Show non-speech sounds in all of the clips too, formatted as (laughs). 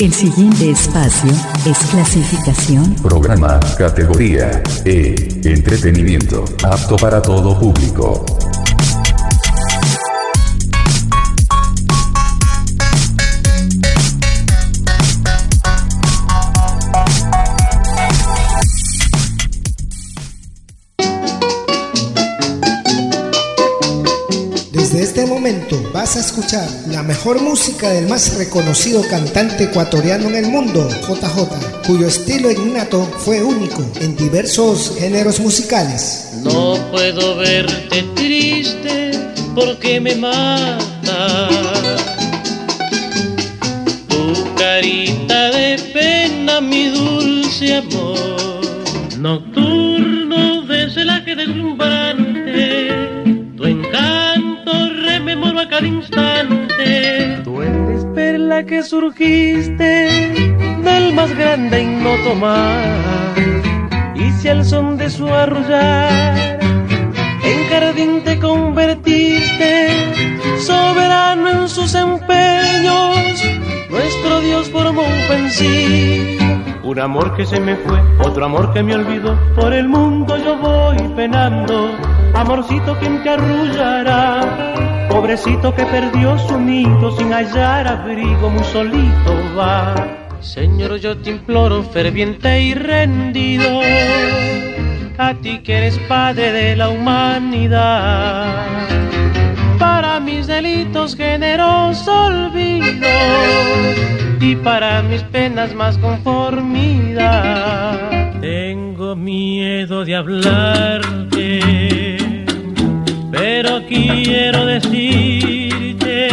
El siguiente espacio es clasificación. Programa categoría E. Entretenimiento. Apto para todo público. Vas a escuchar la mejor música del más reconocido cantante ecuatoriano en el mundo, JJ, cuyo estilo innato fue único en diversos géneros musicales. No puedo verte triste porque me mata. Tu carita de pena, mi dulce amor. Cada instante. Tú eres perla que surgiste del más grande ignoto mar. Y si al son de su arrullar en jardín te convertiste, soberano en sus empeños, nuestro Dios formó un pensil. Un amor que se me fue, otro amor que me olvidó, por el mundo yo voy penando amorcito quien te arrullará, pobrecito que perdió su nido sin hallar abrigo, muy solito va. Señor, yo te imploro ferviente y rendido, a ti que eres padre de la humanidad. Para mis delitos generoso olvido y para mis penas más conformidad. Tengo miedo de hablarte pero quiero decirte.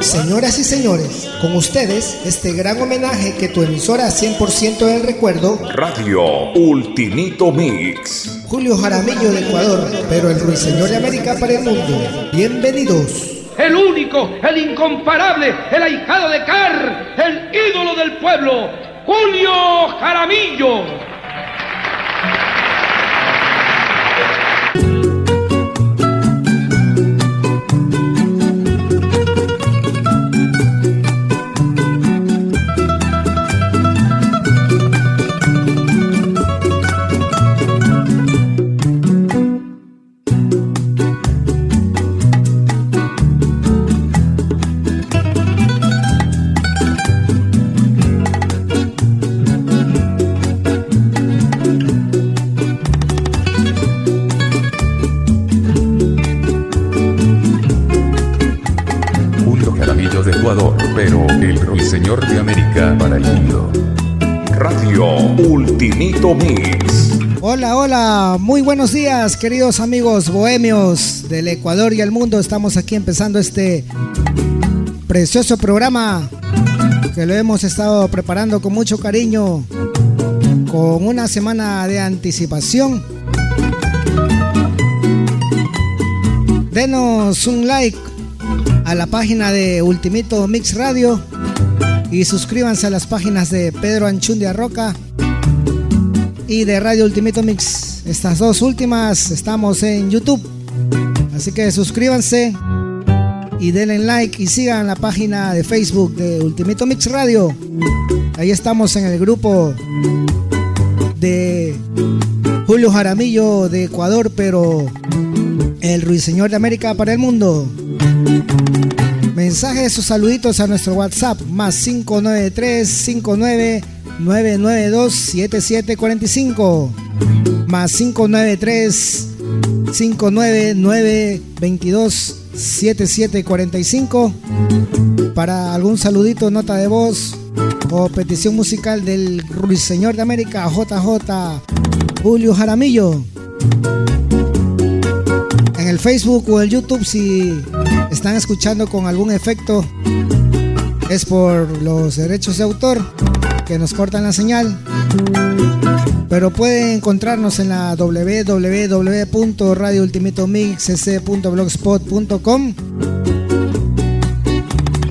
Señoras y señores, con ustedes este gran homenaje que tu emisora 100% del recuerdo Radio Ultimito Mix. Julio Jaramillo de Ecuador, pero el ruiseñor de América para el mundo. Bienvenidos. El único, el incomparable, el ahijado de Car, el ídolo del pueblo, Julio Jaramillo. Muy buenos días queridos amigos bohemios del Ecuador y el mundo. Estamos aquí empezando este precioso programa que lo hemos estado preparando con mucho cariño, con una semana de anticipación. Denos un like a la página de Ultimito Mix Radio y suscríbanse a las páginas de Pedro Anchundia Roca y de Radio Ultimito Mix. Estas dos últimas estamos en YouTube. Así que suscríbanse y denle like y sigan la página de Facebook de Ultimito Mix Radio. Ahí estamos en el grupo de Julio Jaramillo de Ecuador, pero el Ruiseñor de América para el mundo. Mensajes o saluditos a nuestro WhatsApp más 593 59 992-7745 más 593 599 22 7745 para algún saludito, nota de voz o petición musical del Ruiseñor de América JJ Julio Jaramillo. En el Facebook o el YouTube si están escuchando con algún efecto es por los derechos de autor que nos cortan la señal. Pero pueden encontrarnos en la www.radioultimatomixcc.blogspot.com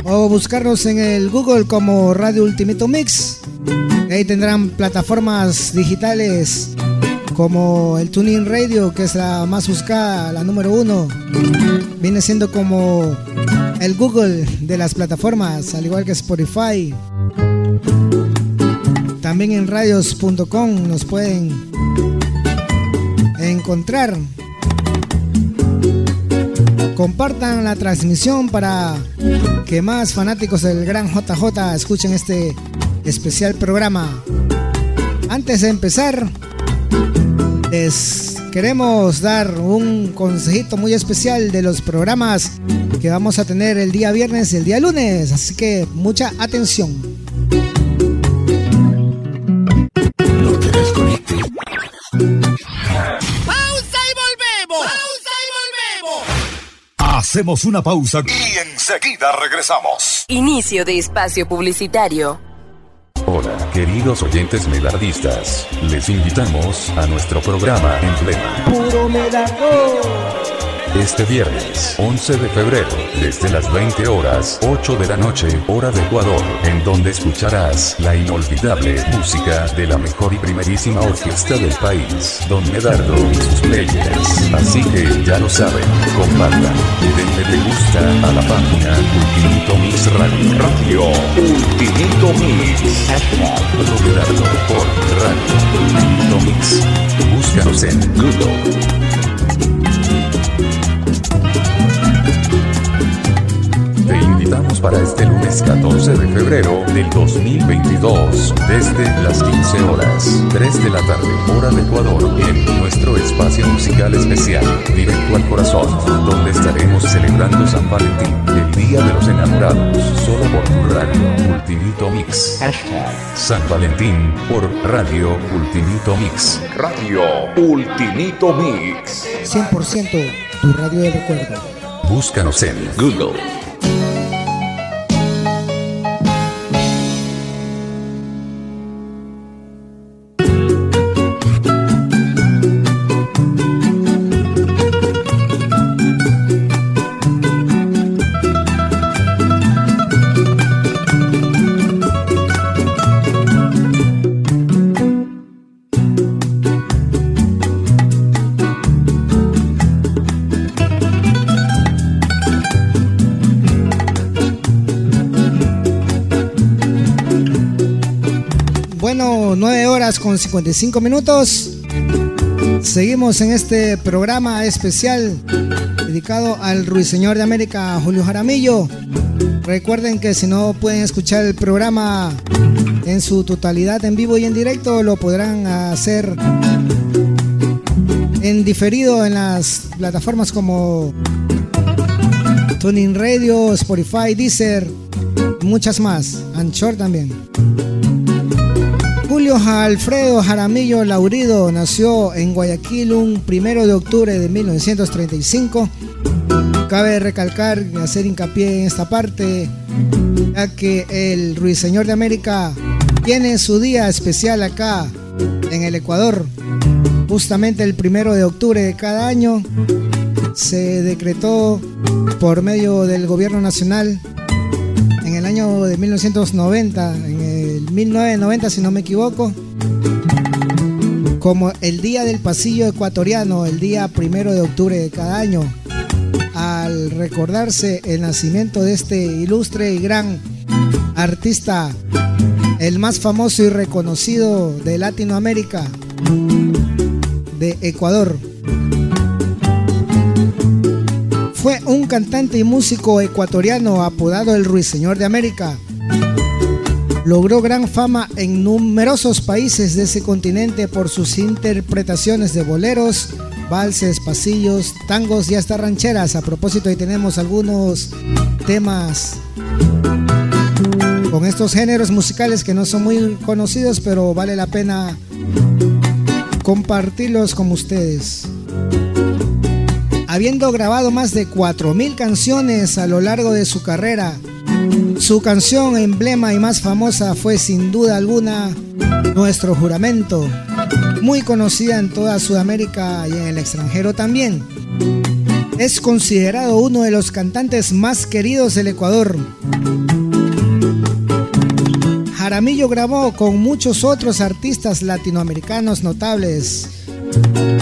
o buscarnos en el Google como Radio Ultimito Mix. Ahí tendrán plataformas digitales como el Tuning Radio, que es la más buscada, la número uno. Viene siendo como el Google de las plataformas, al igual que Spotify. También en radios.com nos pueden encontrar. Compartan la transmisión para que más fanáticos del gran JJ escuchen este especial programa. Antes de empezar, les queremos dar un consejito muy especial de los programas que vamos a tener el día viernes y el día lunes, así que mucha atención. Hacemos una pausa y enseguida regresamos. Inicio de espacio publicitario. Hola, queridos oyentes medardistas. Les invitamos a nuestro programa Emblema. Puro Este viernes, 11 de febrero, desde las 20 horas, 8 de la noche, hora de Ecuador, en donde escucharás la inolvidable música de la mejor y primerísima orquesta del país, Don Medardo y sus players. Así que ya lo saben, compartan y denle me gusta a la página Ultimito Mix Radio. Radio Ultimito Mix. Don Medardo por Radio Ultimito Mix. Búscanos en Google. Te invitamos para este lunes 14 de febrero del 2022, desde las 15 horas, 3 de la tarde, hora de Ecuador, en nuestro espacio musical especial, Directo al Corazón, donde estaremos celebrando San Valentín, el Día de los Enamorados, solo por tu radio Ultimito Mix. San Valentín por Radio Ultimito Mix. Radio Ultimito Mix. 100% tu radio de recuerdo. Búscanos en Google. Con 55 minutos. Seguimos en este programa especial dedicado al Ruiseñor de América, Julio Jaramillo. Recuerden que si no pueden escuchar el programa en su totalidad en vivo y en directo, lo podrán hacer en diferido en las plataformas como Tuning Radio, Spotify, Deezer, y muchas más, Anchor también. Alfredo Jaramillo Laurido nació en Guayaquil un primero de octubre de 1935. Cabe recalcar y hacer hincapié en esta parte, ya que el Ruiseñor de América tiene su día especial acá en el Ecuador. Justamente el primero de octubre de cada año se decretó por medio del gobierno nacional en el año de 1990, en el 1990 si no me equivoco, como el Día del Pasillo Ecuatoriano, el día primero de octubre de cada año, al recordarse el nacimiento de este ilustre y gran artista, el más famoso y reconocido de Latinoamérica, de Ecuador. Fue un cantante y músico ecuatoriano apodado el Ruiseñor de América. Logró gran fama en numerosos países de ese continente por sus interpretaciones de boleros, valses, pasillos, tangos y hasta rancheras. A propósito, ahí tenemos algunos temas con estos géneros musicales que no son muy conocidos, pero vale la pena compartirlos con ustedes. Habiendo grabado más de 4.000 canciones a lo largo de su carrera, su canción emblema y más famosa fue sin duda alguna Nuestro Juramento, muy conocida en toda Sudamérica y en el extranjero también. Es considerado uno de los cantantes más queridos del Ecuador. Jaramillo grabó con muchos otros artistas latinoamericanos notables,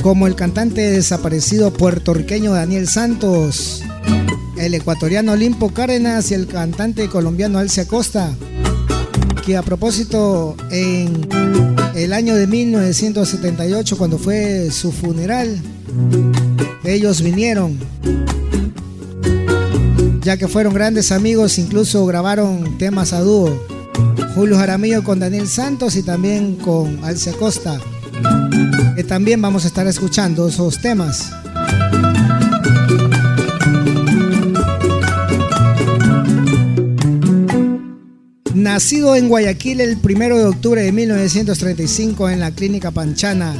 como el cantante desaparecido puertorriqueño Daniel Santos, el ecuatoriano Limpo Cárdenas y el cantante colombiano Alcia Costa, que a propósito en el año de 1978, cuando fue su funeral, ellos vinieron, ya que fueron grandes amigos, incluso grabaron temas a dúo. Julio Jaramillo con Daniel Santos y también con Alcia Costa, que también vamos a estar escuchando esos temas. Nacido en Guayaquil el 1 de octubre de 1935 en la Clínica Panchana,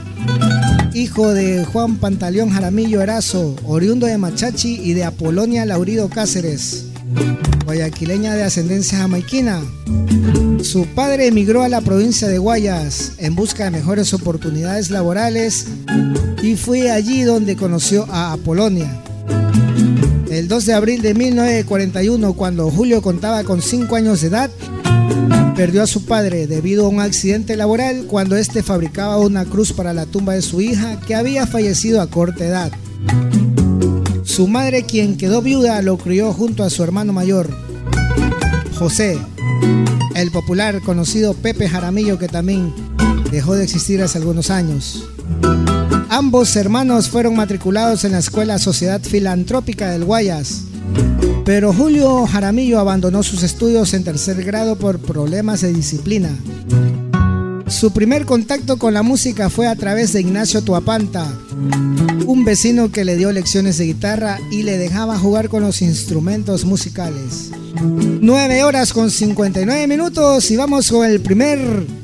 hijo de Juan Pantaleón Jaramillo Erazo, oriundo de Machachi y de Apolonia Laurido Cáceres, guayaquileña de ascendencia jamaiquina. Su padre emigró a la provincia de Guayas en busca de mejores oportunidades laborales y fue allí donde conoció a Apolonia. El 2 de abril de 1941, cuando Julio contaba con 5 años de edad, perdió a su padre debido a un accidente laboral cuando éste fabricaba una cruz para la tumba de su hija que había fallecido a corta edad. Su madre, quien quedó viuda, lo crió junto a su hermano mayor, José, el popular conocido Pepe Jaramillo, que también dejó de existir hace algunos años. Ambos hermanos fueron matriculados en la Escuela Sociedad Filantrópica del Guayas, pero Julio Jaramillo abandonó sus estudios en tercer grado por problemas de disciplina. Su primer contacto con la música fue a través de Ignacio Tuapanta, un vecino que le dio lecciones de guitarra y le dejaba jugar con los instrumentos musicales. 9 horas con 59 minutos y vamos con el primer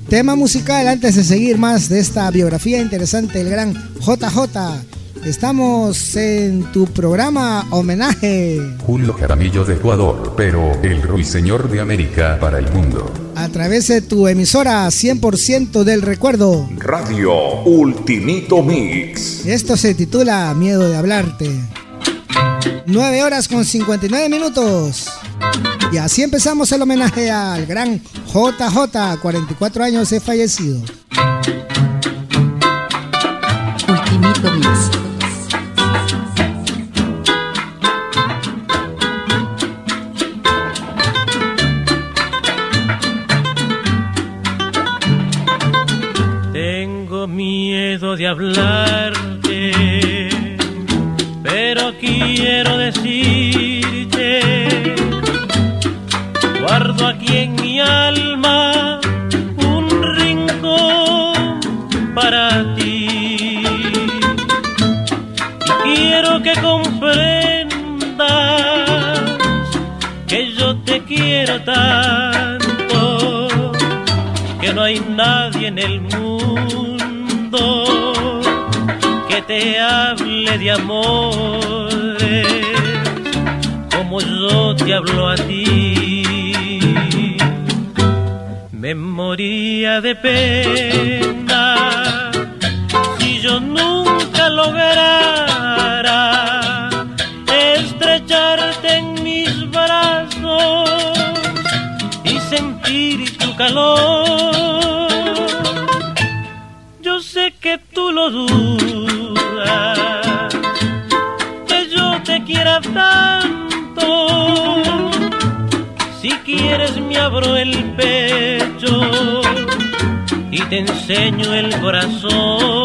tema musical antes de seguir más de esta biografía interesante del gran JJ. Estamos en tu programa homenaje. Julio Jaramillo de Ecuador, pero el ruiseñor de América para el mundo. A través de tu emisora 100% del recuerdo. Radio Ultimito Mix. Esto se titula Miedo de hablarte. 9 horas con 59 minutos. Y así empezamos el homenaje al gran JJ, 44 años he fallecido. Ultimito Mix. Hablarte, pero quiero decirte, guardo aquí en mi alma un rincón para ti. Y quiero que comprendas que yo te quiero tanto que no hay nadie en el mundo de amores como yo te hablo a ti. Me moría de pena abro el pecho y te enseño el corazón.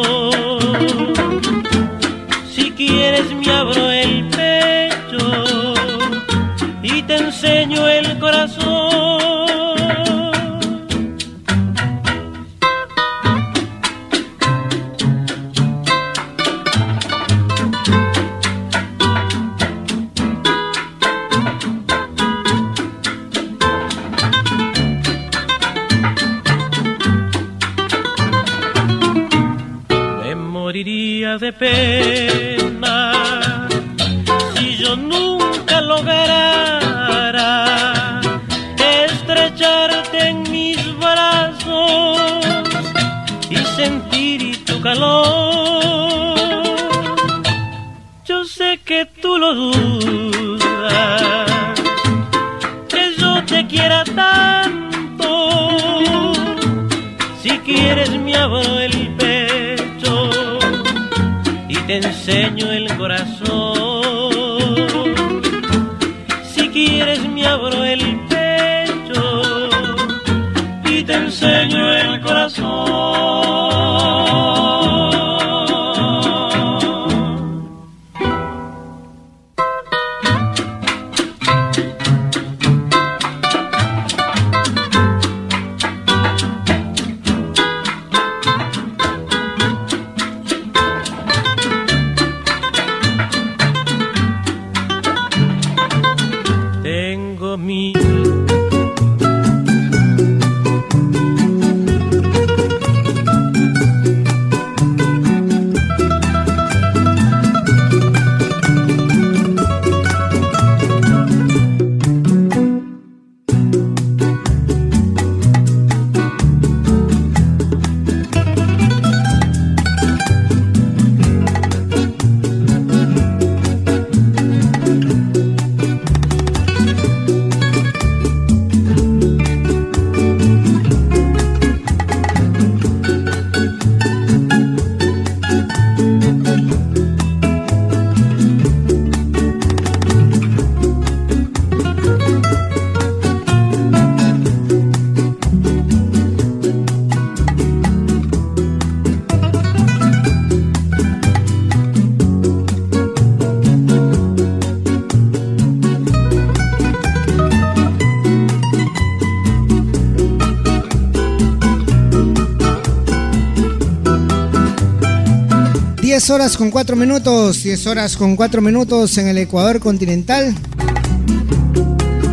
Horas con 4 minutos, 10 horas con 4 minutos en el Ecuador continental.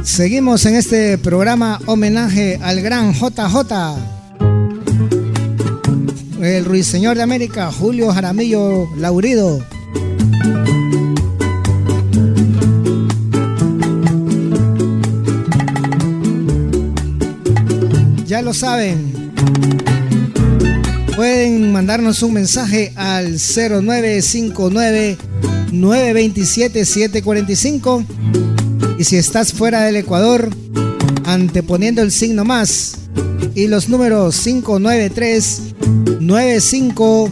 Seguimos en este programa homenaje al gran JJ, el ruiseñor de América, Julio Jaramillo Laurido. Ya lo saben, Pueden mandarnos un mensaje al 0959 927 745 y si estás fuera del Ecuador, anteponiendo el signo más y los números 593 95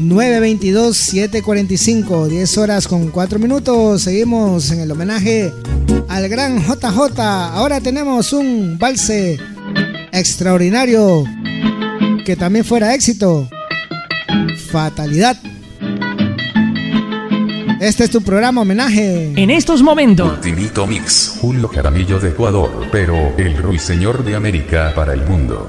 922 745 10 horas con 4 minutos. Seguimos en el homenaje al gran JJ. Ahora tenemos un valse extraordinario que también fuera éxito. Fatalidad. Este es tu programa homenaje. En estos momentos. Ultimito Mix, Julio Jaramillo de Ecuador, pero el ruiseñor de América para el mundo.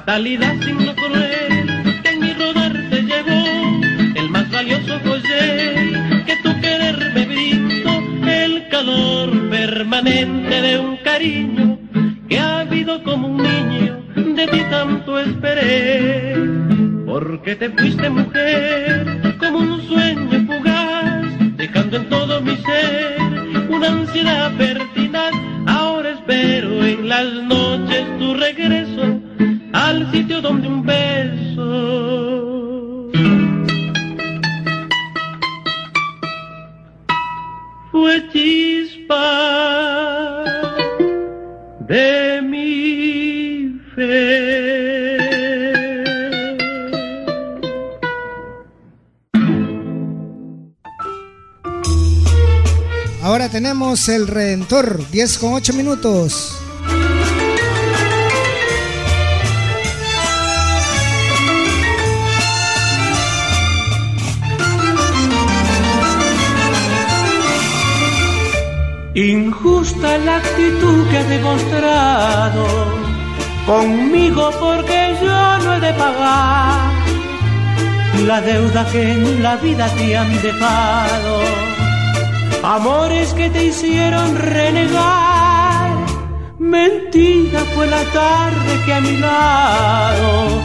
Fatalidad tenemos el Redentor, 10 con 8 minutos. Injusta la actitud que ha demostrado conmigo porque yo no he de pagar la deuda que en la vida te han dejado. Amores que te hicieron renegar. Mentira fue la tarde que a mi lado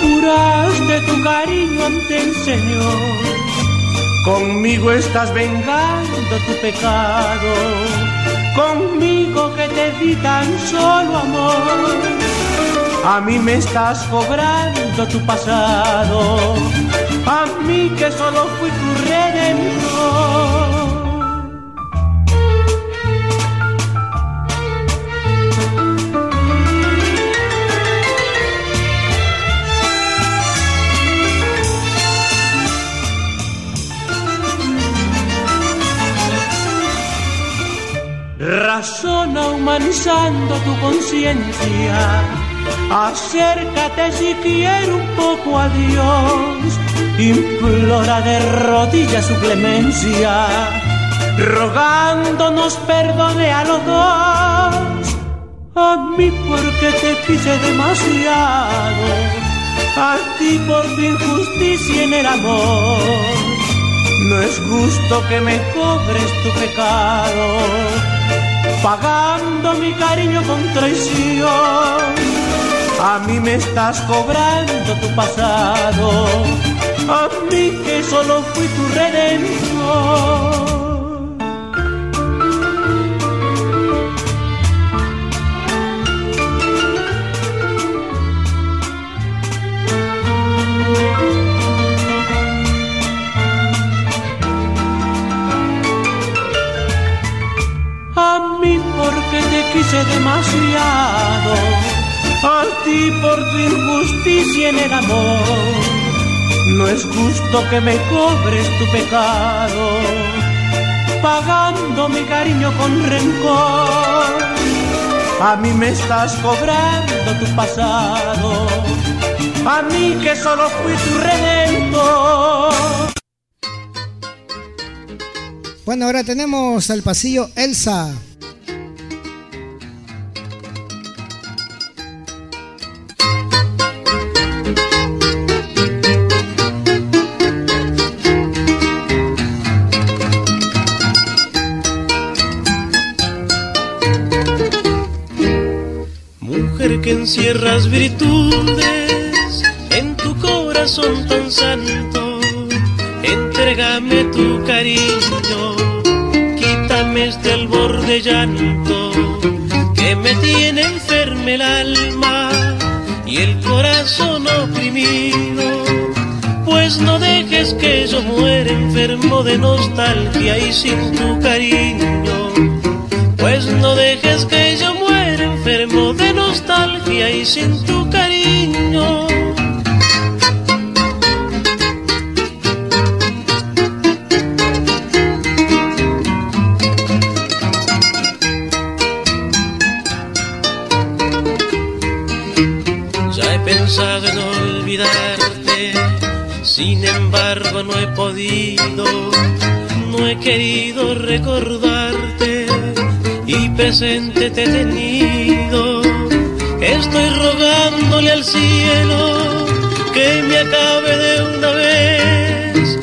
juraste tu cariño ante el Señor Conmigo estás vengando tu pecado, conmigo que te di tan solo amor. A mí me estás cobrando tu pasado, a mí que solo fui tu redentor. Humanizando tu conciencia. Acércate si quiere un poco a Dios. Implora de rodillas su clemencia. Rogándonos perdone a los dos. A mí porque te quise demasiado. A ti por tu injusticia en el amor. No es justo que me cobres tu pecado pagando mi cariño con traición. A mí me estás cobrando tu pasado, a mí que solo fui tu redentor. Justo que me cobres tu pecado, pagando mi cariño con rencor. A mí me estás cobrando tu pasado, a mí que solo fui tu redentor. Bueno, ahora tenemos al pasillo Elsa. Encierras virtudes en tu corazón tan santo. Entrégame tu cariño, quítame este albor de llanto que me tiene enferme el alma y el corazón oprimido. Pues no dejes que yo muera enfermo de nostalgia y sin tu cariño. Pues no dejes que yo muera enfermo de nostalgia y sin tu cariño. Ya he pensado en olvidarte, sin embargo no he podido, no he querido recordarte y presente te tenido Estoy rogándole al cielo que me acabe de una vez.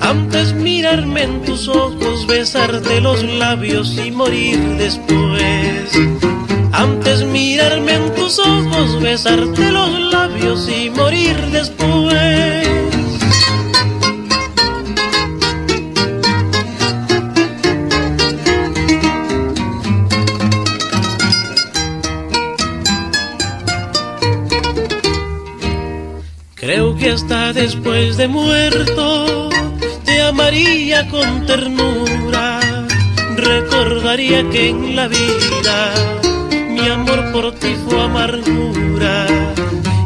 Antes mirarme en tus ojos, besarte los labios y morir después. Antes mirarme en tus ojos, besarte los labios y morir después. Después de muerto te amaría con ternura. Recordaría que en la vida mi amor por ti fue amargura.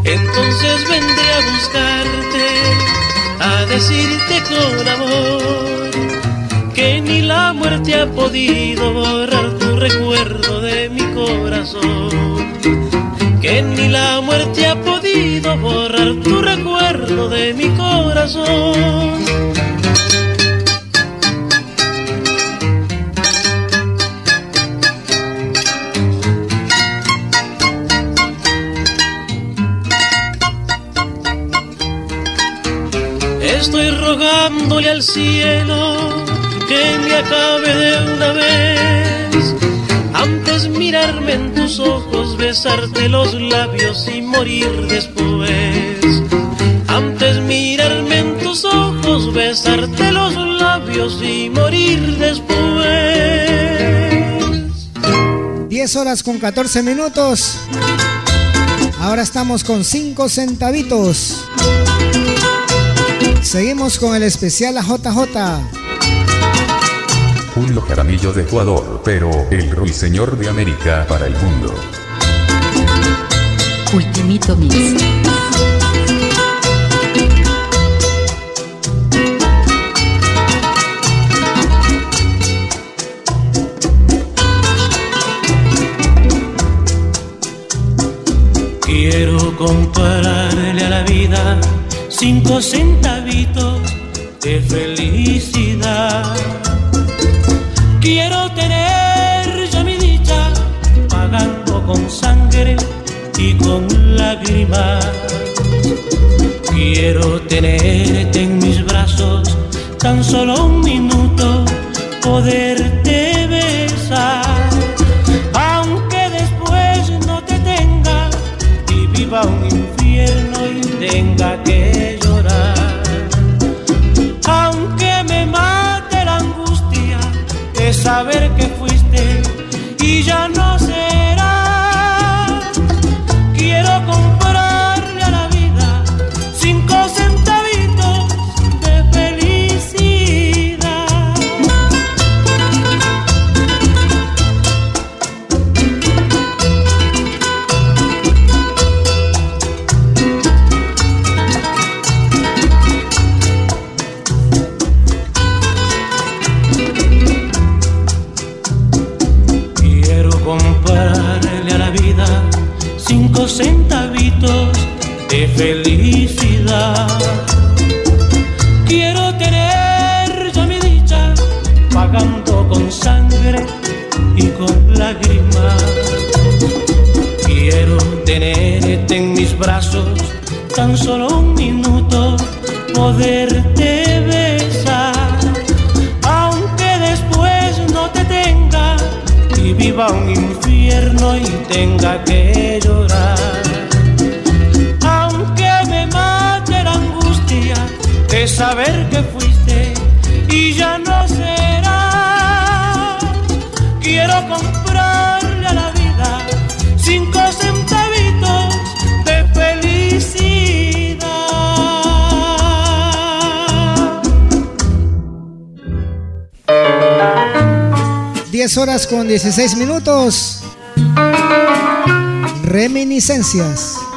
Entonces vendré a buscarte, a decirte con amor que ni la muerte ha podido borrar tu recuerdo de mi corazón. Que ni la muerte ha podido borrar tu recuerdo de mi corazón. Estoy rogándole al cielo que me acabe de una vez. Antes mirarme en tus ojos, besarte los labios y morir después. Antes mirarme en tus ojos, besarte los labios y morir después. 10 horas con 14 minutos. Ahora estamos con 5 centavitos. Seguimos con el especial a JJ. Julio Jaramillo de Ecuador, pero el ruiseñor de América para el mundo. Ultimito Mix. Quiero compararle a la vida cinco centavitos de felicidad. Quiero tener yo mi dicha pagando con sangre y con lágrimas. Quiero tenerte en mis brazos tan solo un minuto, poderte ya Quiero tener yo mi dicha pagando con sangre y con lágrimas. Quiero tenerte en mis brazos tan solo un minuto, poderte besar. Aunque después no te tenga y viva un infierno y tenga que llorar. Saber que fuiste y ya no será. Quiero comprarle a la vida cinco centavitos de felicidad. 10 horas con 16 minutos. Reminiscencias.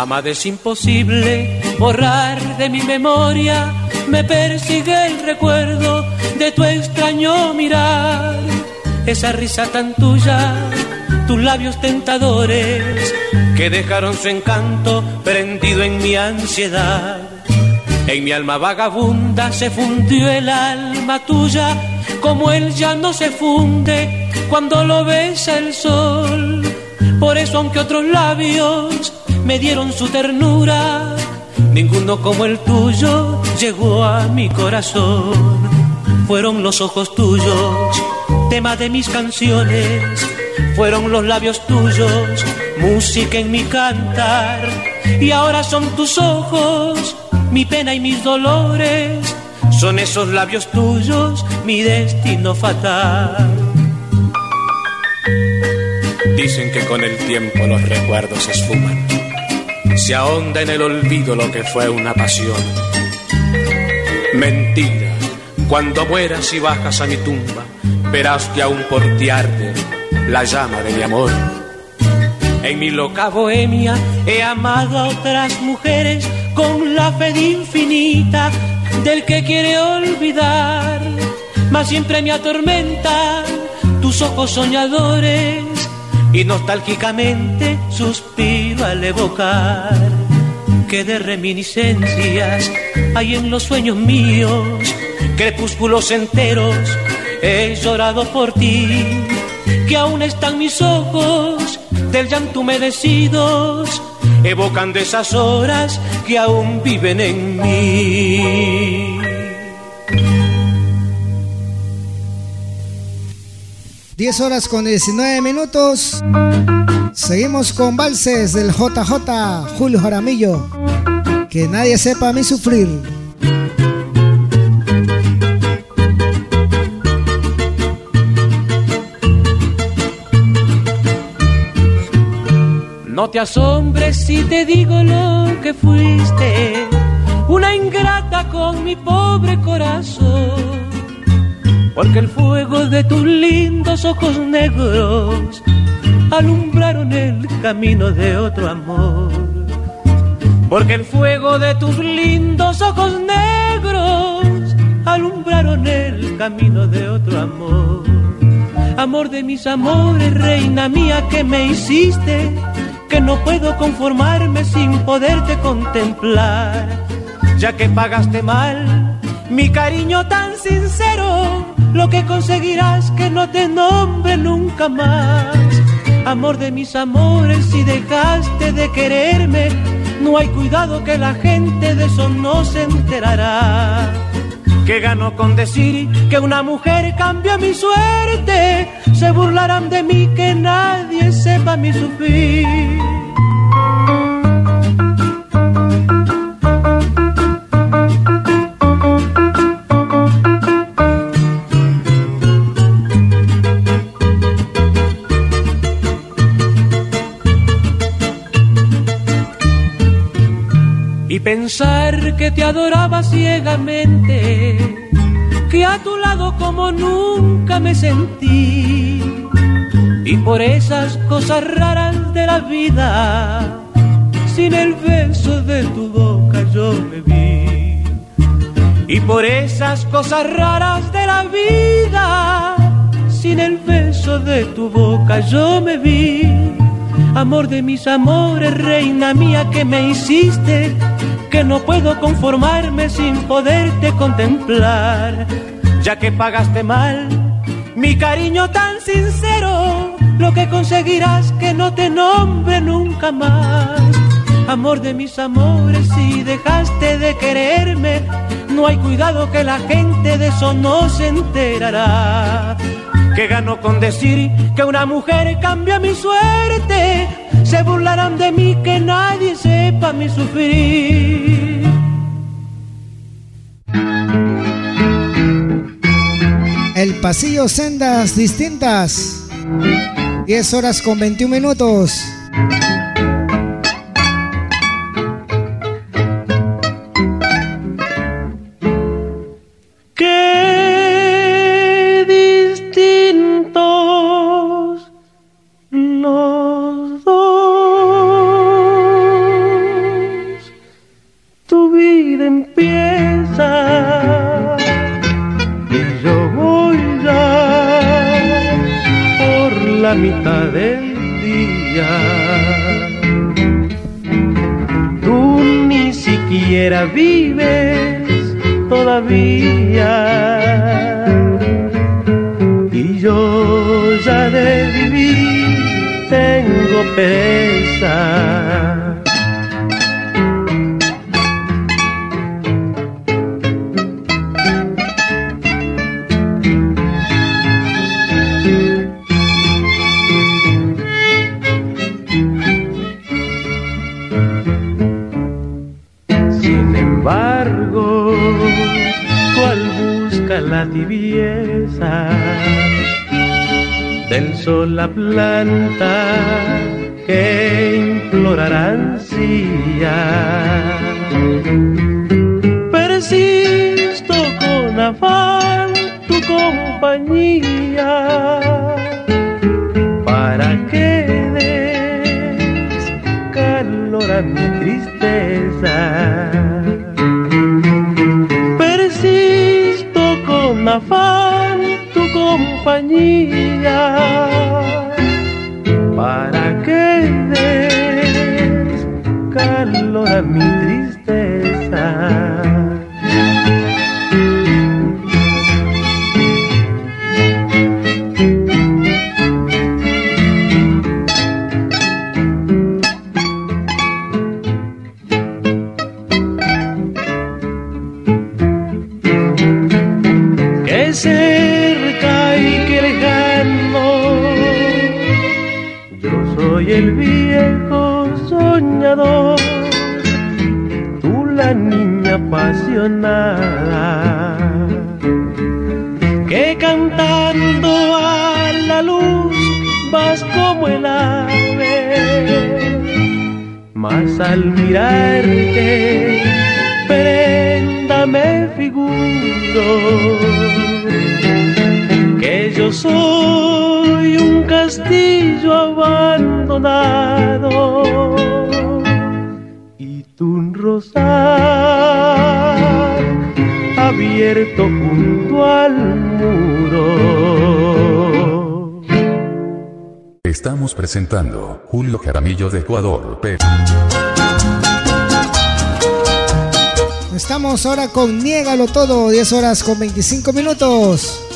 Amada, es imposible borrar de mi memoria, me persigue el recuerdo de tu extraño mirar, esa risa tan tuya, tus labios tentadores que dejaron su encanto prendido en mi ansiedad. En mi alma vagabunda se fundió el alma tuya, como él ya no se funde cuando lo besa el sol. Por eso aunque otros labios me dieron su ternura, ninguno como el tuyo llegó a mi corazón. Fueron los ojos tuyos, tema de mis canciones, fueron los labios tuyos, música en mi cantar, y ahora son tus ojos, mi pena y mis dolores, son esos labios tuyos, mi destino fatal. Dicen que con el tiempo los recuerdos se esfuman, se ahonda en el olvido lo que fue una pasión. Mentira, cuando mueras y bajas a mi tumba, verás que aún por ti arde la llama de mi amor. En mi loca bohemia he amado a otras mujeres con la fe infinita del que quiere olvidar, mas siempre me atormentan tus ojos soñadores y nostálgicamente suspiro al evocar que de reminiscencias hay en los sueños míos, crepúsculos enteros, he llorado por ti, que aún están mis ojos del llanto humedecidos, evocan de esas horas que aún viven en mí. Diez horas con 19 minutos. Seguimos con valses del JJ Julio Jaramillo. Que nadie sepa mi sufrir. No te asombres si te digo lo que fuiste, una ingrata con mi pobre corazón, porque el fuego de tus lindos ojos negros alumbraron el camino de otro amor. Porque el fuego de tus lindos ojos negros alumbraron el camino de otro amor. Amor de mis amores, reina mía que me hiciste, que no puedo conformarme sin poderte contemplar, ya que pagaste mal mi cariño tan sincero, lo que conseguirás que no te nombre nunca más amor de mis amores, si dejaste de quererme, no hay cuidado que la gente de eso no se enterará. Que gano con decir que una mujer cambió mi suerte, se burlarán de mí que nadie sepa mi sufrir. Pensar que te adoraba ciegamente, que a tu lado como nunca me sentí, y por esas cosas raras de la vida, sin el beso de tu boca yo me vi, y por esas cosas raras de la vida, sin el beso de tu boca yo me vi. Amor de mis amores, reina mía que me hiciste, que no puedo conformarme sin poderte contemplar, ya que pagaste mal mi cariño tan sincero, lo que conseguirás que no te nombre nunca más. Amor de mis amores, si dejaste de quererme, no hay cuidado que la gente de eso no se enterará que gano con decir que una mujer cambia mi suerte. Se burlarán de mí que nadie sepa mi sufrir. El pasillo sendas distintas. 10 horas con 21 minutos. yo ya de vivir tengo pesar. la planta que implorarán. Persisto con afán tu compañía para que des calor a mi tristeza. Persisto con afán tu compañía presentando Julio Jaramillo de Ecuador. Estamos ahora con Niégalo Todo, 10 horas con 25 minutos.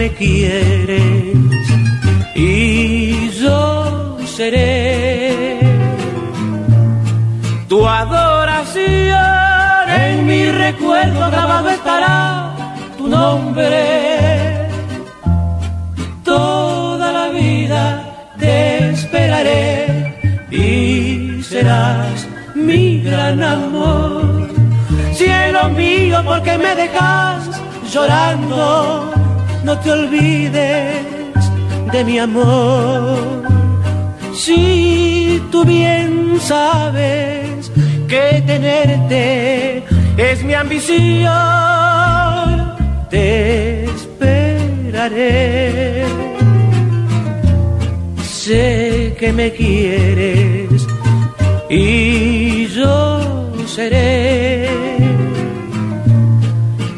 Me quieres y yo seré tu adoración. En mi recuerdo grabado estará tu nombre. Toda la vida te esperaré y serás mi gran amor. Cielo mío, porque me dejas llorando, no te olvides de mi amor. Si tú bien sabes que tenerte es mi ambición, te esperaré. Sé que me quieres y yo seré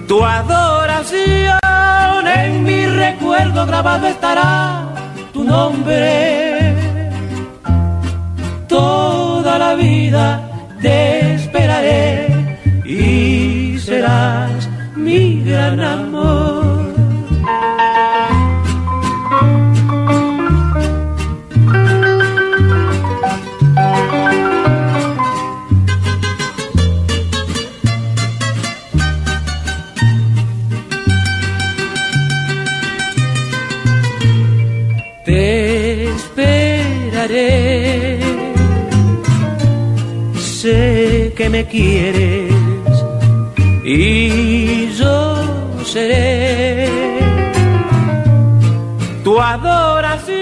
tu adoración. Recuerdo grabado estará tu nombre. Toda la vida te me quieres y yo seré tu adoración.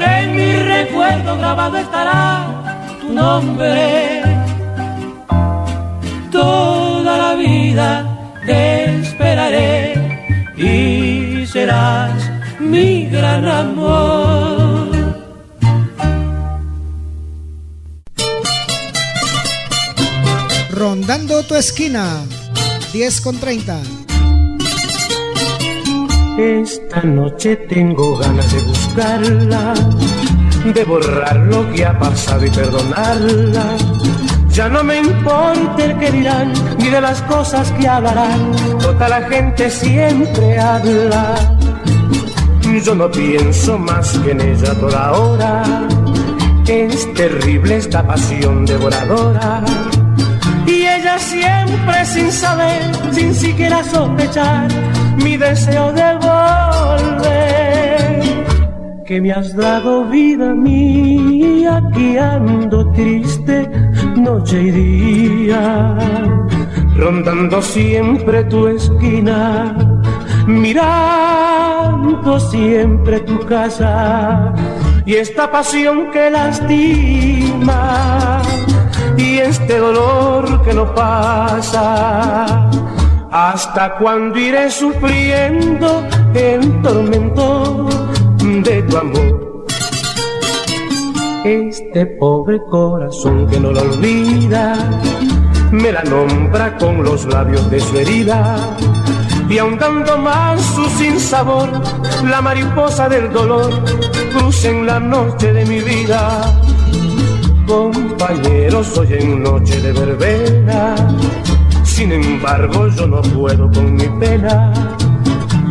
En mi recuerdo grabado estará tu nombre. Rondando tu esquina, 10 con 30. Esta noche tengo ganas de buscarla, de borrar lo que ha pasado y perdonarla. Ya no me importa el que dirán, ni de las cosas que hablarán, toda la gente siempre habla. Yo no pienso más que en ella toda hora. Es terrible esta pasión devoradora. Siempre sin saber, sin siquiera sospechar, mi deseo de volver. Que me has dado vida mía, que ando triste noche y día, rondando siempre tu esquina mirando siempre tu casa y esta pasión que lastima y este dolor que no pasa. ¿Hasta cuando iré sufriendo el tormento de tu amor? Este pobre corazón que no la olvida, me la nombra con los labios de su herida y ahondando más su sinsabor, la mariposa del dolor cruza en la noche de mi vida. Compañeros, hoy en noche de verbena, sin embargo yo no puedo con mi pena.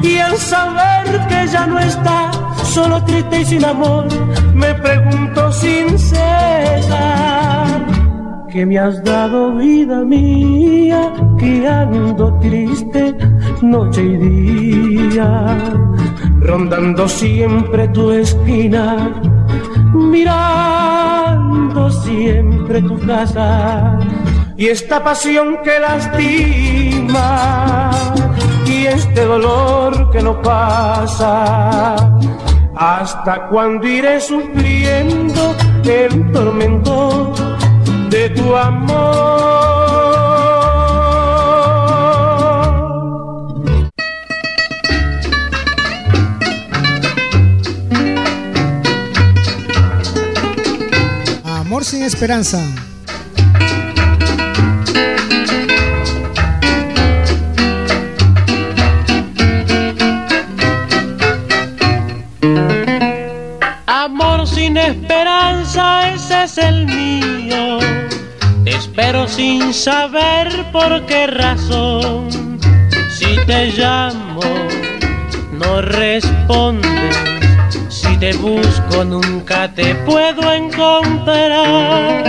Y al saber que ya no está, solo triste y sin amor, me pregunto sin cesar que me has dado vida mía, que ando triste noche y día, rondando siempre tu esquina, mirando siempre tu casa, y esta pasión que lastima, y este dolor que no pasa. ¿Hasta cuando iré sufriendo el tormento de tu amor? Amor sin esperanza. Amor sin esperanza, ese es el mío. Espero sin saber por qué razón. Si te llamo, no respondes si te busco, nunca te puedo encontrar.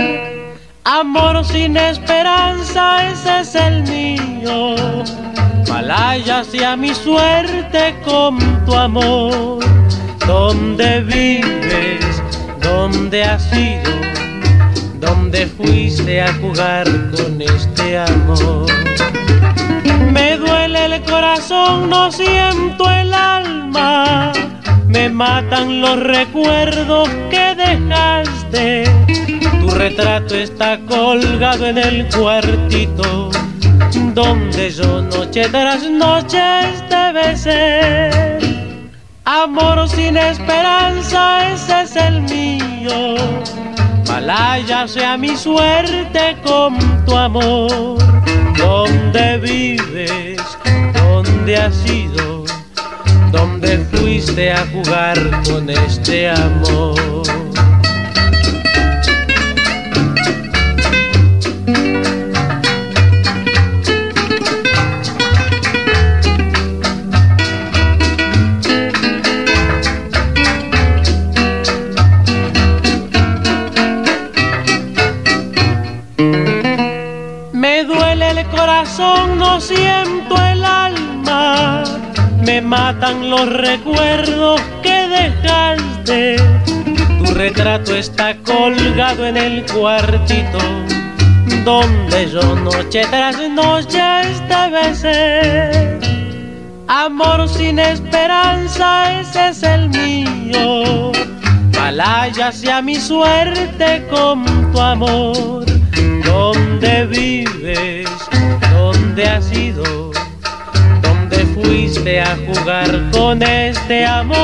Amor sin esperanza, ese es el mío. Malaya sea mi suerte con tu amor. ¿Dónde vives? ¿Dónde has ido? ¿Dónde fuiste a jugar con este amor? Me duele el corazón, no siento el alma. Me matan los recuerdos que dejaste. Tu retrato está colgado en el cuartito donde yo noche tras noche te besé. Amor sin esperanza, ese es el mío. Malaya sea mi suerte con tu amor. ¿Dónde vives? ¿Dónde has ido? ¿Dónde fuiste a jugar con este amor? Matan los recuerdos que dejaste. Tu retrato está colgado en el cuartito donde yo noche tras noche te besé. Amor sin esperanza, ese es el mío. Malaya sea mi suerte con tu amor. ¿Dónde vives? ¿Dónde has ido? ¿Dónde fuiste a jugar con este amor?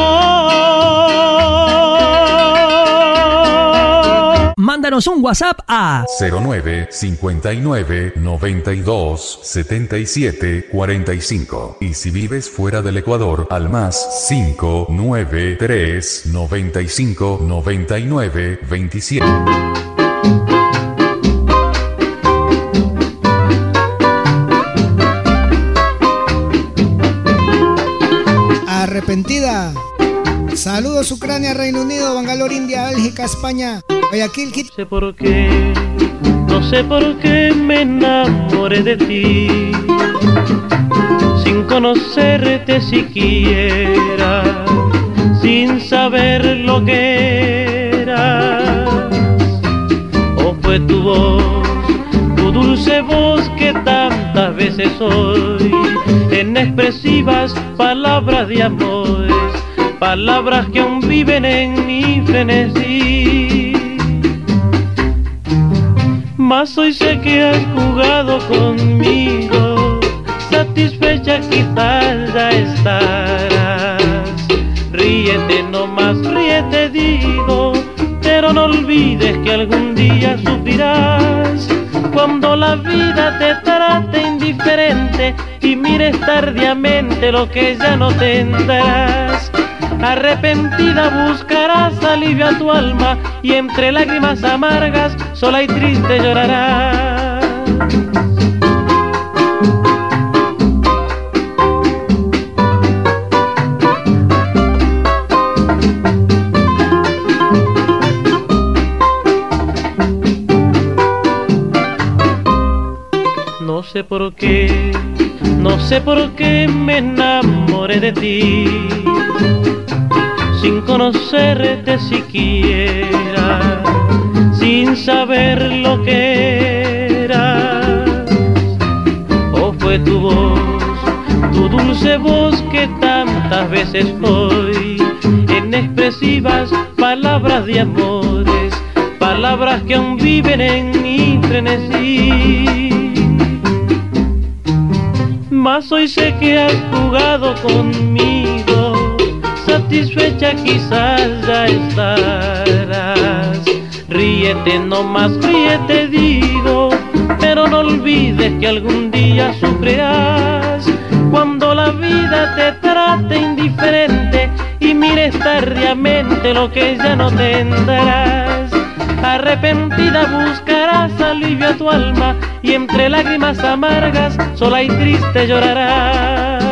Mándanos un WhatsApp a 09 59 92 77 45. Y si vives fuera del Ecuador, al más 593 95 99 27. Saludos Ucrania, Reino Unido, Bangalore, India, Bélgica, España, Guayaquil. No sé por qué, no sé por qué me enamoré de ti, sin conocerte siquiera, sin saber lo que eras. O fue tu voz, tu dulce voz que tantas veces soy expresivas palabras de amores, palabras que aún viven en mi frenesí. Mas hoy sé que has jugado conmigo, satisfecha quizás ya estarás. Ríete nomás, ríete digo, pero no olvides que algún día sufrirás cuando la vida te trate indiferente y mires tardíamente lo que ya no tendrás. Arrepentida buscarás alivio a tu alma y entre lágrimas amargas sola y triste llorarás. Sé por qué, no sé por qué me enamoré de ti, sin conocerte siquiera, sin saber lo que eras. O fue tu voz, tu dulce voz que tantas veces hoy, en expresivas palabras de amores, palabras que aún viven en mi frenesí. Mas hoy sé que has jugado conmigo, satisfecha quizás ya estarás. Ríete nomás, ríete digo, pero no olvides que algún día sufrirás cuando la vida te trate indiferente y mi mires tardíamente lo que ya no tendrás. Arrepentida buscarás alivio a tu alma y entre lágrimas amargas sola y triste llorarás.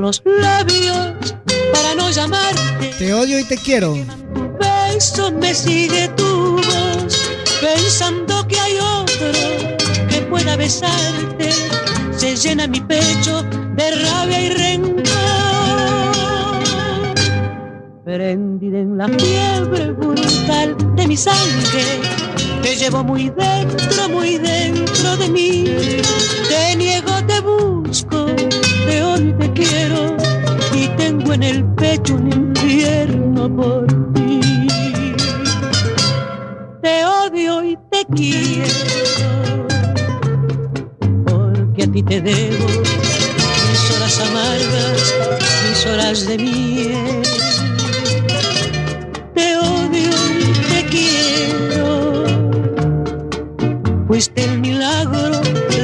los labios para no llamarte. Te odio y te quiero. Beso me sigue tu voz, pensando que hay otro que pueda besarte. Se llena mi pecho de rabia y rencor. Prendida en la fiebre brutal de mi sangre, te llevo muy dentro, muy dentro de mí. Te niego, te busco te odio y te quiero tengo en el pecho un infierno por ti. Te odio y te quiero porque a ti te debo mis horas amargas, mis horas de miel. Te odio y te quiero, fuiste el milagro,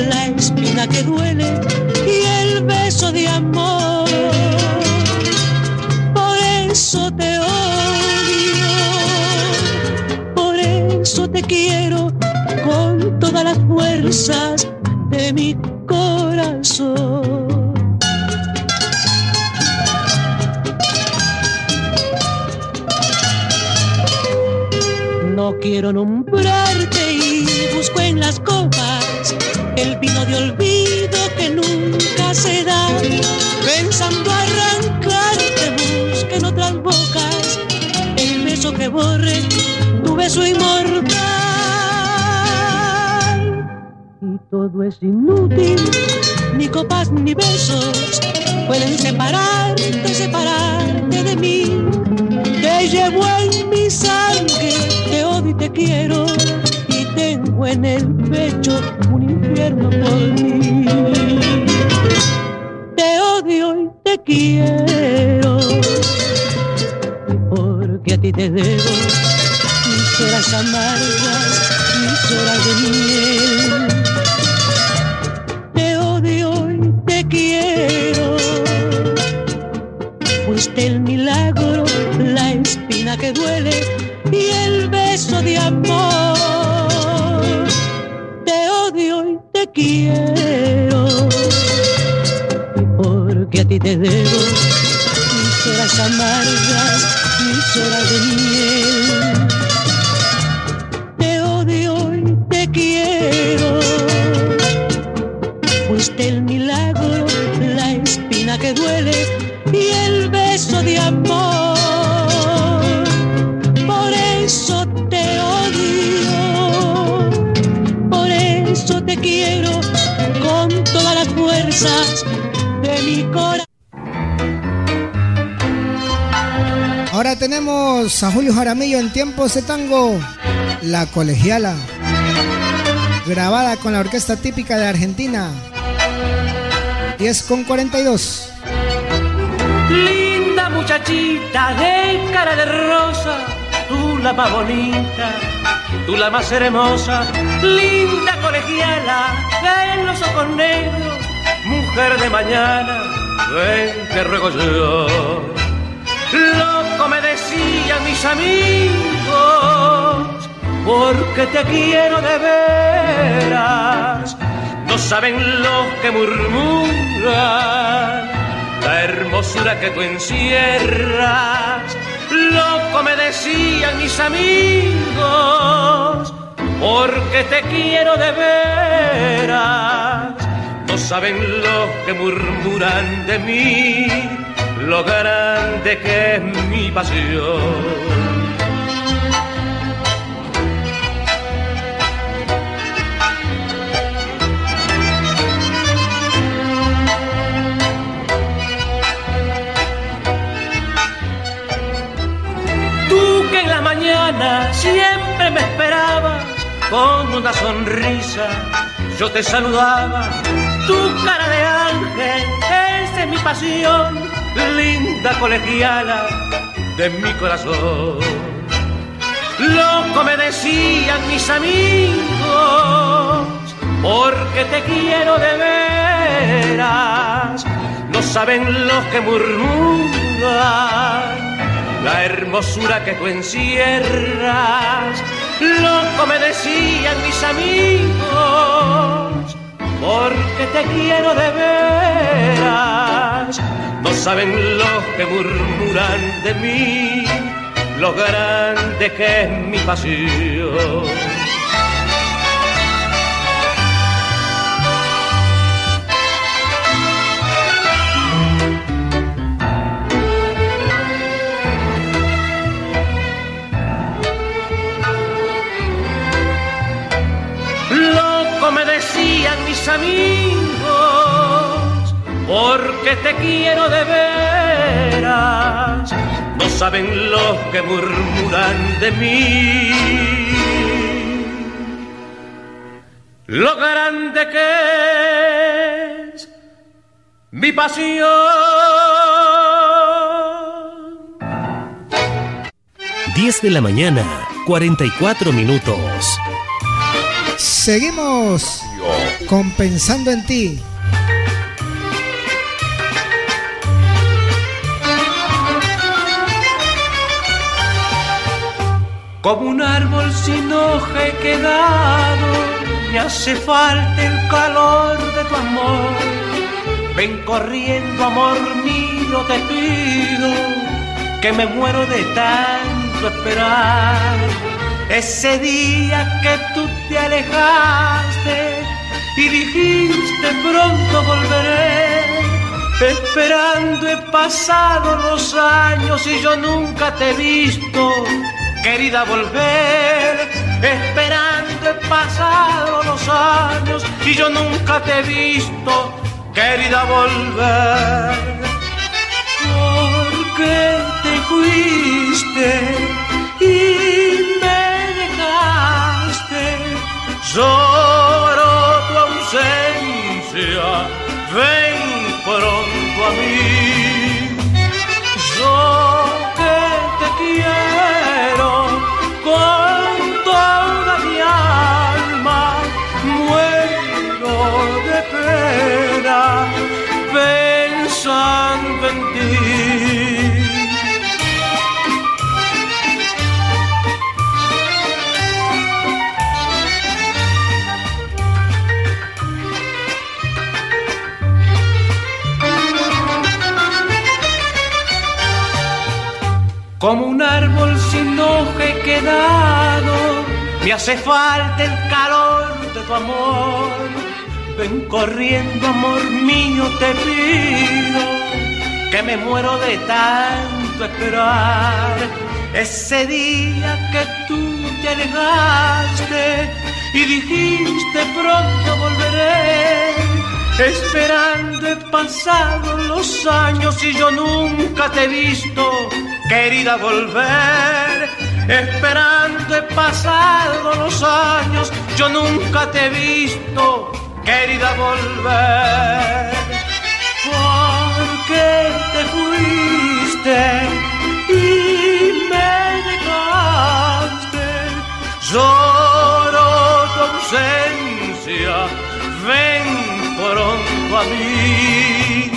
la espina que duele beso de eso te odio, por eso te quiero con todas las fuerzas de mi corazón. No quiero nombrarte y busco en las copas el vino de olvido que nunca se da. Que borre tu beso inmortal. Y todo es inútil, ni copas ni besos pueden separarte, separarte de mí. Te llevo en mi sangre, te odio y te quiero tengo en el pecho un infierno por mí. Te odio y te quiero, porque a ti te debo. Mis horas amargas, mis horas de miel. Te odio y te quiero, fuiste el milagro, la espina que duele y el beso de amor. Te quiero, porque a ti te debo mis horas amargas, mis horas de miel. Te odio y te quiero, fuiste el milagro, la espina que duele y el beso de amor. Ahora tenemos a Julio Jaramillo en tiempos de tango, La Colegiala, grabada con la orquesta típica de Argentina. 10 con 42. Linda muchachita de cara de rosa, tú la más bonita tú la más hermosa, linda colegiala, en los ojos negros, mujer de mañana, ven te ruego yo. Loco me decían mis amigos, porque te quiero de veras, no saben los que murmuran la hermosura que tú encierras. Loco me decían mis amigos, porque te quiero de veras. No saben lo que murmuran de mí, lo grande que es mi pasión. siempre me esperabas con una sonrisa. Yo te saludaba tu cara de ángel, esa es mi pasión, linda colegiala de mi corazón. Loco me decían mis amigos, porque te quiero de veras. No saben los que murmuran la hermosura que tú encierras. Loco me decían mis amigos, porque te quiero de veras. No saben los que murmuran de mí lo grande que es mi pasión. Mis amigos, porque te quiero de veras no saben los que murmuran de mí. Lo grande que es mi pasión. 10 de la mañana, 44 minutos. Seguimos compensando en ti. Como un árbol sin hoja he quedado, me hace falta el calor de tu amor. Ven corriendo, amor mío, te pido, que me muero de tanto esperar. Ese día que tú te alejaste y dijiste pronto volveré. Esperando he pasado los años y yo nunca te he visto querida volver, esperando he pasado los años y yo nunca te he visto, querida volver. Porque te fuiste y me dejaste, tu ausencia, ven pronto a mí. Quedado, me hace falta el calor de tu amor. Ven corriendo, amor mío, te pido, que me muero de tanto esperar. Ese día que tú te alejaste y dijiste pronto volveré. Esperando he pasado los años y yo nunca te he visto, querida volver. Esperando he pasado los años, yo nunca te he visto, querida volver. Porque te fuiste y me dejaste, lloro tu ausencia, ven pronto a mí.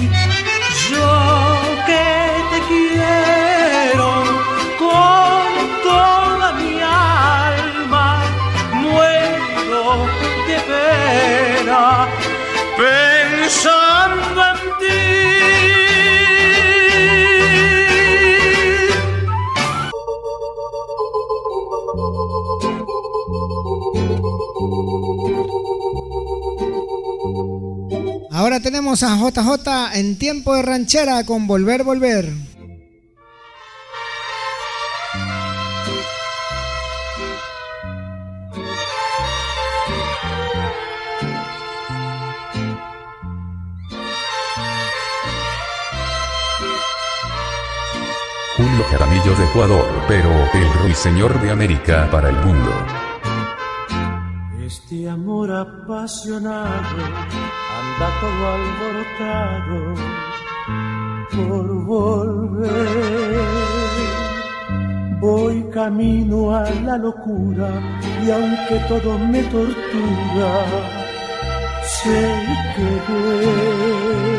Ahora tenemos a JJ en tiempo de ranchera con Volver, Volver. Julio Jaramillo de Ecuador, pero el ruiseñor de América para el mundo. Este amor apasionado anda todo alborotado por volver. Voy camino a la locura y aunque todo me tortura, sé que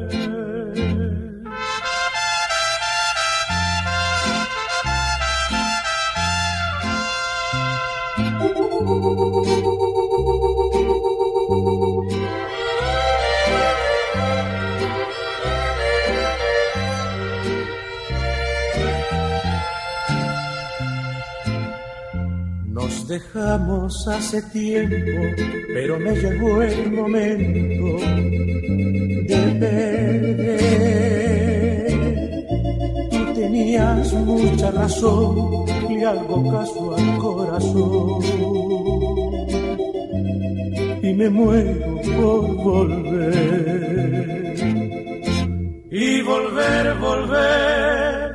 Dejamos hace tiempo, pero me llegó el momento de perder. Tú tenías mucha razón, le hago caso al corazón y me muero por volver. Y volver, volver,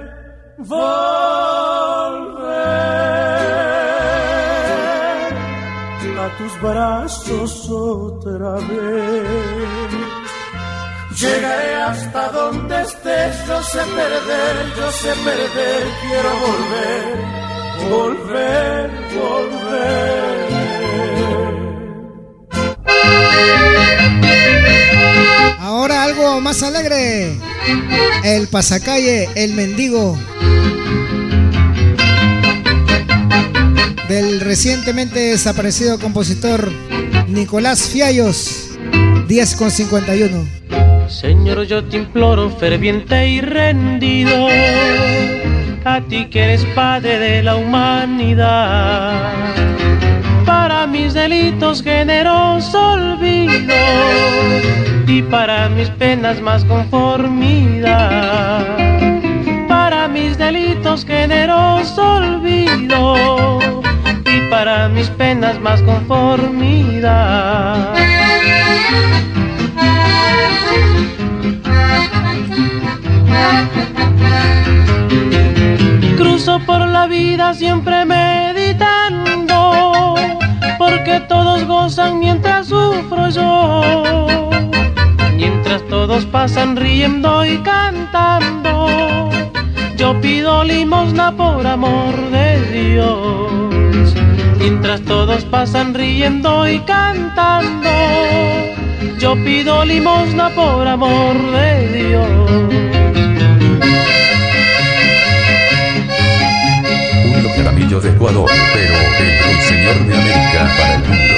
volver tus brazos otra vez. Llegaré hasta donde estés, yo sé perder, yo sé perder, quiero volver, volver, volver. Ahora algo más alegre. El pasacalle, el mendigo. Del recientemente desaparecido compositor Nicolás Fiallos, 10 con 51. Señor, yo te imploro ferviente y rendido, a ti que eres padre de la humanidad. Para mis delitos generoso olvido y para mis penas más conformidad. Para mis delitos generoso olvido para mis penas más conformidad. Cruzo por la vida siempre meditando, porque todos gozan mientras sufro yo. Mientras todos pasan riendo y cantando, yo pido limosna por amor de Dios. Mientras todos pasan riendo y cantando, yo pido limosna por amor de Dios. Un Jaramillo de Ecuador, pero el ruiseñor de América para el mundo.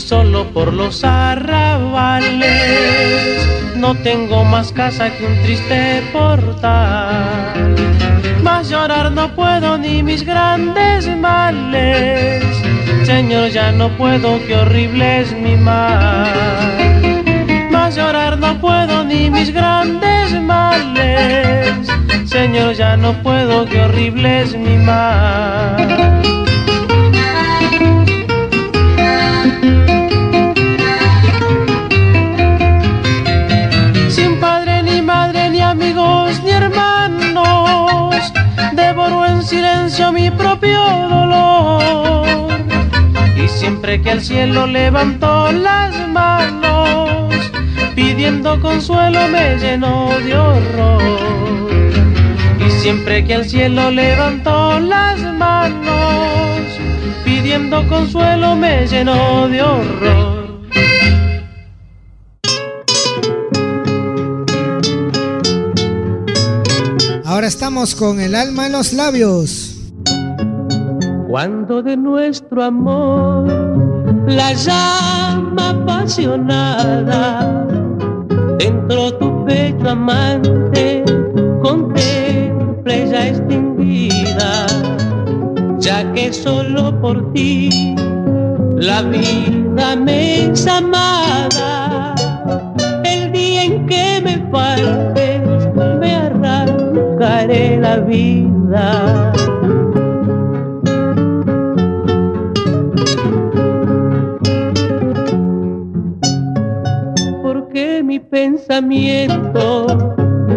Solo por los arrabales. No tengo más casa que un triste portal. Más llorar no puedo ni mis grandes males. Señor, ya no puedo, qué horrible es mi mal. Más llorar no puedo ni mis grandes males. Señor, ya no puedo, qué horrible es mi mal. Y siempre que al cielo levanto las manos, pidiendo consuelo me lleno de horror. Siempre que al cielo levantó las manos, pidiendo consuelo me llenó de horror. Ahora estamos con el alma en los labios. Cuando de nuestro amor la llama apasionada dentro tu pecho amante contemple ya extinguida, ya que solo por ti la vida me es amada. El día en que me faltes me arrancaré la vida. Pensamiento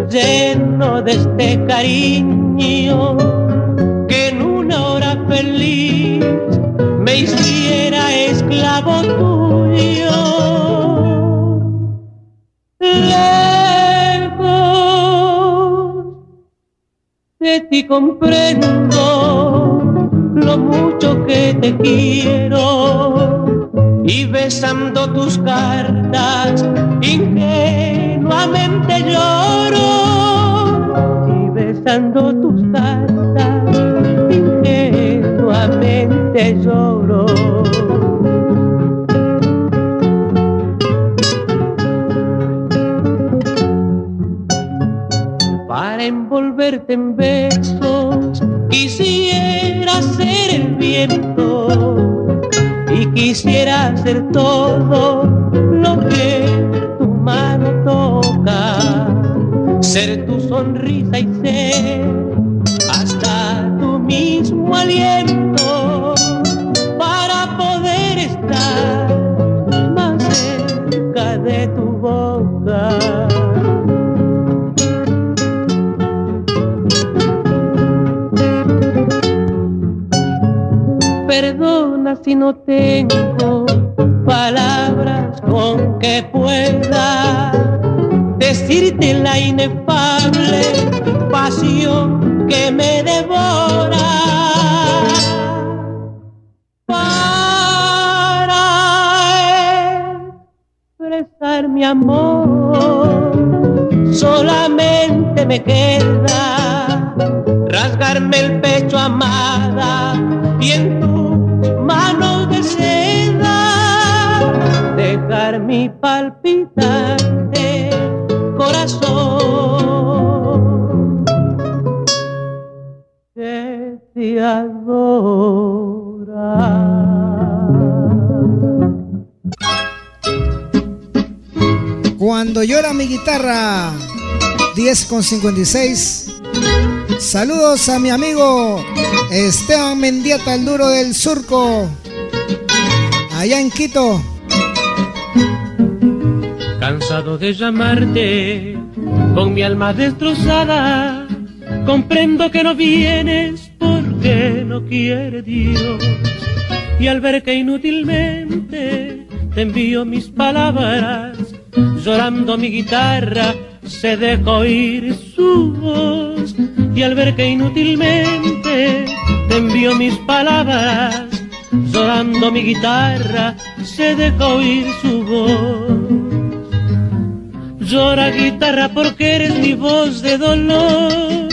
lleno de este cariño que en una hora feliz me hiciera esclavo tuyo. Lejos de ti comprendo lo mucho que te quiero y besando tus cartas ingenuamente lloro y besando tus cartas ingenuamente lloro. Para envolverte en besos quisiera ser el viento quisiera hacer todo lo que tu mano toca, ser tu sonrisa y ser hasta tu mismo aliento Si no tengo palabras con que pueda decirte la inefable pasión que me devora. Para expresar mi amor, solamente me queda rasgarme el pecho amada y en tus manos de seda dejar mi palpitante corazón que te adora. Cuando llora mi guitarra, 10 con 56. Saludos a mi amigo Esteban Mendieta, el duro del surco, allá en Quito. Cansado de llamarte, con mi alma destrozada, comprendo que no vienes porque no quiere Dios. Y al ver que inútilmente te envío mis palabras, llorando mi guitarra, se deja oír su voz. Y al ver que inútilmente te envío mis palabras, llorando mi guitarra, se deja oír su voz. Llora guitarra porque eres mi voz de dolor.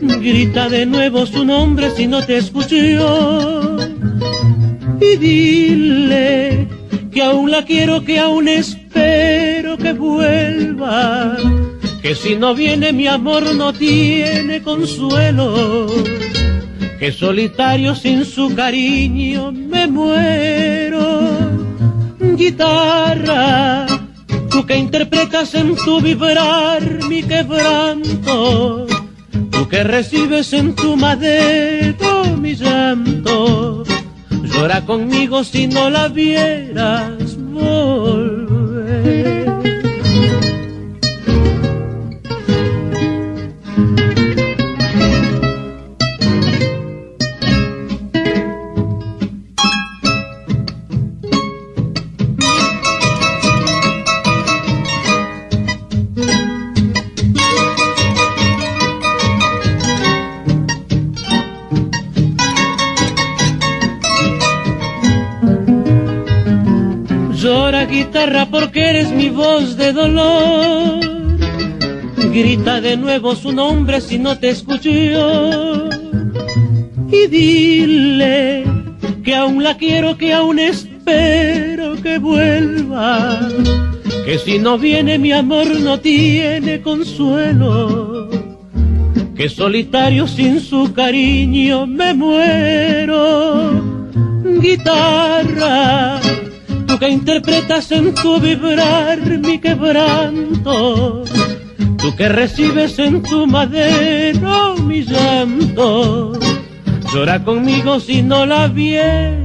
Grita de nuevo su nombre si no te escuchó. Y dile que aún la quiero, que aún espero que vuelva. Que si no viene mi amor no tiene consuelo. Que solitario sin su cariño me muero. Guitarra, tú que interpretas en tu vibrar mi quebranto, tú que recibes en tu madero mi llanto, llora conmigo si no la vieras. Guitarra porque eres mi voz de dolor. Grita de nuevo su nombre si no te escucho yo. Y dile que aún la quiero, que aún espero que vuelva. Que si no viene mi amor no tiene consuelo. Que solitario sin su cariño me muero. Guitarra, que interpretas en tu vibrar mi quebranto. Tú que recibes en tu madero mi llanto llora conmigo si no la viera.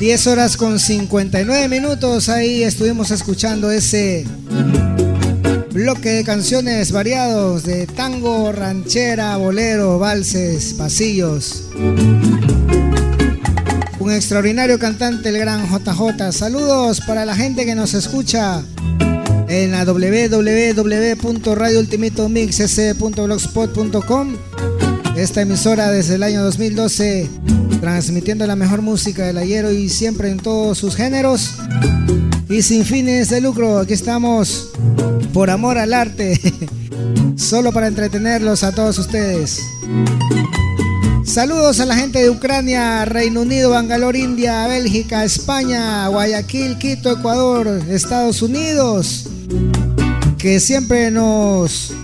10 horas con 59 minutos. Ahí estuvimos escuchando ese bloque de canciones variados de tango, ranchera, bolero, valses, pasillos. Un extraordinario cantante, el gran JJ. Saludos para la gente que nos escucha en la www.radioultimitomix.blogspot.com esta emisora desde el año 2012 transmitiendo la mejor música del ayer y siempre en todos sus géneros y sin fines de lucro. Aquí estamos por amor al arte, (laughs) solo para entretenerlos a todos ustedes. Saludos a la gente de Ucrania, Reino Unido, Bangalore, India, Bélgica, España, Guayaquil, Quito, Ecuador, Estados Unidos, que siempre nos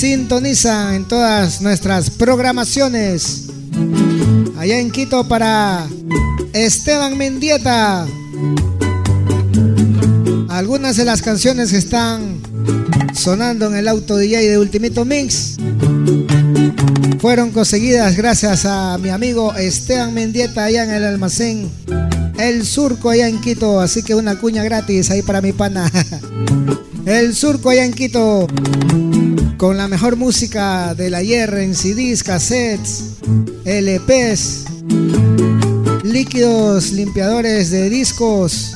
sintoniza en todas nuestras programaciones. Allá en Quito para Esteban Mendieta. Algunas de las canciones que están sonando en el auto DJ de Ultimito Mix fueron conseguidas gracias a mi amigo Esteban Mendieta allá en el almacén El Surco allá en Quito. Así que una cuña gratis ahí para mi pana. (laughs) El Surco allá en Quito con la mejor música del ayer en CDs, cassettes, LPs, líquidos limpiadores de discos,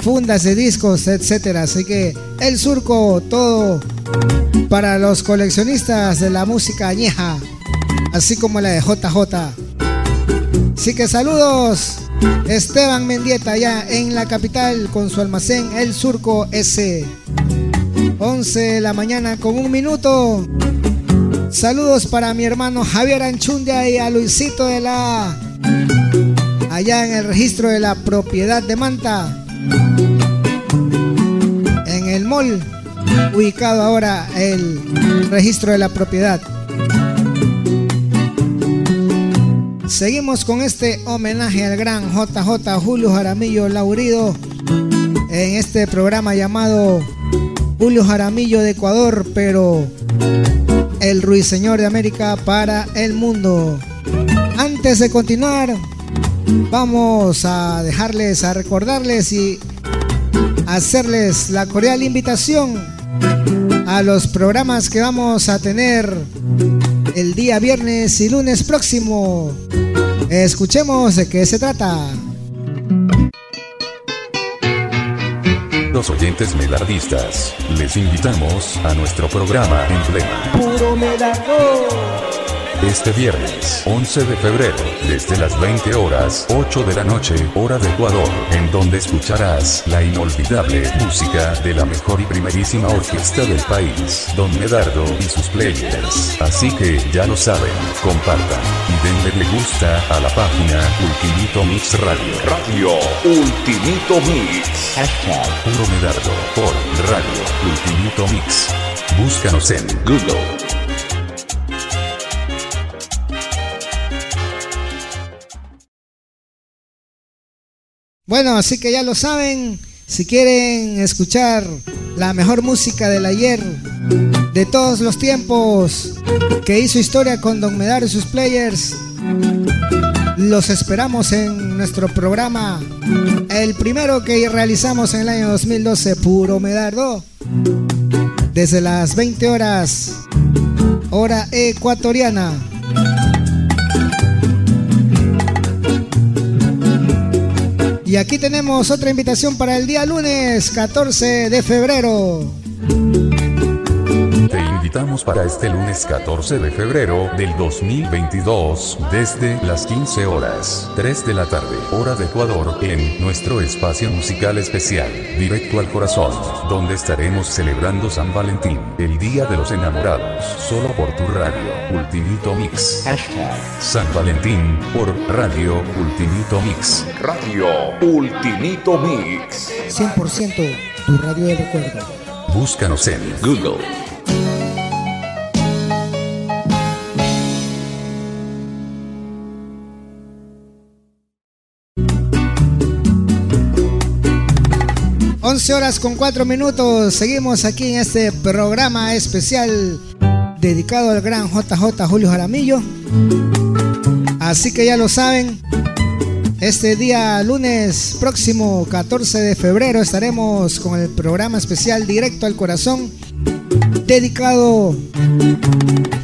fundas de discos, etcétera. Así que el surco, todo para los coleccionistas de la música añeja, así como la de JJ. Así que saludos, Esteban Mendieta, allá en la capital con su almacén El Surco S. 11 de la mañana con un minuto. Saludos para mi hermano Javier Anchundia y a Luisito de la. Allá en el registro de la propiedad de Manta. En el mall, ubicado ahora el registro de la propiedad. Seguimos con este homenaje al gran JJ Julio Jaramillo Laurido en este programa llamado Julio Jaramillo de Ecuador, pero el ruiseñor de América para el mundo. Antes de continuar, vamos a dejarles, a recordarles y hacerles la cordial invitación a los programas que vamos a tener el día viernes y lunes próximo. Escuchemos de qué se trata. Oyentes melardistas, les invitamos a nuestro programa Emblema. Puro. Este viernes, 11 de febrero, desde las 20 horas, 8 de la noche, hora de Ecuador, en donde escucharás la inolvidable música de la mejor y primerísima orquesta del país, Don Medardo y sus players. Así que ya lo saben, compartan y denle me gusta a la página Ultimito Mix Radio. Radio Ultimito Mix. Puro Medardo por Radio Ultimito Mix. Búscanos en Google. Bueno, así que ya lo saben, si quieren escuchar la mejor música del ayer, de todos los tiempos, que hizo historia con Don Medar y sus players. Los esperamos en nuestro programa, el primero que realizamos en el año 2012, Puro Medardo, desde las 20 horas, hora ecuatoriana. Y aquí tenemos otra invitación para el día lunes 14 de febrero. Te invitamos para este lunes 14 de febrero del 2022 desde las 15 horas 3 de la tarde hora de Ecuador en nuestro espacio musical especial Directo al Corazón donde estaremos celebrando San Valentín, el Día de los Enamorados, solo por tu radio Ultimito Mix. San Valentín por Radio Ultimito Mix. Radio Ultimito Mix. 100% tu radio de recuerdo. Búscanos en Google. Once horas con cuatro minutos. Seguimos aquí en este programa especial dedicado al gran JJ Julio Jaramillo. Así que ya lo saben, este día lunes próximo 14 de febrero estaremos con el programa especial Directo al Corazón, dedicado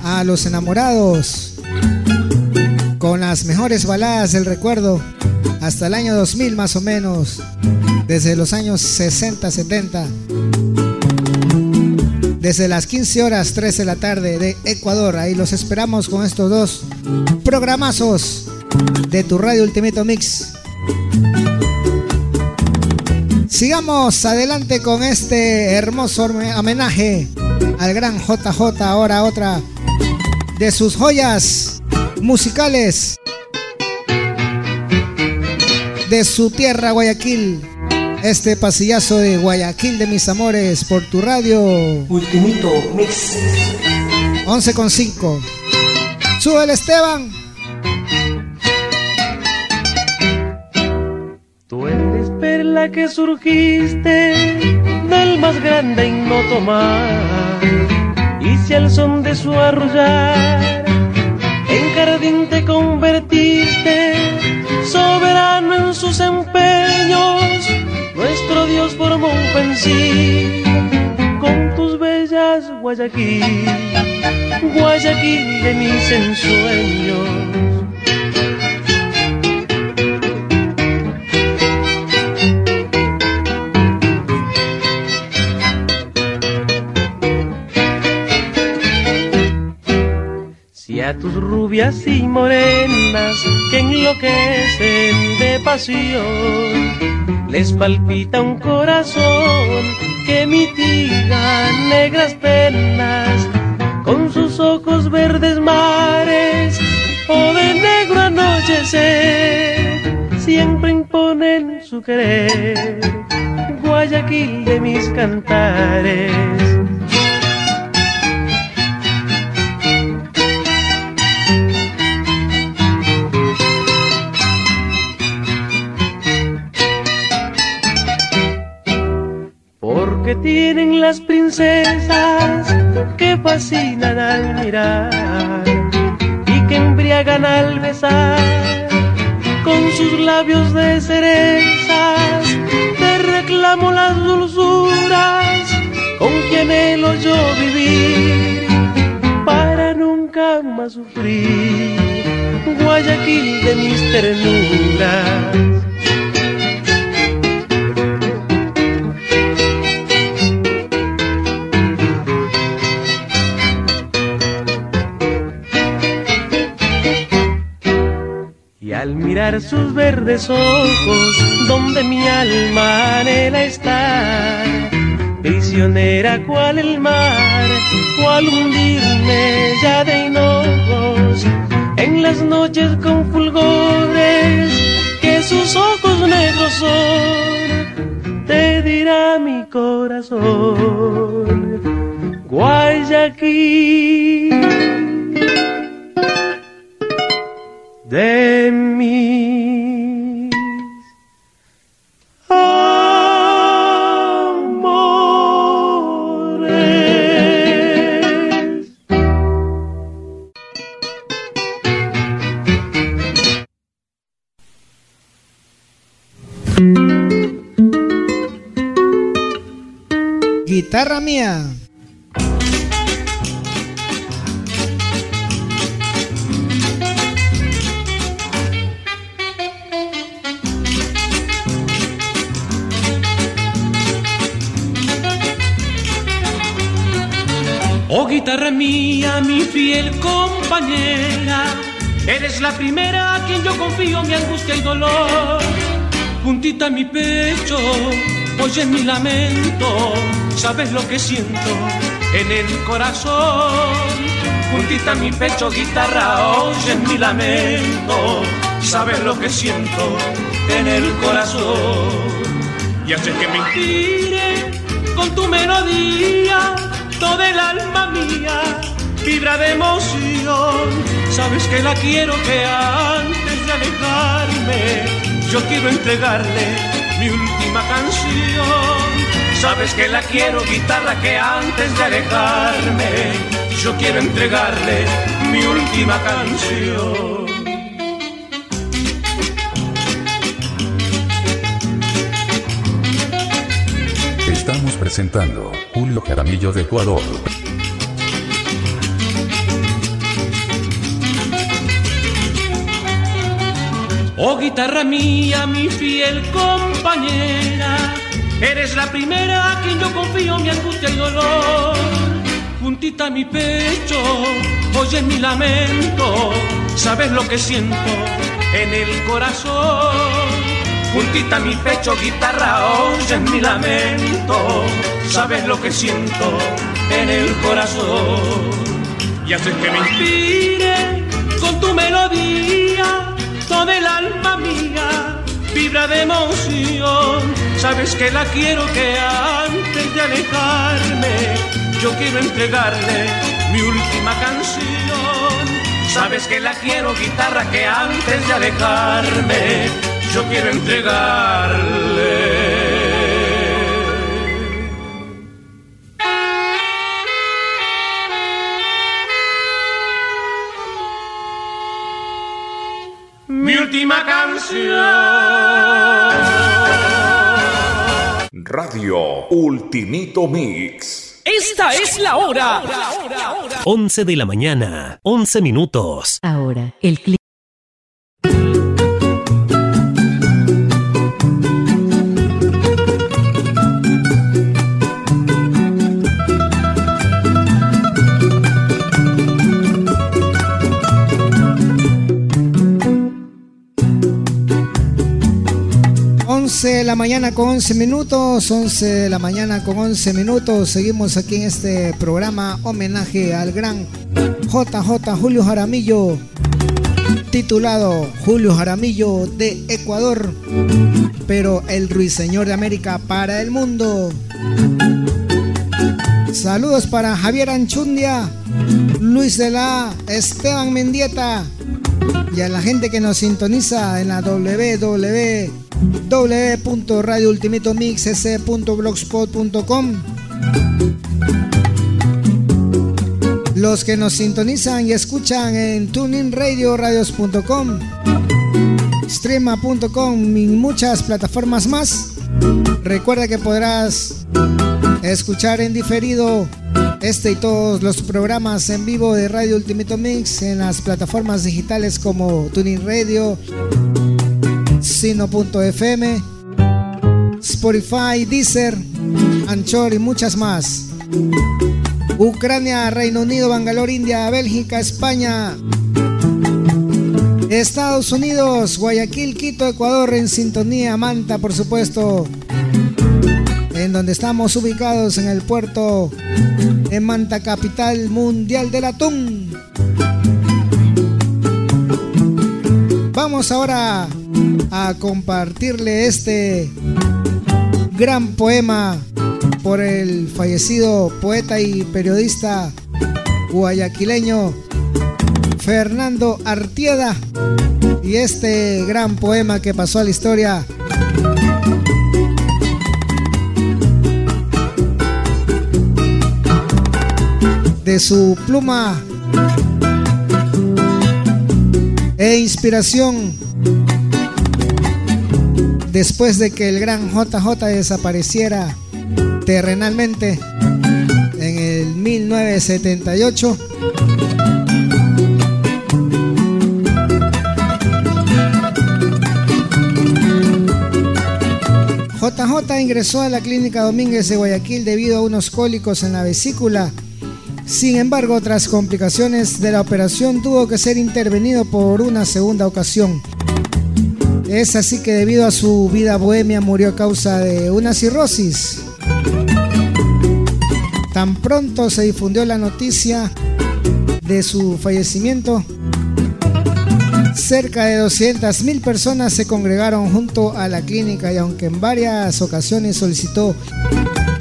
a los enamorados, con las mejores baladas del recuerdo, hasta el año 2000 más o menos, desde los años 60, 70. Desde las 15 horas 13 de la tarde de Ecuador, ahí los esperamos con estos dos programazos de tu radio Ultimito Mix. Sigamos adelante con este hermoso homenaje al gran JJ, ahora otra de sus joyas musicales de su tierra Guayaquil. Este pasillazo de Guayaquil de mis amores por tu radio. Ultimito Mix. 11 con 5. Sube el Esteban. Tú eres perla que surgiste del más grande ignoto mar y si al son de su arrullar jardín te convertiste soberano en sus empeños. Nuestro Dios formó un pensil con tus bellas Guayaquil Guayaquil de mis ensueños tus rubias y morenas que enloquecen de pasión. Les palpita un corazón que mitiga negras penas. Con sus ojos verdes mares o de negro anochecer siempre imponen su querer. Guayaquil de mis cantares que tienen las princesas que fascinan al mirar y que embriagan al besar con sus labios de cerezas. Te reclamo las dulzuras con quien anhelo yo vivir para nunca más sufrir. Guayaquil de mis ternuras. Al mirar sus verdes ojos, donde mi alma anhela estar, prisionera cual el mar, cual hundirme ya de hinojos, en las noches con fulgores, que sus ojos negros son, te dirá mi corazón, Guayaquil de mis amores. Guitarra mía. Guitarra mía, mi fiel compañera, eres la primera a quien yo confío mi angustia y dolor. Puntita a mi pecho, oye mi lamento, sabes lo que siento en el corazón. Puntita a mi pecho, guitarra, oye mi lamento, sabes lo que siento en el corazón. Y haces que me inspire con tu melodía toda el alma mía vibra de emoción. Sabes que la quiero que antes de alejarme, yo quiero entregarle mi última canción. Sabes que la quiero guitarra que antes de alejarme, yo quiero entregarle mi última canción. Presentando Julio Jaramillo de Ecuador. Oh guitarra mía, mi fiel compañera, eres la primera a quien yo confío mi angustia y dolor. Puntita a mi pecho, oye mi lamento, sabes lo que siento en el corazón. Puntita a mi pecho, guitarra, oye mi lamento, sabes lo que siento en el corazón. Y haces que me inspire con tu melodía, toda el alma mía vibra de emoción. Sabes que la quiero que antes de alejarme, yo quiero entregarle mi última canción. Sabes que la quiero guitarra que antes de alejarme, yo quiero entregarle. Mi última canción. Radio Ultimito Mix. Esta es la hora. 11 de la mañana, 11 minutos. Ahora, el clip. de la mañana con 11 minutos, 11 de la mañana con 11 minutos. Seguimos aquí en este programa homenaje al gran JJ Julio Jaramillo, titulado Julio Jaramillo de Ecuador, pero el ruiseñor de América para el mundo. Saludos para Javier Anchundia, Luis de la Esteban Mendieta y a la gente que nos sintoniza en la www www.radioultimatomixs.blogspot.com Los que nos sintonizan y escuchan en TuneIn Radio, radios.com, streama.com y muchas plataformas más. Recuerda que podrás escuchar en diferido este y todos los programas en vivo de Radio Ultimito Mix en las plataformas digitales como TuneIn Radio, Sino.fm, Spotify, Deezer, Anchor y muchas más. Ucrania, Reino Unido, Bangalore, India, Bélgica, España, Estados Unidos, Guayaquil, Quito, Ecuador en sintonía, Manta por supuesto, en donde estamos ubicados en el puerto en Manta, capital mundial del atún. Vamos ahora a compartirle este gran poema por el fallecido poeta y periodista guayaquileño Fernando Artieda y este gran poema que pasó a la historia de su pluma e inspiración después de que el gran JJ desapareciera terrenalmente en el 1978. JJ ingresó a la clínica Domínguez de Guayaquil debido a unos cólicos en la vesícula. Sin embargo, tras complicaciones de la operación tuvo que ser intervenido por una segunda ocasión. Es así que debido a su vida bohemia murió a causa de una cirrosis. Tan pronto se difundió la noticia de su fallecimiento, cerca de 200.000 personas se congregaron junto a la clínica y aunque en varias ocasiones solicitó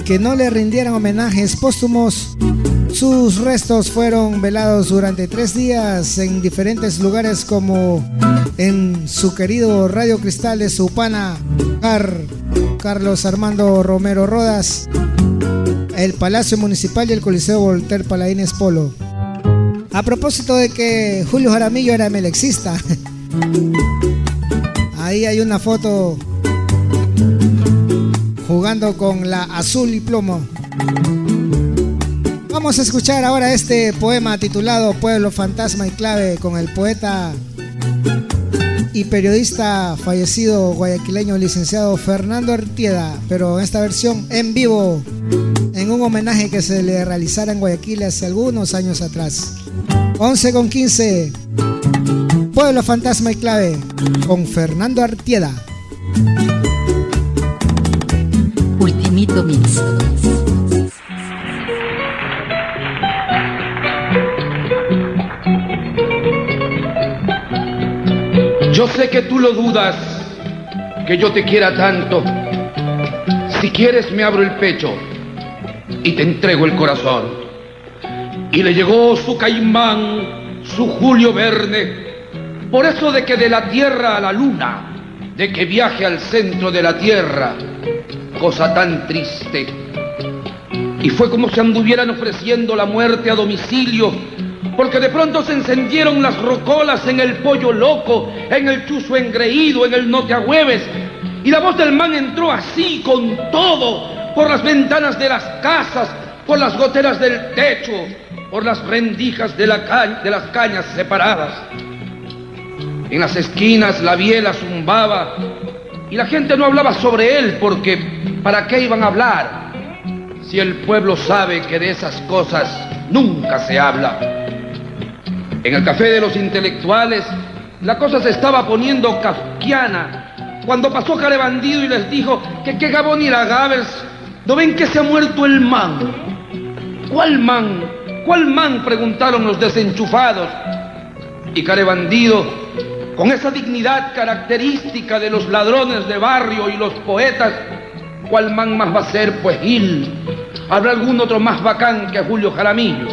que no le rindieran homenajes póstumos, sus restos fueron velados durante tres días en diferentes lugares como en su querido Radio Cristal de Supana, Car Carlos Armando Romero Rodas, el Palacio Municipal y el Coliseo Voltaire Paladines Polo. A propósito de que Julio Jaramillo era melexista, (laughs) ahí hay una foto jugando con la azul y plomo. Vamos a escuchar ahora este poema titulado Pueblo Fantasma y Clave con el poeta y periodista fallecido guayaquileño licenciado Fernando Artieda, pero en esta versión en vivo, en un homenaje que se le realizara en Guayaquil hace algunos años atrás. 11 con 15, Pueblo Fantasma y Clave con Fernando Artieda. Ultimito. Yo sé que tú lo dudas, que yo te quiera tanto. Si quieres me abro el pecho y te entrego el corazón. Y le llegó su caimán, su Julio Verne, por eso de que de la tierra a la luna, de que viaje al centro de la tierra, cosa tan triste. Y fue como si anduvieran ofreciendo la muerte a domicilio porque de pronto se encendieron las rocolas en el pollo loco, en el chuzo engreído, en el no te agüeves, y la voz del man entró así con todo, por las ventanas de las casas, por las goteras del techo, por las rendijas de, de las cañas separadas. En las esquinas la biela zumbaba y la gente no hablaba sobre él porque ¿para qué iban a hablar? Si el pueblo sabe que de esas cosas nunca se habla. En el café de los intelectuales, la cosa se estaba poniendo kafkiana. Cuando pasó Jare Bandido y les dijo que qué Gabón y la Gabers, ¿no ven que se ha muerto el man? ¿Cuál man? ¿Cuál man? preguntaron los desenchufados. Y Care Bandido, con esa dignidad característica de los ladrones de barrio y los poetas, ¿cuál man más va a ser? Pues Gil. ¿Habrá algún otro más bacán que Julio Jaramillo?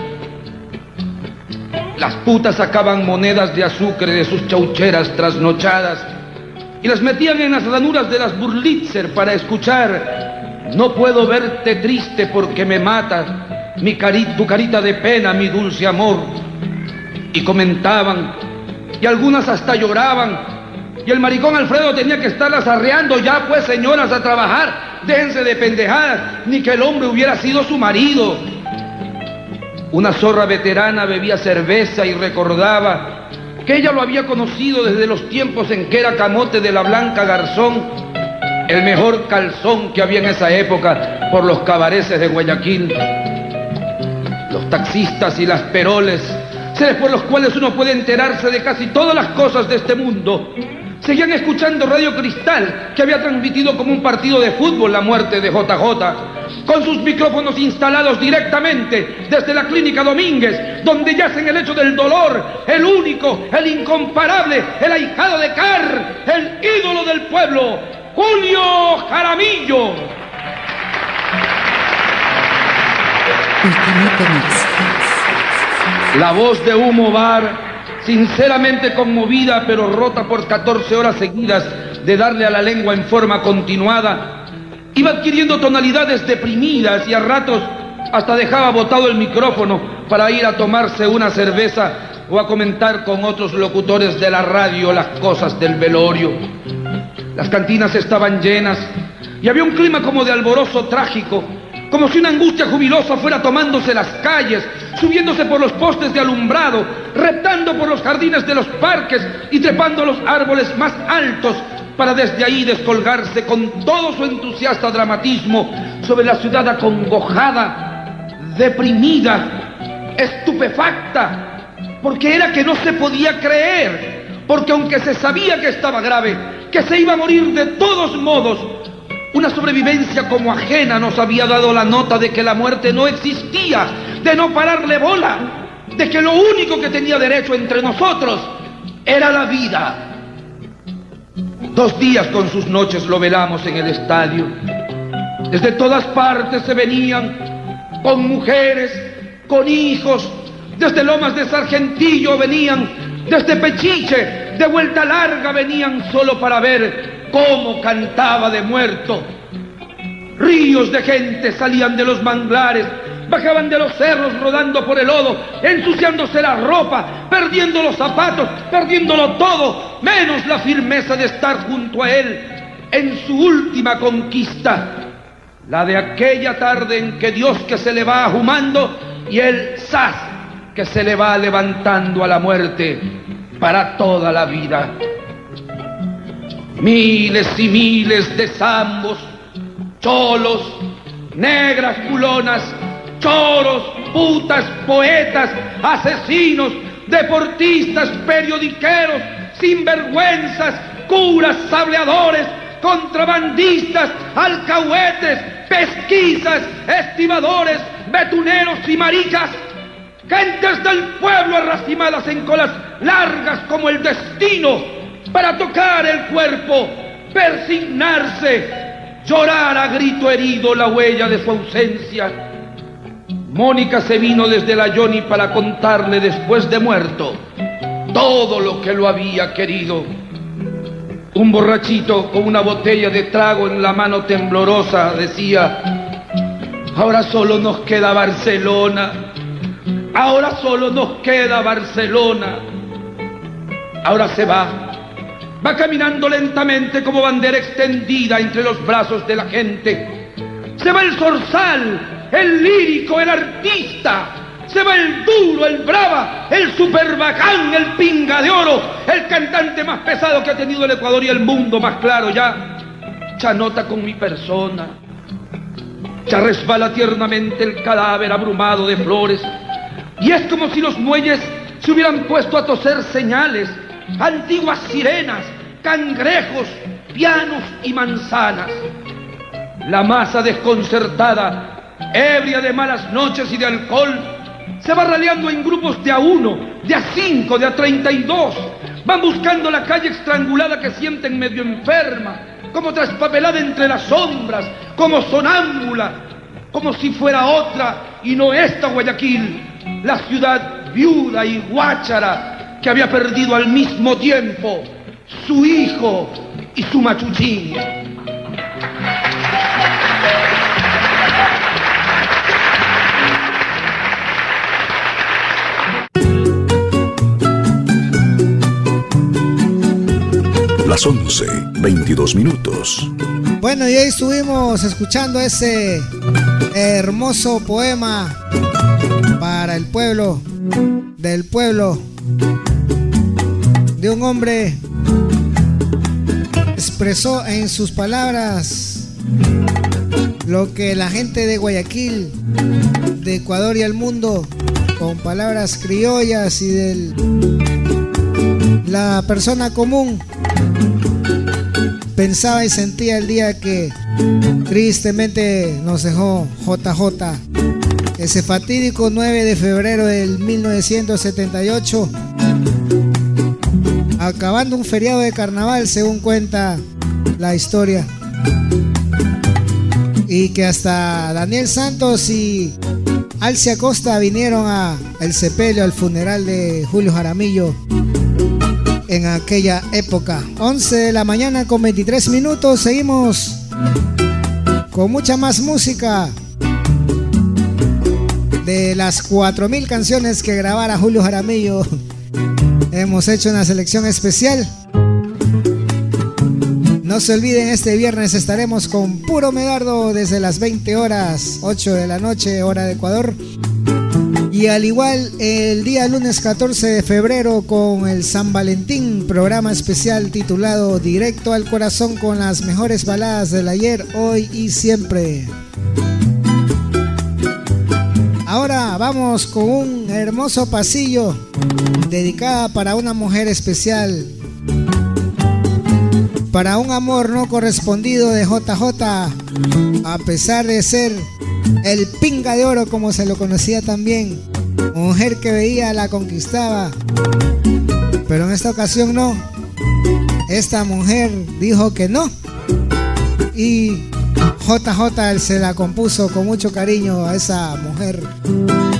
Las putas sacaban monedas de azúcar de sus chaucheras trasnochadas y las metían en las ranuras de las burlitzer para escuchar. No puedo verte triste porque me mata mi tu carita de pena, mi dulce amor. Y comentaban, y algunas hasta lloraban, y el maricón Alfredo tenía que estarlas arreando ya pues señoras a trabajar, déjense de pendejadas, ni que el hombre hubiera sido su marido. Una zorra veterana bebía cerveza y recordaba que ella lo había conocido desde los tiempos en que era camote de la Blanca Garzón, el mejor calzón que había en esa época por los cabareces de Guayaquil. Los taxistas y las peroles, seres por los cuales uno puede enterarse de casi todas las cosas de este mundo, seguían escuchando Radio Cristal, que había transmitido como un partido de fútbol la muerte de JJ con sus micrófonos instalados directamente desde la clínica Domínguez, donde yace en el hecho del dolor, el único, el incomparable, el ahijado de Car, el ídolo del pueblo, Julio Jaramillo. La voz de Humo Bar, sinceramente conmovida pero rota por 14 horas seguidas de darle a la lengua en forma continuada, Iba adquiriendo tonalidades deprimidas y a ratos hasta dejaba botado el micrófono para ir a tomarse una cerveza o a comentar con otros locutores de la radio las cosas del velorio. Las cantinas estaban llenas y había un clima como de alborozo trágico, como si una angustia jubilosa fuera tomándose las calles, subiéndose por los postes de alumbrado, reptando por los jardines de los parques y trepando los árboles más altos para desde ahí descolgarse con todo su entusiasta dramatismo sobre la ciudad acongojada, deprimida, estupefacta, porque era que no se podía creer, porque aunque se sabía que estaba grave, que se iba a morir de todos modos, una sobrevivencia como ajena nos había dado la nota de que la muerte no existía, de no pararle bola, de que lo único que tenía derecho entre nosotros era la vida. Dos días con sus noches lo velamos en el estadio. Desde todas partes se venían con mujeres, con hijos. Desde Lomas de Sargentillo venían, desde Pechiche, de vuelta larga venían solo para ver cómo cantaba de muerto. Ríos de gente salían de los manglares bajaban de los cerros rodando por el lodo, ensuciándose la ropa, perdiendo los zapatos, perdiéndolo todo, menos la firmeza de estar junto a él en su última conquista, la de aquella tarde en que Dios que se le va ahumando y el sas que se le va levantando a la muerte para toda la vida. Miles y miles de zambos, cholos, negras culonas, choros, putas, poetas, asesinos, deportistas, periodiqueros, sinvergüenzas, curas, sableadores, contrabandistas, alcahuetes, pesquisas, estibadores, betuneros y maricas, gentes del pueblo arracimadas en colas largas como el destino para tocar el cuerpo, persignarse, llorar a grito herido la huella de su ausencia Mónica se vino desde la Johnny para contarle después de muerto todo lo que lo había querido. Un borrachito con una botella de trago en la mano temblorosa decía, ahora solo nos queda Barcelona, ahora solo nos queda Barcelona. Ahora se va, va caminando lentamente como bandera extendida entre los brazos de la gente. Se va el zorzal el lírico, el artista. Se va el duro, el brava, el superbacán, el pinga de oro, el cantante más pesado que ha tenido el Ecuador y el mundo más claro ya. Ya nota con mi persona. Ya resbala tiernamente el cadáver abrumado de flores. Y es como si los muelles se hubieran puesto a toser señales, antiguas sirenas, cangrejos, pianos y manzanas. La masa desconcertada ebria de malas noches y de alcohol, se va raleando en grupos de a uno, de a cinco, de a treinta y dos. Van buscando la calle estrangulada que sienten medio enferma, como traspapelada entre las sombras, como sonámbula, como si fuera otra y no esta Guayaquil, la ciudad viuda y guáchara que había perdido al mismo tiempo su hijo y su machuchín. las 11, 22 minutos. Bueno, y ahí estuvimos escuchando ese hermoso poema para el pueblo, del pueblo, de un hombre expresó en sus palabras lo que la gente de Guayaquil, de Ecuador y el mundo, con palabras criollas y de la persona común pensaba y sentía el día que tristemente nos dejó JJ. Ese fatídico 9 de febrero del 1978, acabando un feriado de carnaval, según cuenta la historia. Y que hasta Daniel Santos y Alcia Costa vinieron a el sepelio, al funeral de Julio Jaramillo en aquella época. 11 de la mañana con 23 minutos. Seguimos con mucha más música. De las 4.000 canciones que grabara Julio Jaramillo, hemos hecho una selección especial. No se olviden, este viernes estaremos con Puro Medardo desde las 20 horas, 8 de la noche, hora de Ecuador. Y al igual el día lunes 14 de febrero con el San Valentín, programa especial titulado Directo al Corazón con las mejores baladas del ayer, hoy y siempre. Ahora vamos con un hermoso pasillo dedicada para una mujer especial. Para un amor no correspondido de JJ, a pesar de ser el pinga de oro como se lo conocía también. Mujer que veía la conquistaba. Pero en esta ocasión no. Esta mujer dijo que no. Y JJ se la compuso con mucho cariño a esa mujer.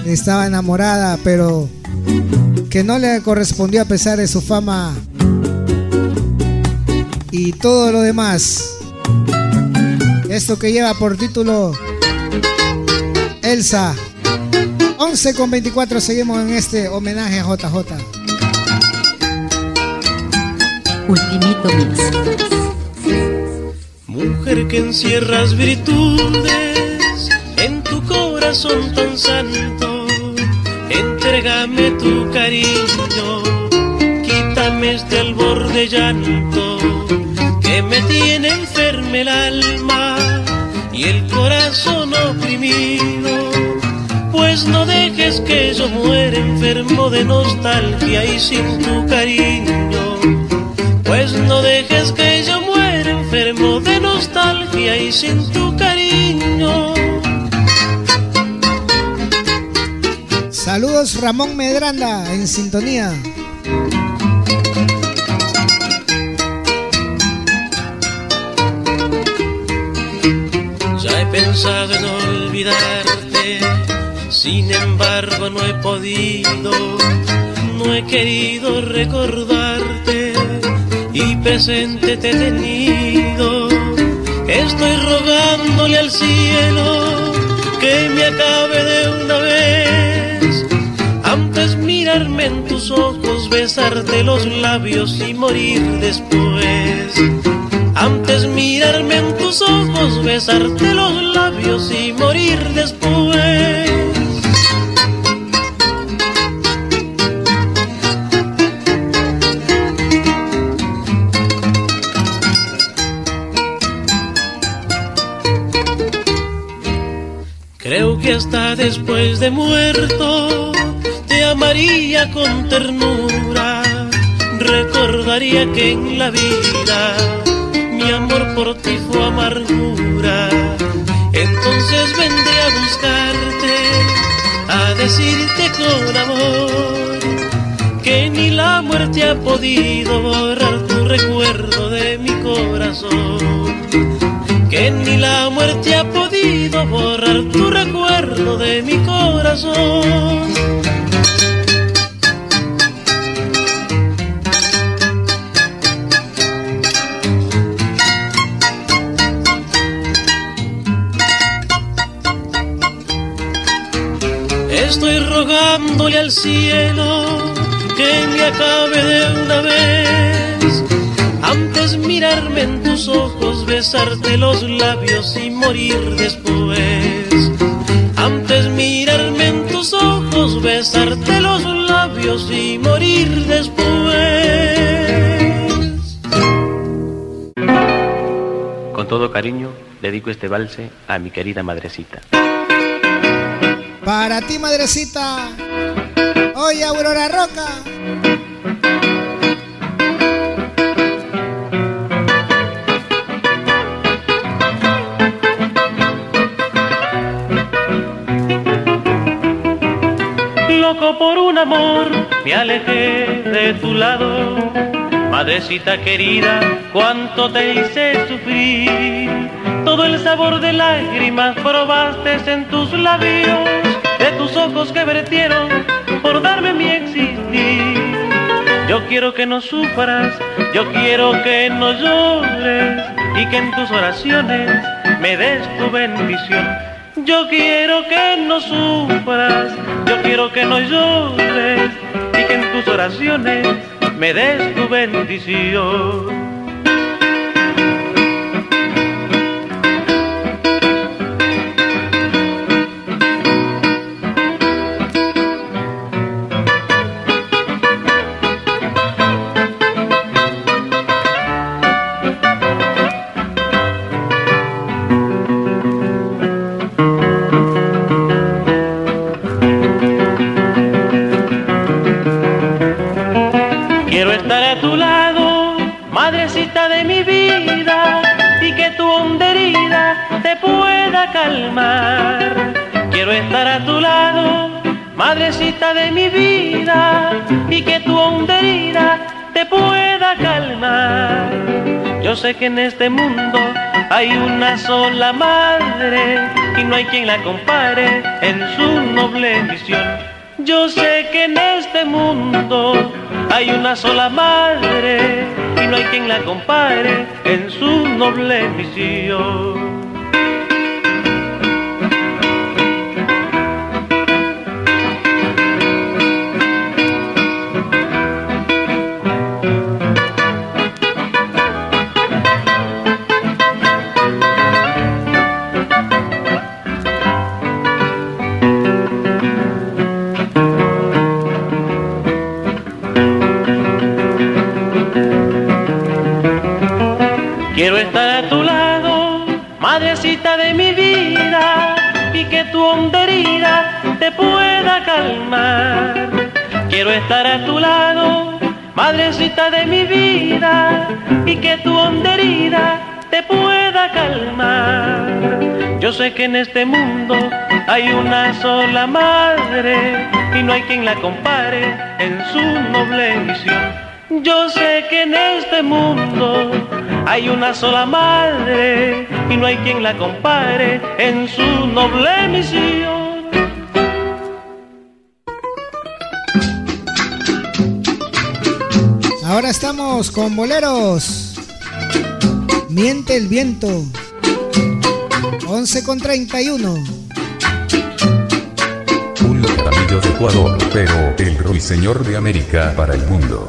Estaba enamorada, pero que no le correspondió a pesar de su fama y todo lo demás. Esto que lleva por título Elsa. 11 con 24 seguimos en este homenaje a JJ. Ultimito Mix. Mujer que encierras virtudes en tu corazón tan santo, entrégame tu cariño, quítame este albor de llanto que me tiene enferme el alma y el corazón oprimido. Pues no dejes que yo muera enfermo de nostalgia y sin tu cariño. Pues no dejes que yo muera enfermo de nostalgia y sin tu cariño. Saludos Ramón Medranda en sintonía. Ya he pensado en olvidarte, sin embargo no he podido, no he querido recordarte y presente te he tenido. Estoy rogándole al cielo que me acabe de una vez. Antes mirarme en tus ojos, besarte los labios y morir después. Antes mirarme en tus ojos, besarte los labios y morir después. Creo que hasta después de muerto te amaría con ternura. Recordaría que en la vida mi amor por ti fue amargura. Entonces vendré a buscarte, a decirte con amor que ni la muerte ha podido borrar tu recuerdo de mi corazón. Que ni la muerte ha podido borrar tu recuerdo de mi corazón. Rogándole al cielo que me acabe de una vez. Antes mirarme en tus ojos, besarte los labios y morir después. Antes mirarme en tus ojos, besarte los labios y morir después. Con todo cariño, dedico este valse a mi querida madrecita. Para ti, madrecita. Oye, Aurora Roca. Loco por un amor, me alejé de tu lado. Madrecita querida, cuánto te hice sufrir. Todo el sabor de lágrimas probaste en tus labios, tus ojos que vertieron por darme mi existir. Yo quiero que no sufras, yo quiero que no llores y que en tus oraciones me des tu bendición. Yo quiero que no sufras, yo quiero que no llores y que en tus oraciones me des tu bendición. De mi vida, y que tu honda herida te pueda calmar. Yo sé que en este mundo hay una sola madre y no hay quien la compare en su noble misión. Yo sé que en este mundo hay una sola madre y no hay quien la compare en su noble misión. Estar a tu lado, madrecita de mi vida, y que tu honda herida te pueda calmar. Yo sé que en este mundo hay una sola madre, y no hay quien la compare en su noble misión. Yo sé que en este mundo hay una sola madre y no hay quien la compare en su noble misión. Con boleros. Miente el viento. 11 con 31. Un Jaramillo de Ecuador, pero el ruiseñor de América para el mundo.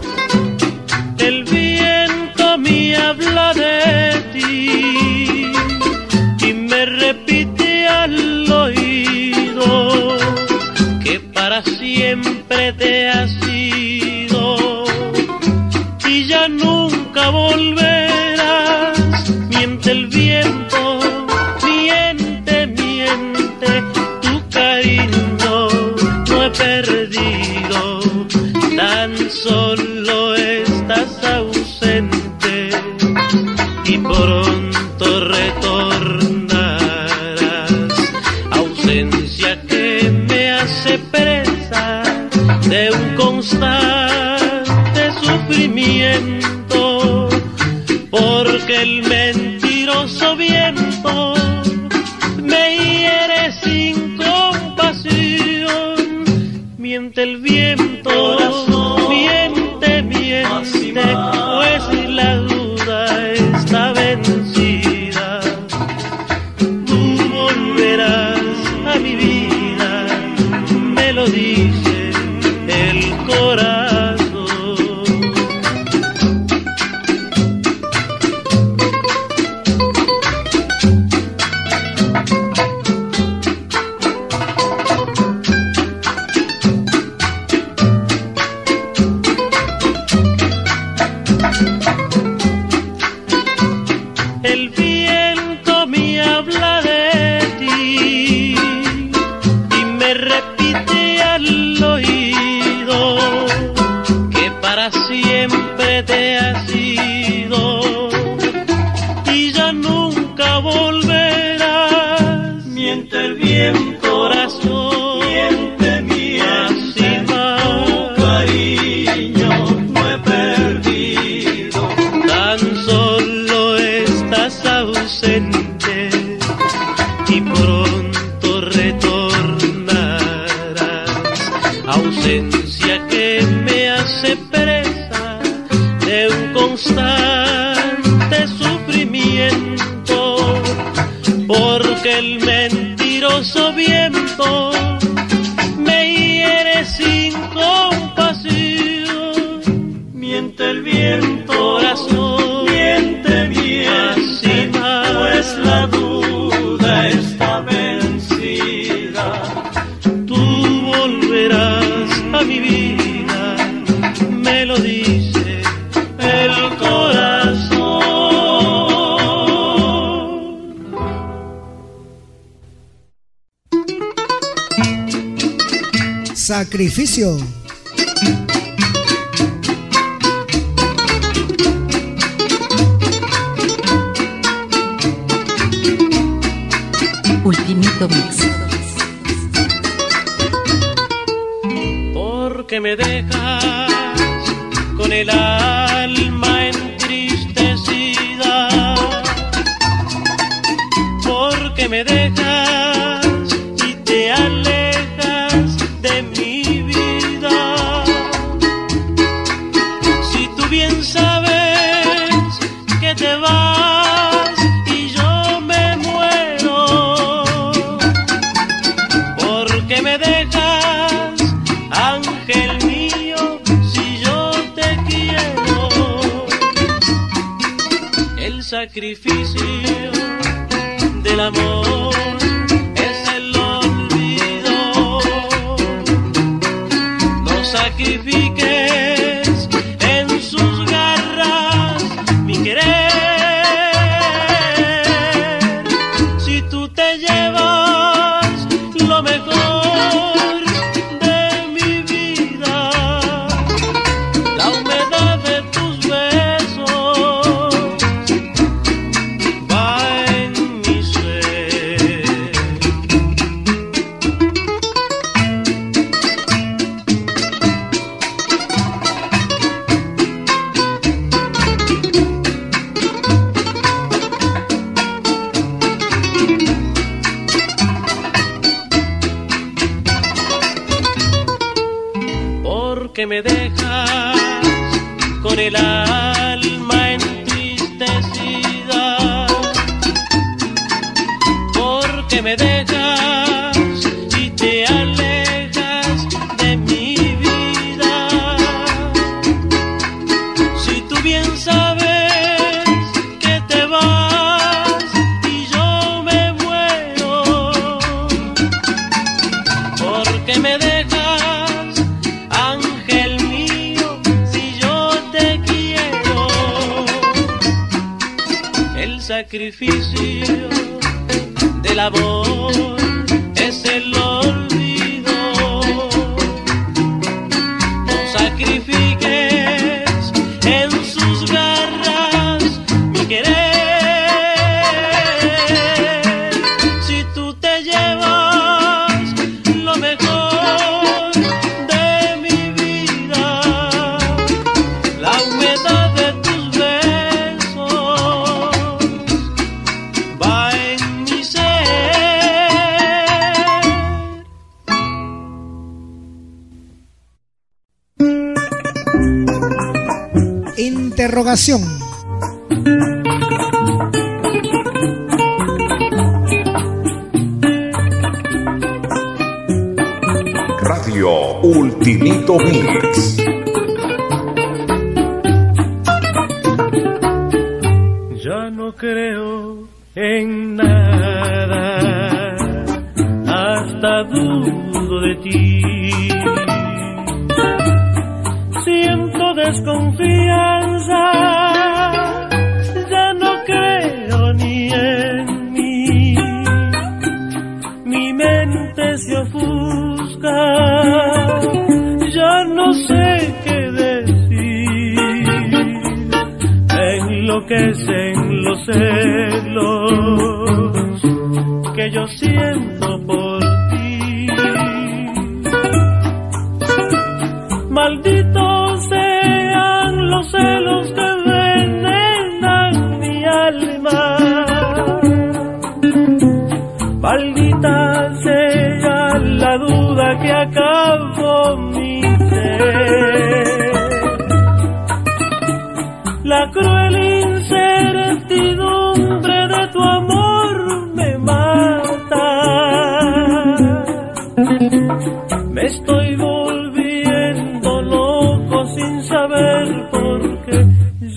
Sacrificio.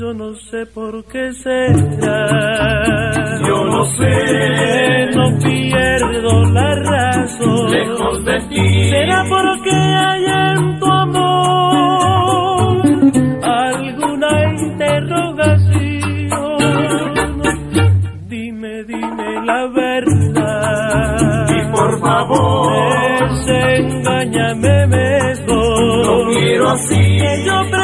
yo no sé por qué será. Yo no sé, no pierdo la razón. Lejos de ti, será porque hay en tu amor alguna interrogación. Dime, dime la verdad. Y por favor, desengáñame mejor. No quiero así. Que yo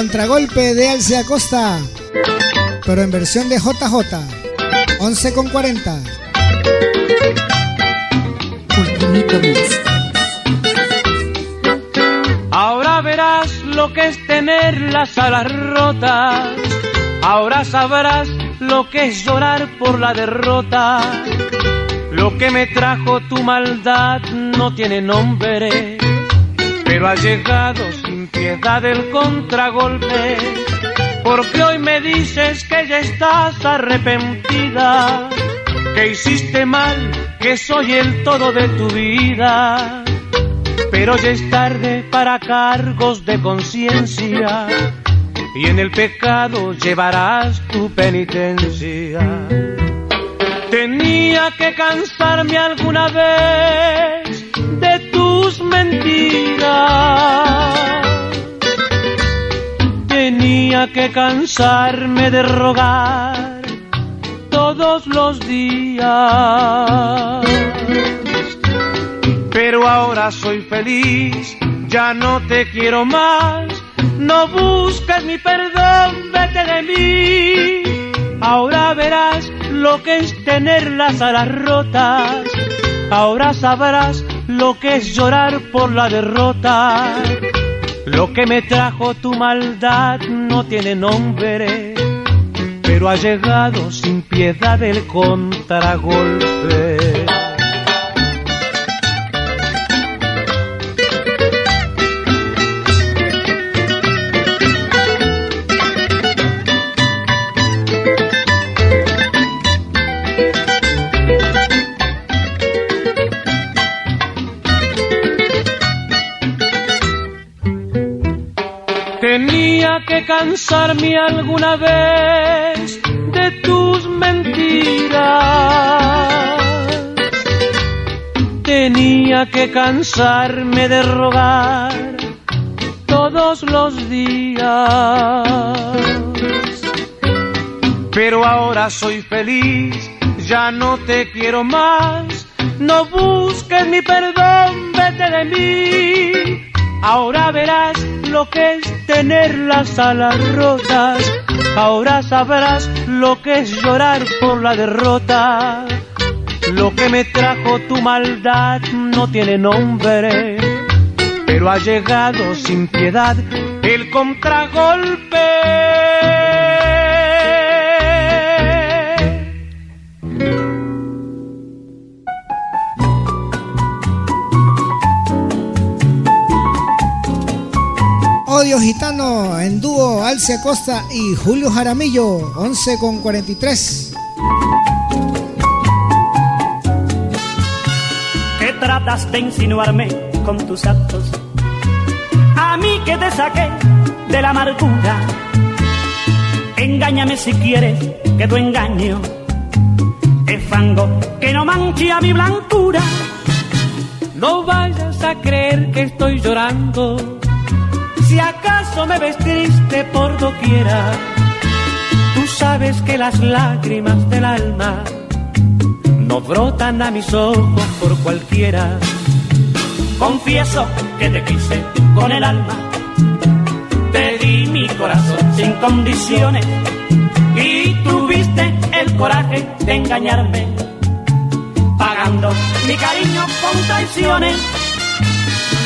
contragolpe de Alce Acosta, pero en versión de JJ. 11 con 40. Ultimito Mix. Ahora verás lo que es tener las alas rotas. Ahora sabrás lo que es llorar por la derrota. Lo que me trajo tu maldad no tiene nombre, pero ha llegado sin piedad el contragolpe. Porque hoy me dices que ya estás arrepentida, que hiciste mal, que soy el todo de tu vida. Pero ya es tarde para cargos de conciencia y en el pecado llevarás tu penitencia. Tenía que cansarme alguna vez de tus mentiras. Tenía que cansarme de rogar todos los días. Pero ahora soy feliz, ya no te quiero más. No busques mi perdón, vete de mí. Ahora verás lo que es tener las alas rotas. Ahora sabrás lo que es llorar por la derrota. Lo que me trajo tu maldad no tiene nombre, pero ha llegado sin piedad el contragolpe. Tenía que cansarme alguna vez de tus mentiras. Tenía que cansarme de rogar todos los días. Pero ahora soy feliz, ya no te quiero más. No busques mi perdón, vete de mí. Ahora verás lo que es tener las alas rotas. Ahora sabrás lo que es llorar por la derrota. Lo que me trajo tu maldad no tiene nombre, pero ha llegado sin piedad el contragolpe. Odio Gitano en dúo Alce Acosta y Julio Jaramillo, 11 con 43. que tratas de insinuarme con tus actos. A mí que te saqué de la amargura. Engáñame si quieres que tu engaño es fango que no manche a mi blancura. No vayas a creer que estoy llorando. Si acaso me ves triste por doquiera, Tú sabes que las lágrimas del alma no brotan a mis ojos por cualquiera. confieso que te quise con el alma. Te di mi corazón sin condiciones y tuviste el coraje de engañarme, pagando mi cariño con traiciones.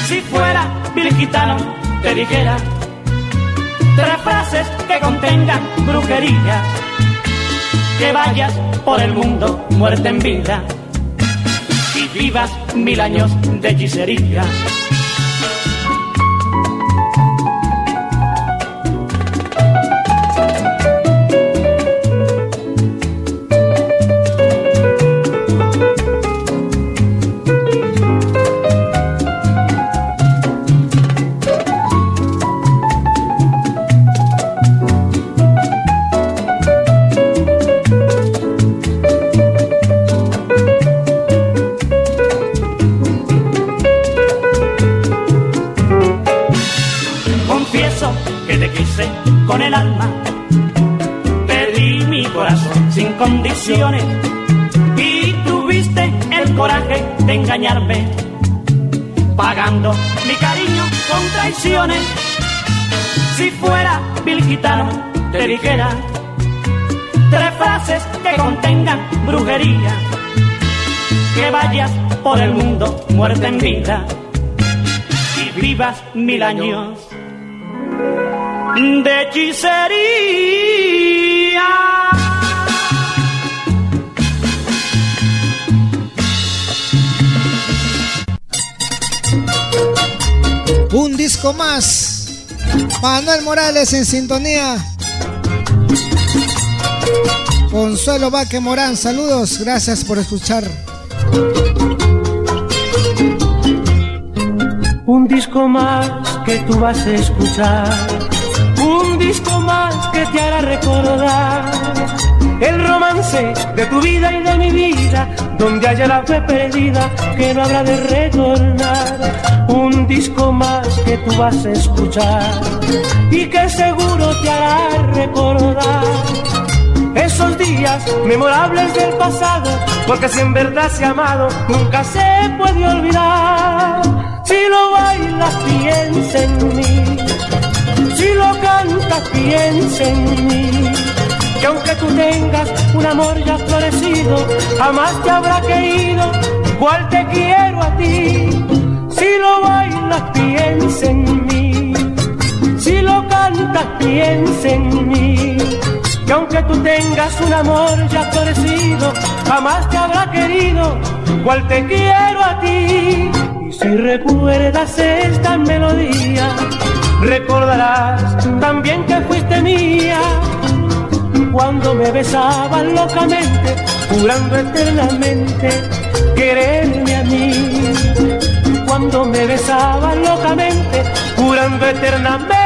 Si fuera vil gitano, te dijera tres frases que contengan brujería. que vayas por el mundo muerte en vida y vivas mil años de hechicería. Pagando mi cariño con traiciones. Si fuera vil gitano, te dijera tres frases que contengan brujería, que vayas por el mundo muerta en vida y vivas mil años de hechicería. Disco más. Manuel Morales en sintonía. Consuelo Vaque Morán, saludos, gracias por escuchar. Un disco más que tú vas a escuchar. Un disco más que te hará recordar el romance de tu vida y de mi vida, donde haya la fe perdida que no habrá de retornar. Un disco más que tú vas a escuchar y que seguro te hará recordar esos días memorables del pasado, porque si en verdad se ha amado, nunca se puede olvidar. Si lo bailas, piensa en mí. Si lo cantas, piensa en mí. Que aunque tú tengas un amor ya florecido, jamás te habrá querido cual te quiero a ti. Si lo bailas, piensa en mí. Si lo cantas, piensa en mí. Que aunque tú tengas un amor ya florecido, jamás te habrá querido cual te quiero a ti. Y si recuerdas esta melodía, recordarás también que fuiste mía cuando me besabas locamente, jurando eternamente quererme a mí. Cuando me besabas locamente, jurando eternamente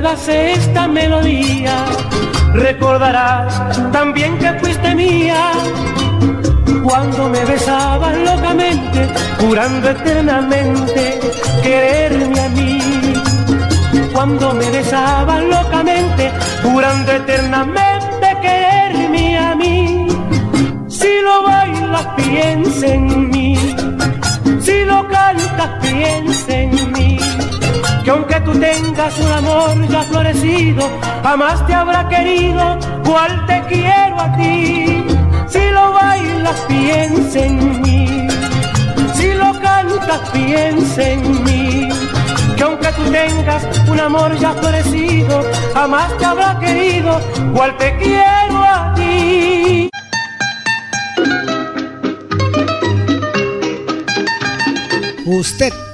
recuerdas esta melodía, recordarás también que fuiste mía. Cuando me besabas locamente, jurando eternamente quererme a mí. Cuando me besabas locamente, jurando eternamente quererme a mí. Si lo bailas, piensa en mí. Si lo cantas, piensa en mí que aunque tú tengas un amor ya florecido, jamás te habrá querido cual te quiero a ti. Si lo bailas, piensa en mí. Si lo cantas, piensa en mí. Que aunque tú tengas un amor ya florecido, jamás te habrá querido cual te quiero a ti. Usted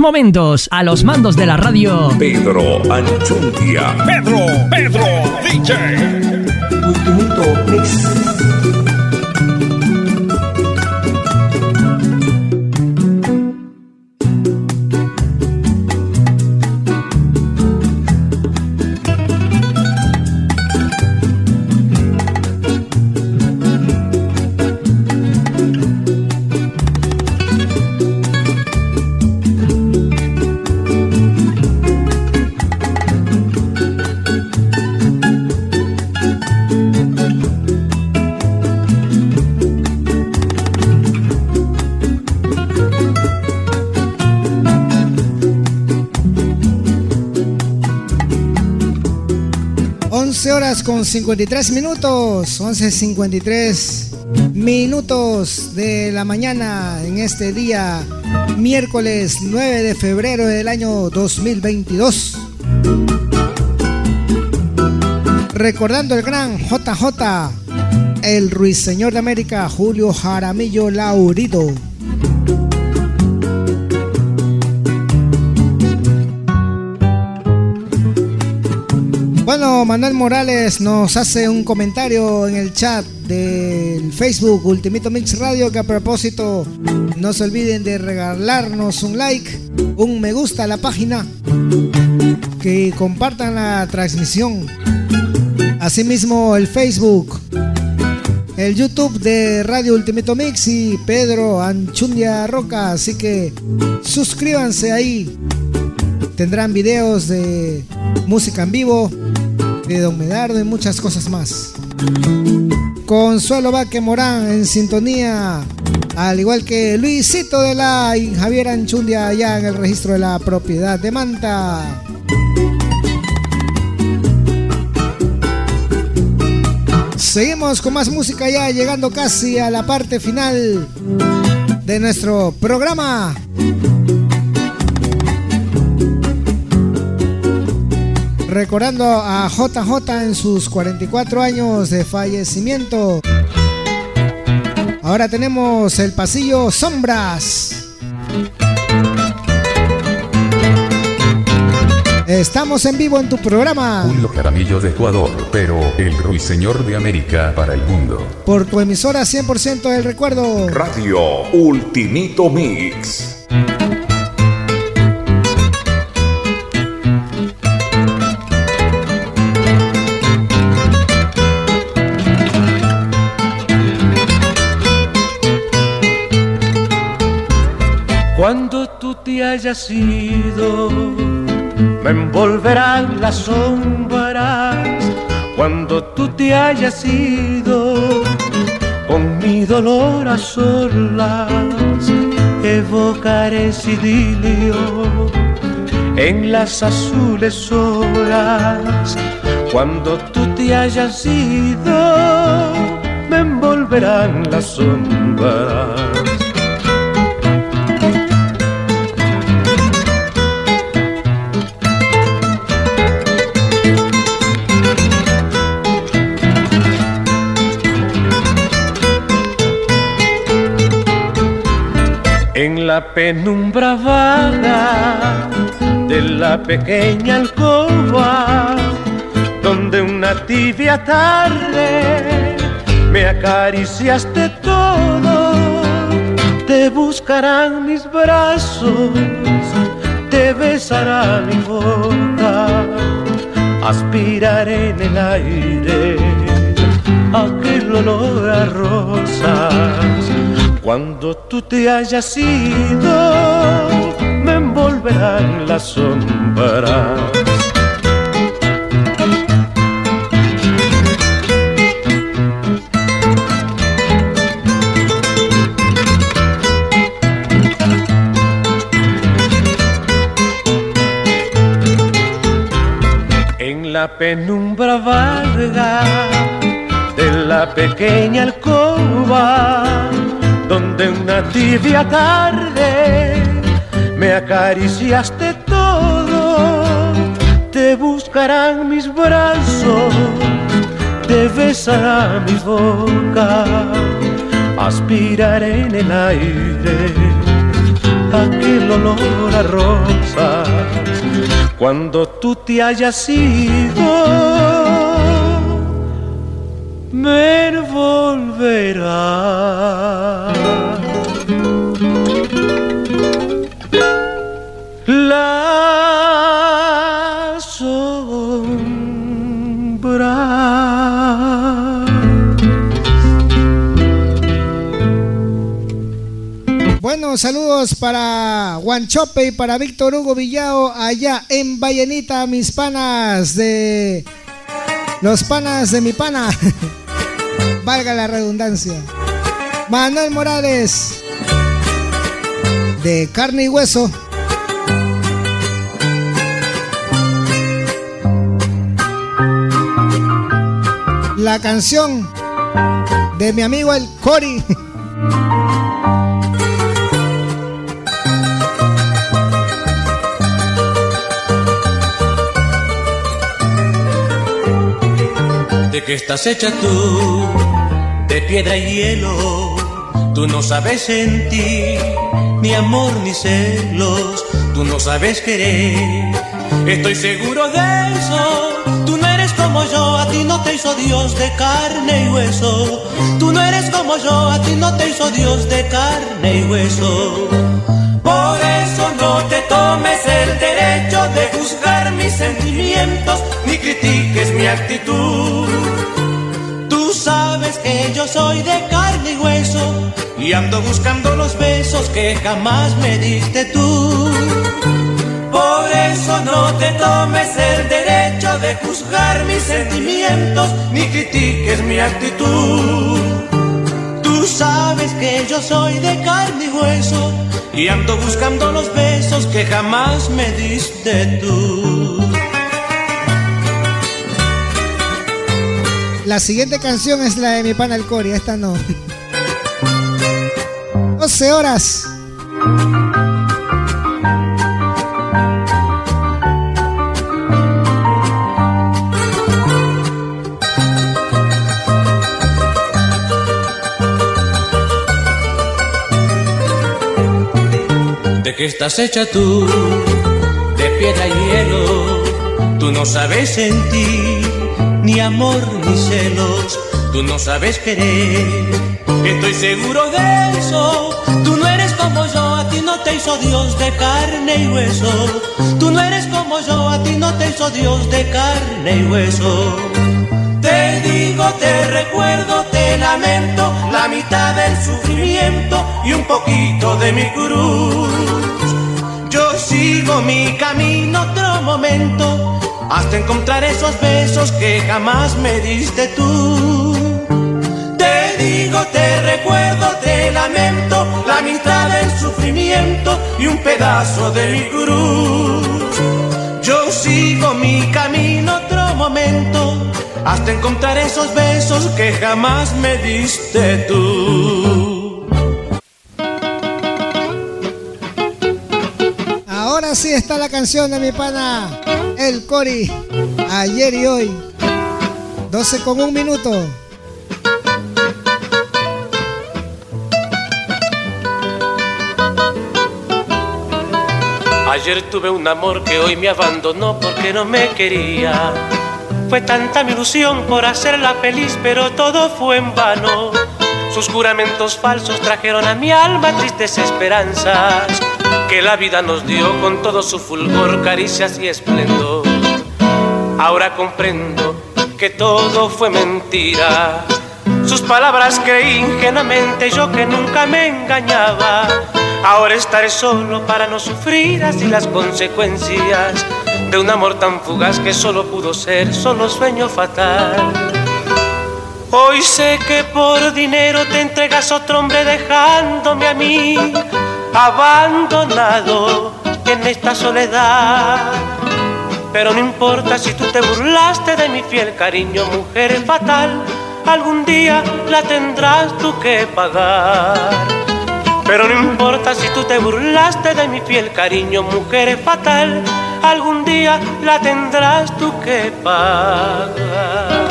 momentos, a los mandos de la radio, Pedro Anchundia. Pedro, Pedro, DJ. Con 53 minutos, 11.53 minutos de la mañana en este día, miércoles 9 de febrero del año 2022. Recordando el gran JJ, el ruiseñor de América, Julio Jaramillo Laurido. Bueno, Manuel Morales nos hace un comentario en el chat del Facebook Ultimito Mix Radio que a propósito no se olviden de regalarnos un like, un me gusta a la página, que compartan la transmisión. Asimismo el Facebook, el YouTube de Radio Ultimito Mix y Pedro Anchundia Roca, así que suscríbanse ahí. Tendrán videos de música en vivo, de Don Medardo y muchas cosas más. Consuelo Vaque Morán en sintonía, al igual que Luisito de la y Javier Anchundia allá en el registro de la propiedad de Manta. Seguimos con más música ya llegando casi a la parte final de nuestro programa. Recordando a JJ en sus 44 años de fallecimiento. Ahora tenemos el pasillo Sombras. Estamos en vivo en tu programa. Julio Jaramillo de Ecuador, pero el ruiseñor de América para el mundo. Por tu emisora 100% del recuerdo. Radio Ultimito Mix. Tú te hayas ido, me envolverán las sombras. Cuando tú te hayas ido, con mi dolor a solas, evocaré ese idilio en las azules horas. Cuando tú te hayas ido, me envolverán las sombras. Penumbra vaga de la pequeña alcoba, donde una tibia tarde me acariciaste todo, te buscarán mis brazos, te besará mi boca, aspiraré en el aire aquel olor a rosas. Cuando tú te hayas ido, me envolverán las sombras. En la penumbra vaga de la pequeña alcoba donde una tibia tarde me acariciaste todo, te buscarán mis brazos, te besará mi boca, aspiraré en el aire aquel olor a rosas. Cuando tú te hayas ido, me volverá. La sombra. Bueno, saludos para Guanchope y para Víctor Hugo Villao allá en Vallenita, mis panas de los panas de mi pana. (laughs) Valga la redundancia. Manuel Morales de carne y hueso. La canción de mi amigo el Cori. (laughs) ¿De qué estás hecha tú? De piedra y hielo. Tú no sabes sentir ni amor ni celos. Tú no sabes querer. Estoy seguro de eso. Tú no eres como yo, a ti no te hizo Dios de carne y hueso. Tú no eres como yo, a ti no te hizo Dios de carne y hueso. Por eso no te tomes el derecho de juzgar mis sentimientos critiques mi actitud. Tú sabes que yo soy de carne y hueso y ando buscando los besos que jamás me diste tú. Por eso no te tomes el derecho de juzgar mis sentimientos ni critiques mi actitud. Tú sabes que yo soy de carne y hueso y ando buscando los besos que jamás me diste tú. La siguiente canción es la de mi pana el Cori, esta no. 12 horas. ¿De qué estás hecha tú? De piedra y hielo. Tú no sabes sentir ni amor ni celos. Tú no sabes querer. Estoy seguro de eso. Tú no eres como yo, a ti no te hizo Dios de carne y hueso. Tú no eres como yo, a ti no te hizo Dios de carne y hueso. Te digo, te recuerdo, te lamento, la mitad del sufrimiento y un poquito de mi cruz. Yo sigo mi camino otro momento hasta encontrar esos besos que jamás me diste tú. Te digo, te recuerdo, te lamento, la mitad del sufrimiento y un pedazo de mi cruz. Yo sigo mi camino otro momento hasta encontrar esos besos que jamás me diste tú. Ahora sí está la canción de mi pana El Cori. Ayer y hoy. 12 con un minuto. Ayer tuve un amor que hoy me abandonó porque no me quería. Fue tanta mi ilusión por hacerla feliz, pero todo fue en vano. Sus juramentos falsos trajeron a mi alma tristes esperanzas que la vida nos dio con todo su fulgor, caricias y esplendor. Ahora comprendo que todo fue mentira. Sus palabras creí ingenuamente, yo que nunca me engañaba. Ahora estaré solo para no sufrir así las consecuencias de un amor tan fugaz que solo pudo ser solo sueño fatal. Hoy sé que por dinero te entregas a otro hombre dejándome a mí abandonado en esta soledad. Pero no importa si tú te burlaste de mi fiel cariño, mujer fatal, algún día la tendrás tú que pagar. Pero no importa si tú te burlaste de mi fiel cariño, mujer fatal, algún día la tendrás tú que pagar.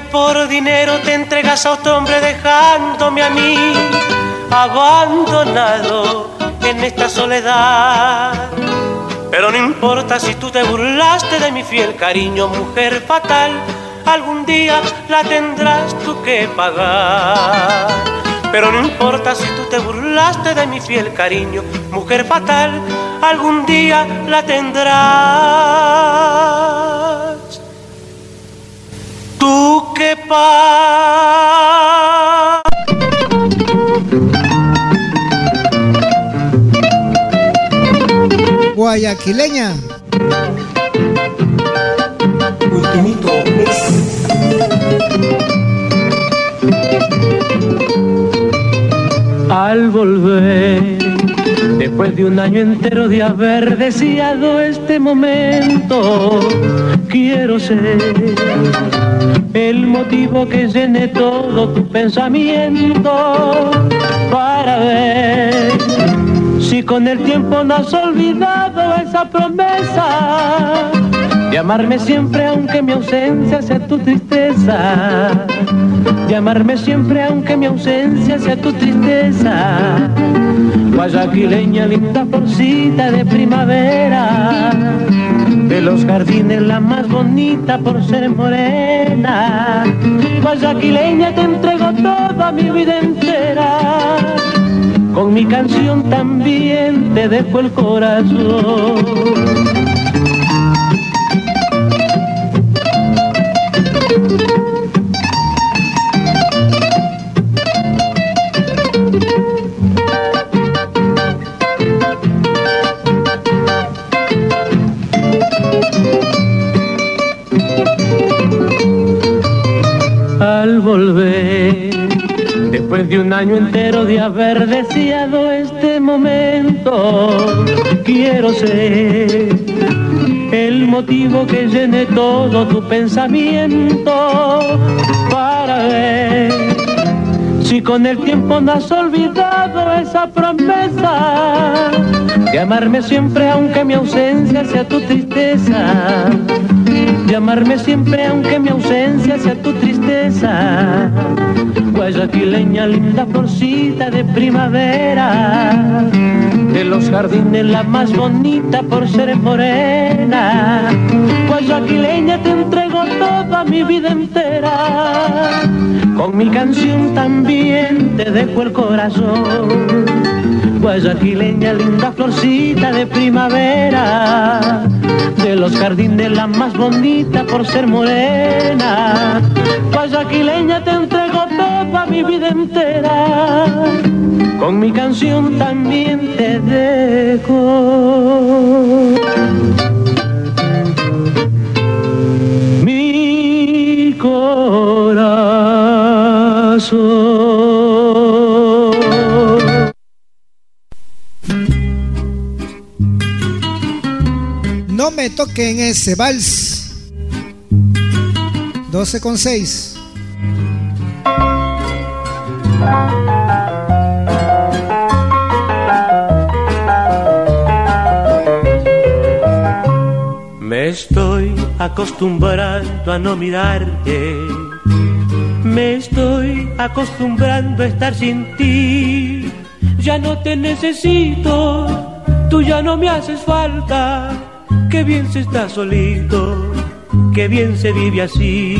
Por dinero te entregas a otro hombre dejándome a mí abandonado en esta soledad. Pero no importa si tú te burlaste de mi fiel cariño, mujer fatal, algún día la tendrás tú que pagar. Pero no importa si tú te burlaste de mi fiel cariño, mujer fatal, algún día la tendrás que Guayaquileña. Ultimito Al volver, después de un año entero de haber deseado este momento, quiero ser el motivo que llene todo tu pensamiento para ver si con el tiempo no has olvidado esa promesa de amarme siempre aunque mi ausencia sea tu tristeza, de amarme siempre aunque mi ausencia sea tu tristeza. Guayaquileña, linda florcita de primavera, de los jardines la más bonita por ser morena. Guayaquileña te entrego toda mi vida entera, con mi canción también te dejo el corazón. De un año entero de haber deseado este momento, quiero ser el motivo que llene todo tu pensamiento para ver si con el tiempo no has olvidado esa promesa de amarme siempre aunque mi ausencia sea tu tristeza Llamarme siempre aunque mi ausencia sea tu tristeza. Guayaquileña, linda florcita de primavera, de los jardines la más bonita por ser morena. Guayaquileña te entrego toda mi vida entera, con mi canción también te dejo el corazón. Guayaquileña, linda florcita de primavera, de los jardines la más bonita por ser morena. Guayaquileña te toda mi vida entera, con mi canción también te dejo. Mi corazón. No me toquen ese vals. 12 con 6. Me estoy acostumbrando a no mirarte. Me estoy acostumbrando a estar sin ti. Ya no te necesito, tú ya no me haces falta. Qué bien se está solito, qué bien se vive así.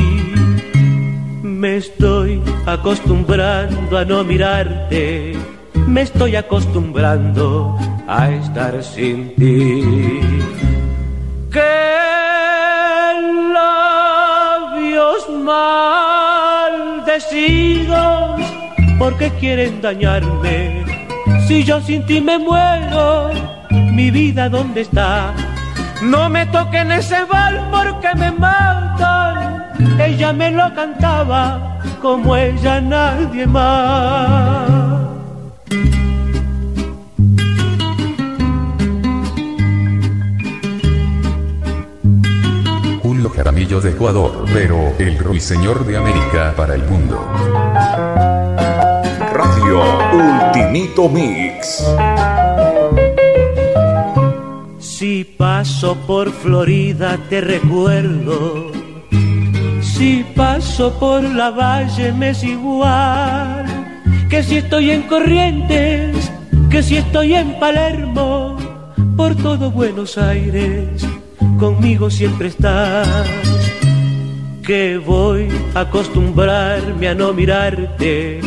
Me estoy acostumbrando a no mirarte. Me estoy acostumbrando a estar sin ti. Qué labios maldecidos, porque quieren dañarme Si yo sin ti me muero, mi vida dónde está? No me toquen ese bal porque me matan. Ella me lo cantaba como ella nadie más. Julio Jaramillo de Ecuador, pero el ruiseñor de América para el mundo. Radio Ultimito Mix. Si paso por Florida te recuerdo. Si paso por la valle me es igual. Que si estoy en Corrientes, que si estoy en Palermo, por todo Buenos Aires, conmigo siempre estás. Que voy a acostumbrarme a no mirarte,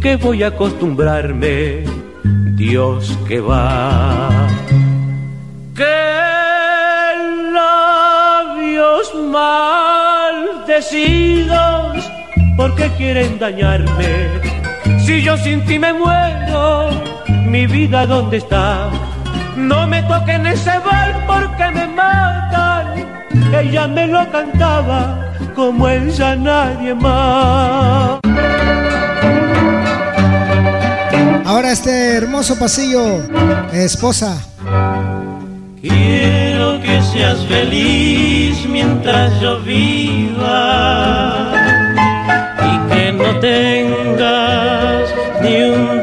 que voy a acostumbrarme, Dios que va. Que labios porque quieren dañarme. Si yo sin ti me muero, mi vida dónde está? No me toquen ese bal porque me matan. Ella me lo cantaba como ella nadie más. Ahora este hermoso pasillo, esposa. Quiero que seas feliz mientras yo viva y que no tengas ni un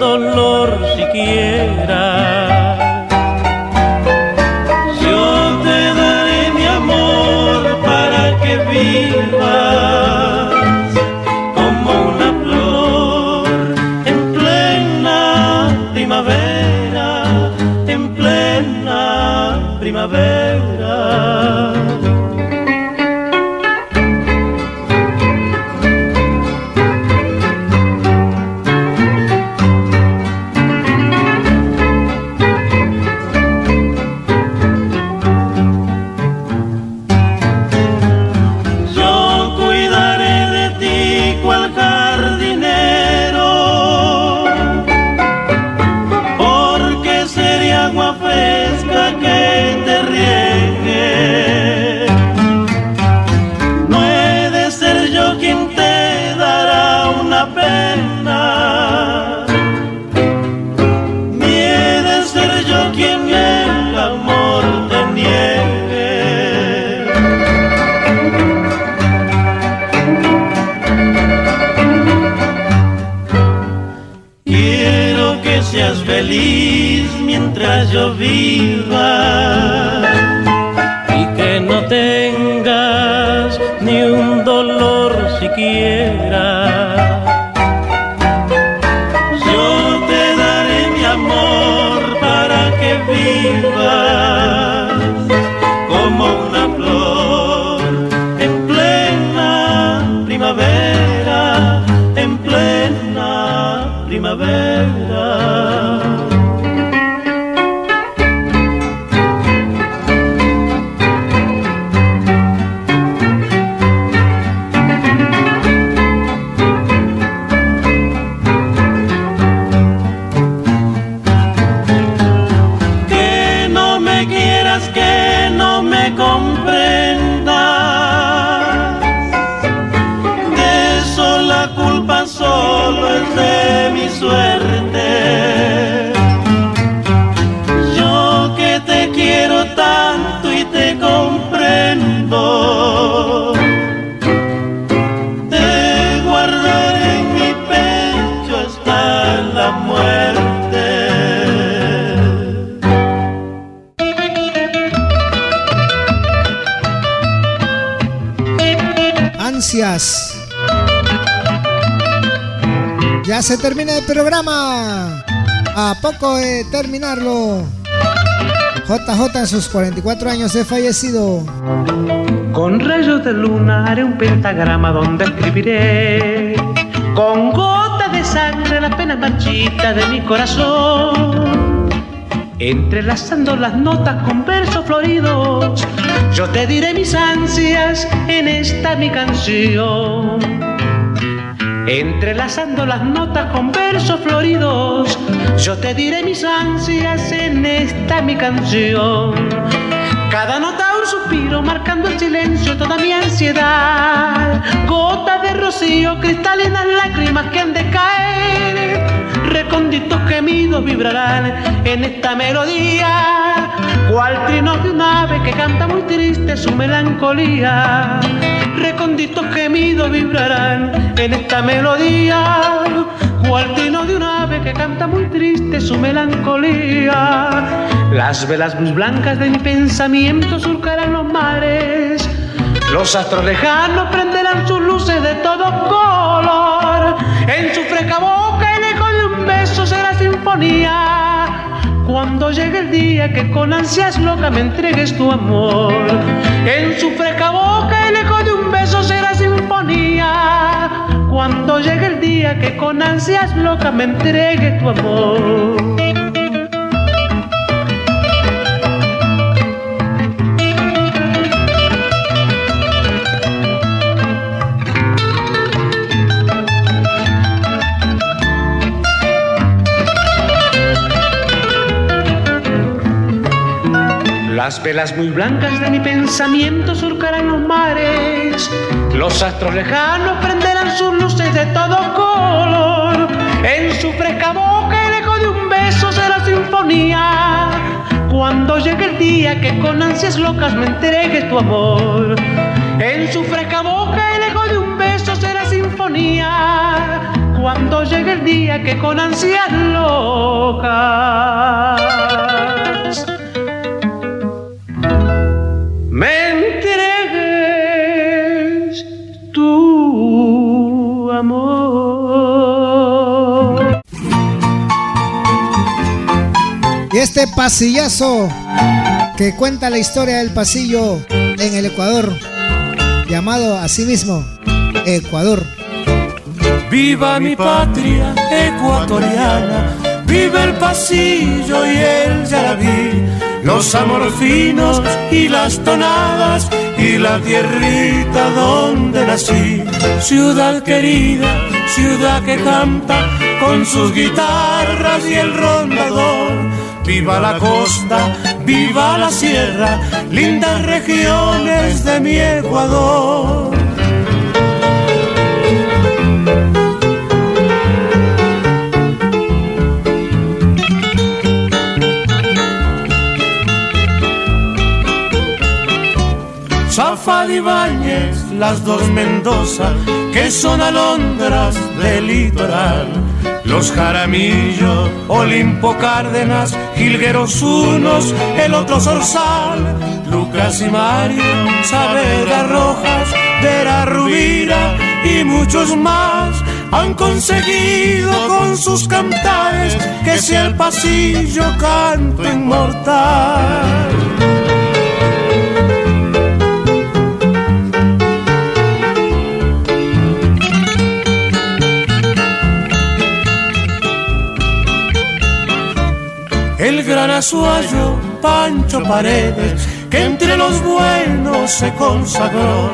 terminarlo. JJ en sus 44 años de fallecido. Con rayos de luna haré un pentagrama donde escribiré con gota de sangre las penas marchitas de mi corazón. Entrelazando las notas con versos floridos, yo te diré mis ansias en esta mi canción. entrelazando las notas con versos floridos, yo te diré mis ansias en esta mi canción. Cada nota un suspiro marcando el silencio, toda mi ansiedad. Gota de rocío, cristalinas lágrimas que han de caer. Recónditos gemidos vibrarán en esta melodía. Cual trino de un ave que canta muy triste su melancolía. Recónditos gemidos vibrarán en esta melodía. Cual trino de un ave que canta muy triste su melancolía. Las velas muy blancas de mi pensamiento surcarán los mares. Los astros lejanos prenderán sus luces de todo color. En su fresca boca el eco de un beso será sinfonía. Cuando llegue el día que con ansias loca me entregues tu amor. En su fresca boca el eco de un beso será sinfonía. Cuando llegue el que con ansias loca me entregue tu amor. Las velas muy blancas de mi pensamiento surcarán los mares. Los astros lejanos sus luces de todo color. En su fresca boca el eco de un beso será sinfonía. Cuando llegue el día que con ansias locas me entregues tu amor. En su fresca boca el eco de un beso será sinfonía. Cuando llegue el día que con ansias locas este pasillazo que cuenta la historia del pasillo en el Ecuador, llamado así mismo Ecuador. Viva mi patria ecuatoriana, viva el pasillo y el yarabí los amorfinos y las tonadas y la tierrita donde nací. Ciudad querida, ciudad que canta con sus guitarras y el rondador. Viva la costa, viva la sierra, lindas regiones de mi Ecuador. Zafal y las dos Mendoza, que son alondras del litoral. Los Jaramillo, Olimpo Cárdenas, Gilgueros unos, el otro Sorsal, Lucas y Mario, Saavedra Rojas, Vera Rubira y muchos más han conseguido con sus cantares que sea el pasillo canto inmortal. El gran azuayo Pancho Paredes, que entre los buenos se consagró.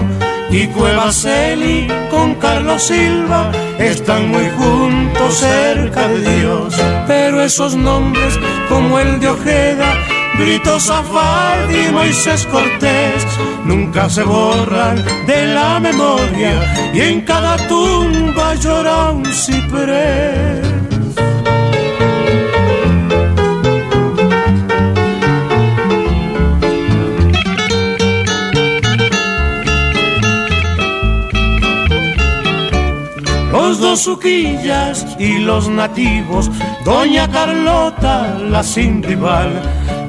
Y Cuevaseli con Carlos Silva están muy juntos cerca de Dios. Pero esos nombres, como el de Ojeda, Brito Zafaldi y Moisés Cortés, nunca se borran de la memoria. Y en cada tumba llora un ciprés. Dos suquillas y los nativos, Doña Carlota, la sin rival,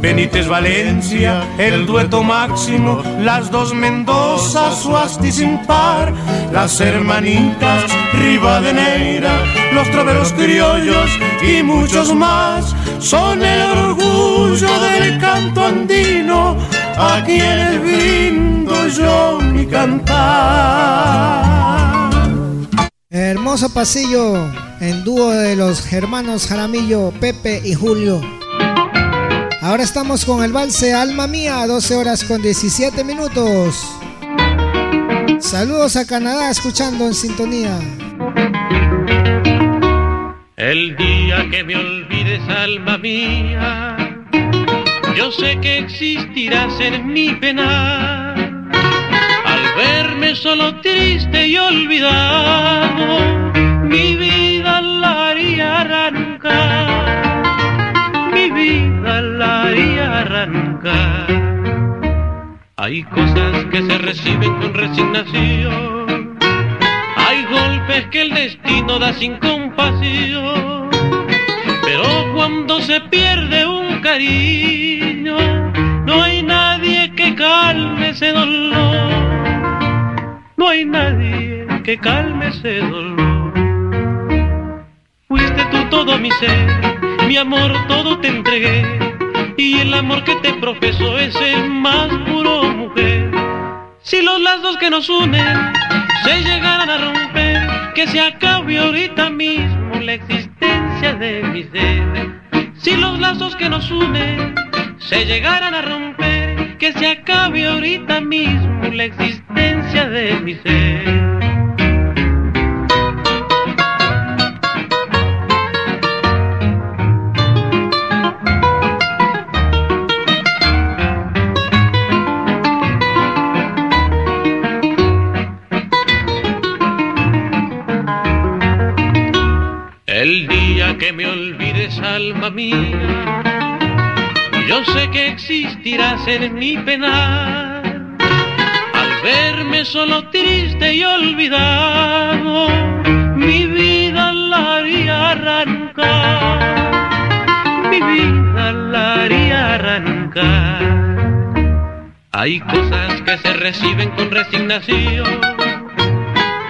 Benítez Valencia, el dueto máximo, las dos Mendoza, Suasti sin par, las hermanitas Rivadeneira, los troveros criollos y muchos más, son el orgullo del canto andino, a quienes brindo yo mi cantar. Hermoso pasillo en dúo de los hermanos Jaramillo, Pepe y Julio. Ahora estamos con el valse Alma Mía, 12 horas con 17 minutos. Saludos a Canadá escuchando en sintonía. El día que me olvides, alma mía, yo sé que existirás en mi pena. Al verme solo triste y olvidado, mi vida la haría arrancar. Mi vida la haría arrancar. Hay cosas que se reciben con resignación. Hay golpes que el destino da sin compasión. Pero cuando se pierde un cariño, no hay nadie que calme ese dolor. No hay nadie que calme ese dolor. Fuiste tú todo mi ser, mi amor todo te entregué. Y el amor que te profeso es el más puro mujer. Si los lazos que nos unen se llegaran a romper, que se acabe ahorita mismo la existencia de mi ser. Si los lazos que nos unen se llegaran a romper, que se acabe ahorita mismo la existencia de mi ser. El día que me olvides, alma mía, yo sé que existirás en mi penar. Al verme solo triste y olvidado, mi vida la haría arrancar. Mi vida la haría arrancar. Hay cosas que se reciben con resignación.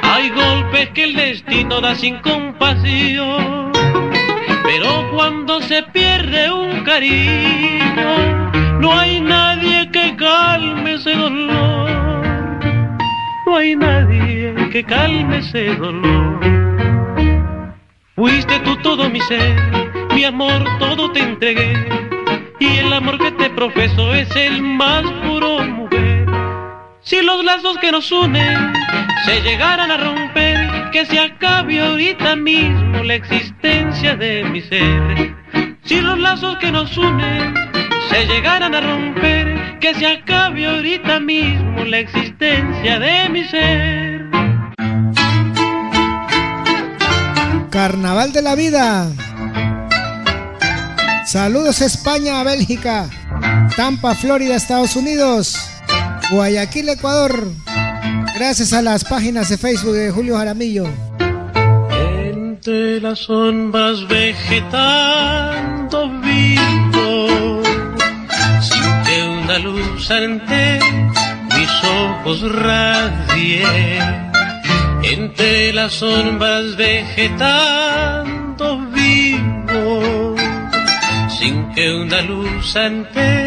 Hay golpes que el destino da sin compasión. Pero cuando se pierde un cariño, no hay nadie que calme ese dolor. No hay nadie que calme ese dolor. Fuiste tú todo mi ser, mi amor todo te entregué. Y el amor que te profeso es el más puro mujer. Si los lazos que nos unen se llegaran a romper, que se acabe ahorita mismo la existencia de mi ser. Si los lazos que nos unen se llegaran a romper, que se acabe ahorita mismo la existencia de mi ser. Carnaval de la vida. Saludos España, Bélgica, Tampa, Florida, Estados Unidos, Guayaquil, Ecuador. Gracias a las páginas de Facebook de Julio Jaramillo. Entre las sombras vegetando vivo, que una luz ante mis ojos radie. Entre las sombras vegetando vivo, sin que una luz ante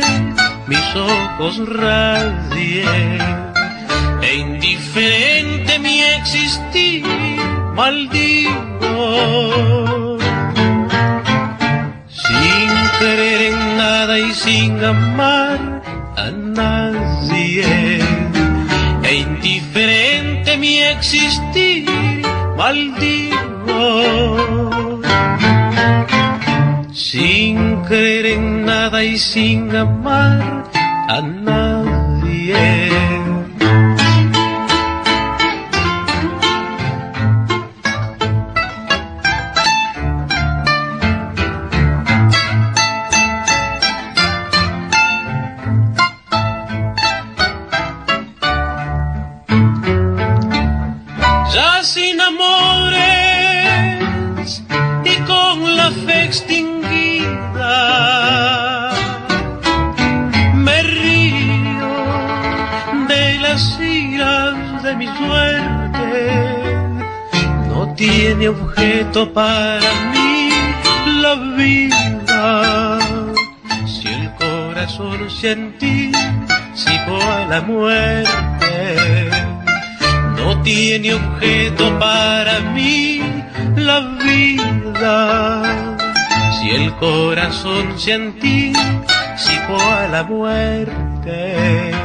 mis ojos radie e indiferente mi existir, maldigo. Sin creer en nada y sin amar a nadie, e indiferente mi existir, maldigo. Sin creer en nada y sin amar a nadie. Objeto para mí la vida. Si el corazón sentí, si a la muerte no tiene objeto para mí la vida. Si el corazón sentí, si a la muerte.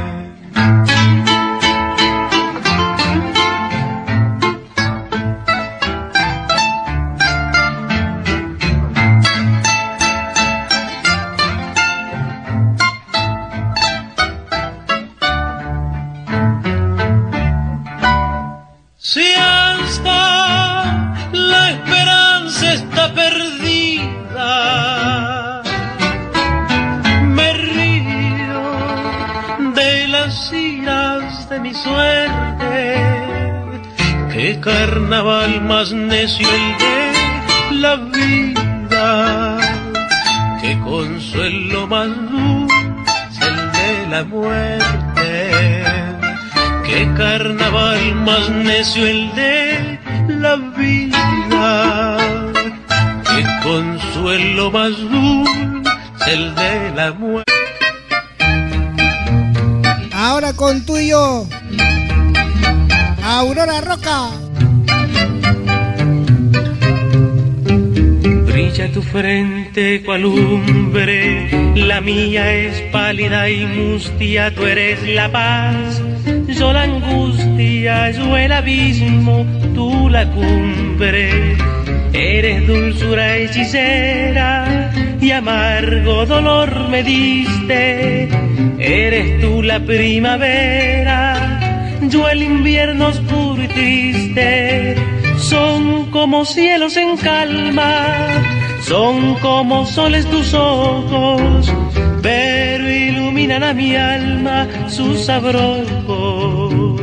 Frente cual lumbre, la mía es pálida y mustia, tú eres la paz yo la angustia, yo el abismo, tú la cumbre. Eres dulzura hechicera y amargo dolor me diste. Eres tú la primavera, yo el invierno oscuro y triste. Son como cielos en calma, son como soles tus ojos pero iluminan a mi alma sus abrojos.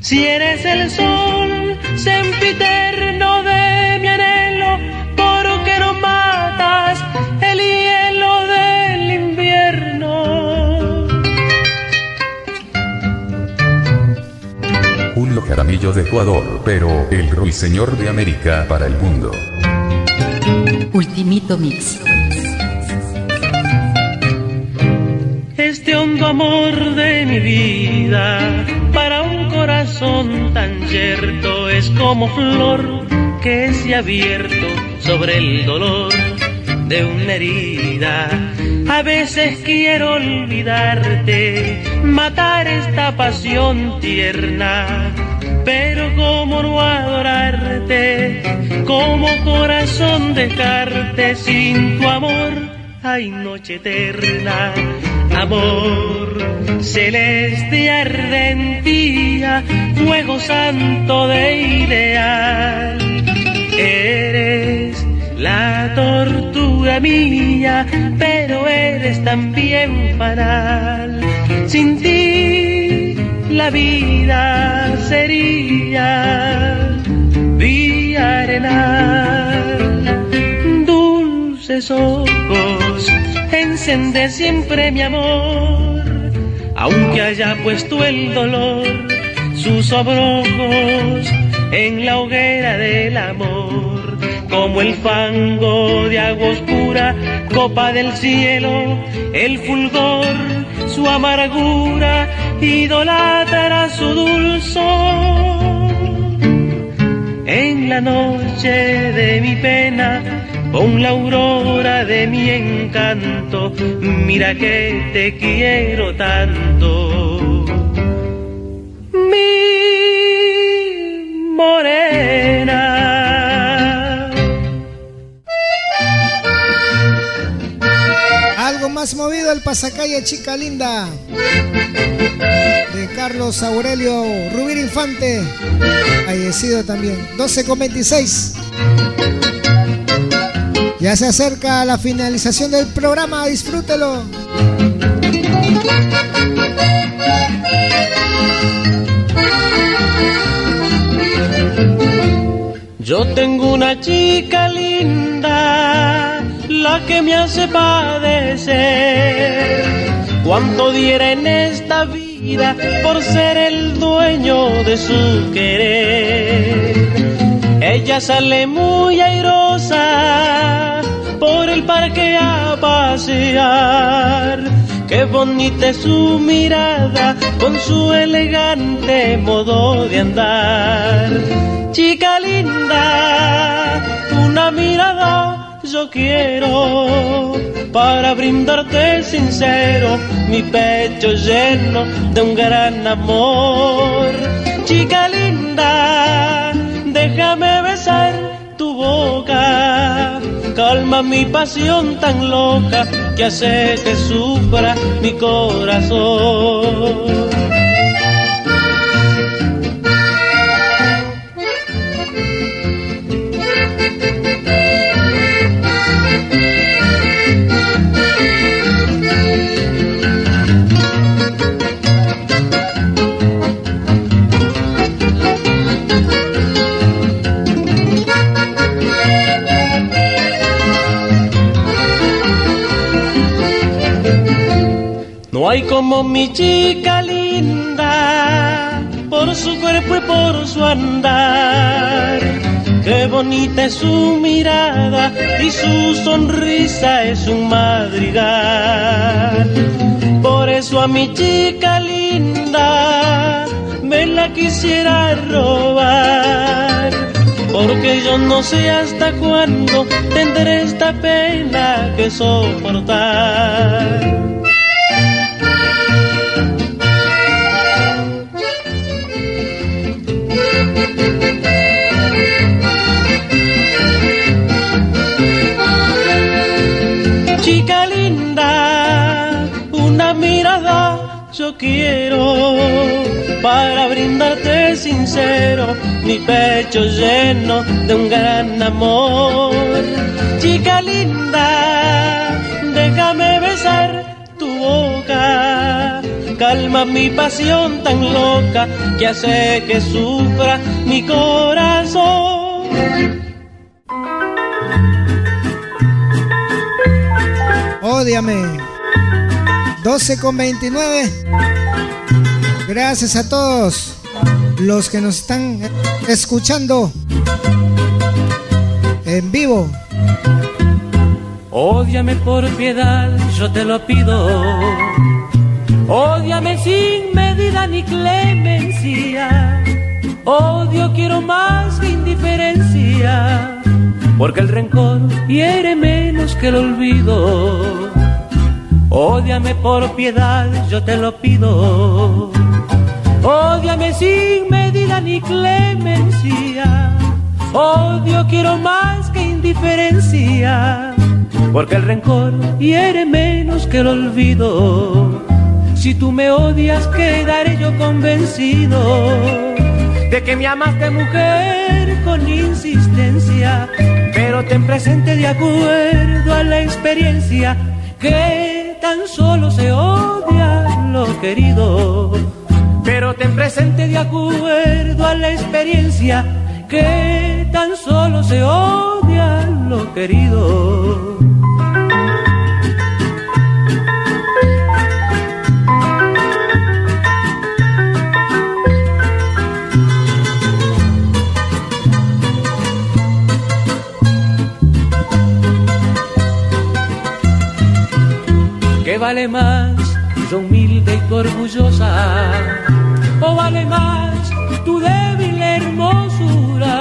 Si eres el sol sempiterno de mi anhelo, ¿por qué no matas el hielo del invierno? Un locaramillo de Ecuador, pero el ruiseñor de América para el mundo. Ultimito Mix. este hondo amor de mi vida para un corazón tan yerto es como flor que se ha abierto sobre el dolor de una herida. A veces quiero olvidarte, matar esta pasión tierna, pero como no como corazón dejarte sin tu amor hay noche eterna, amor celeste ardentía, fuego santo de ideal. Eres la tortuga mía, pero eres también fanal. Sin ti la vida sería dulces ojos encende siempre mi amor, aunque haya puesto el dolor sus abrojos en la hoguera del amor, como el fango de agua oscura, copa del cielo, el fulgor, su amargura, idolatra su dulzor. La noche de mi pena, con la aurora de mi encanto, mira que te quiero tanto. Pasacalle chica linda. De Carlos Aurelio Rubir Infante, fallecido también, 12 con 26. Ya se acerca la finalización del programa, disfrútelo. Yo tengo una chica linda, la que me hace padecer. Cuánto diera en esta vida por ser el dueño de su querer. Ella sale muy airosa por el parque a pasear. Qué bonita es su mirada con su elegante modo de andar. Chica linda, una mirada yo quiero para brindarte sincero mi pecho lleno de un gran amor. Chica linda, déjame besar tu boca calma mi pasión tan loca que hace que sufra mi corazón. Mi chica linda, por su cuerpo y por su andar. Qué bonita es su mirada y su sonrisa es un madrigal. Por eso a mi chica linda me la quisiera robar. Porque yo no sé hasta cuándo tendré esta pena que soportar. Quiero para brindarte sincero mi pecho lleno de un gran amor. Chica linda, déjame besar tu boca, calma mi pasión tan loca que hace que sufra mi corazón. Ódiame. 12 con 29. Gracias a todos los que nos están escuchando en vivo. Ódiame por piedad, yo te lo pido. Ódiame sin medida ni clemencia. Odio quiero más que indiferencia. Porque el rencor hiere menos que el olvido. Ódiame por piedad, yo te lo pido. Ódiame sin medida ni clemencia. Odio quiero más que indiferencia. Porque el rencor hiere menos que el olvido. Si tú me odias, quedaré yo convencido de que me amaste mujer con insistencia. Pero ten presente de acuerdo a la experiencia que tan solo se odia lo querido pero ten presente de acuerdo a la experiencia que tan solo se odia lo querido. Vale más, yo humilde y orgullosa? o vale más tu débil hermosura.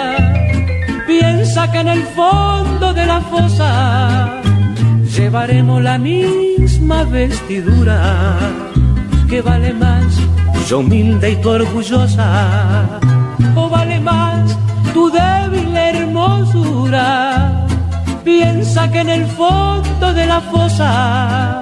Piensa que en el fondo de la fosa llevaremos la misma vestidura. Que vale más yo humilde y tu orgullosa, o vale más tu débil hermosura. Piensa que en el fondo de la fosa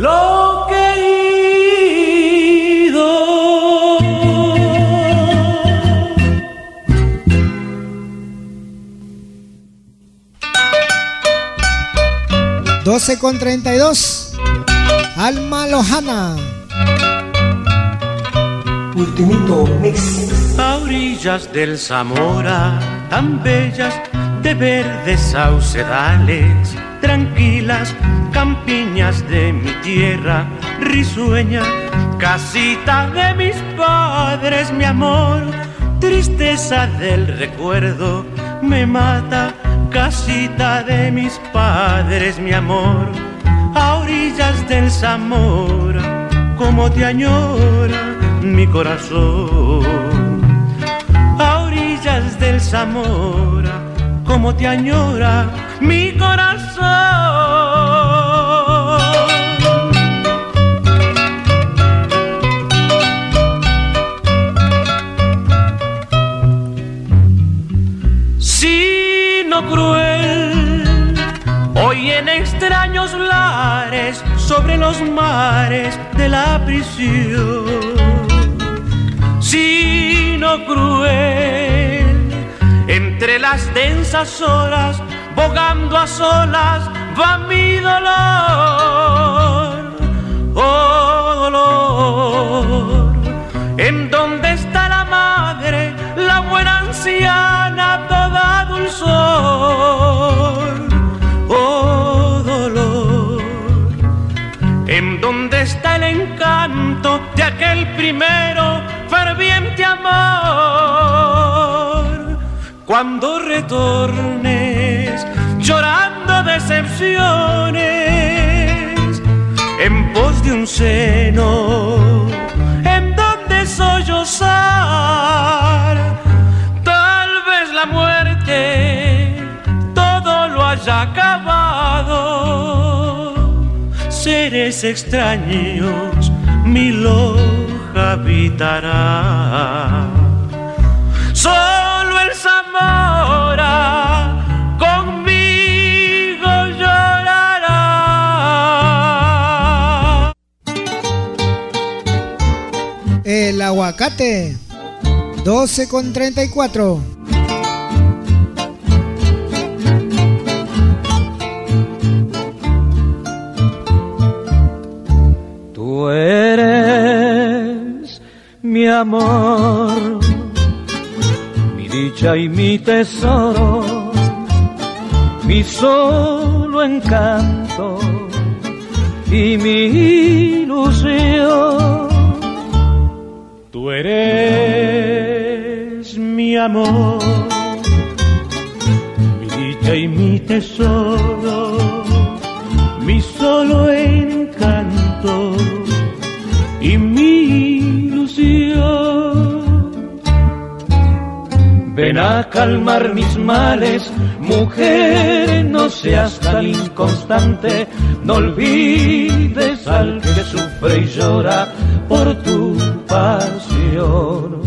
Lo querido. Doce con treinta y dos. Alma Lojana. Ultimito Mix. A orillas del Zamora, tan bellas de verdes saucedales, tranquilas campiñas de mi tierra, risueña, casita de mis padres, mi amor, tristeza del recuerdo me mata, casita de mis padres, mi amor, a orillas del Zamora, como te añora mi corazón, a orillas del Zamora, como te añora mi corazón. Hoy en extraños lares, sobre los mares de la prisión, sino cruel, entre las densas horas, bogando a solas, va mi dolor, oh dolor, en donde está la madre, la buena anciana, toda dulzor oh dolor, en donde está el encanto de aquel primero ferviente amor. Cuando retornes llorando decepciones en pos de un seno, en donde sollozar, tal vez la muerte todo lo haya acabado. Seres extraños mi loja habitará. Conmigo llorará. El aguacate, 12 con 34. Tú eres mi amor, dicha y mi tesoro, mi solo encanto y mi ilusión. Tú eres mi amor, mi dicha y mi tesoro, mi solo encanto Ven a calmar mis males, mujer, no seas tan inconstante, no olvides al que sufre y llora por tu pasión.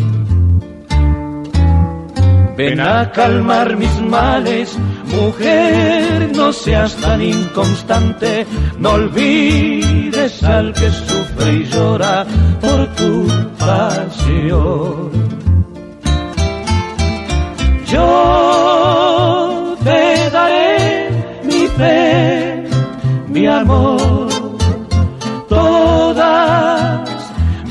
Ven a calmar mis males, mujer, no seas tan inconstante, no olvides al que sufre y llora por tu pasión. Yo te daré mi fe, mi amor, todas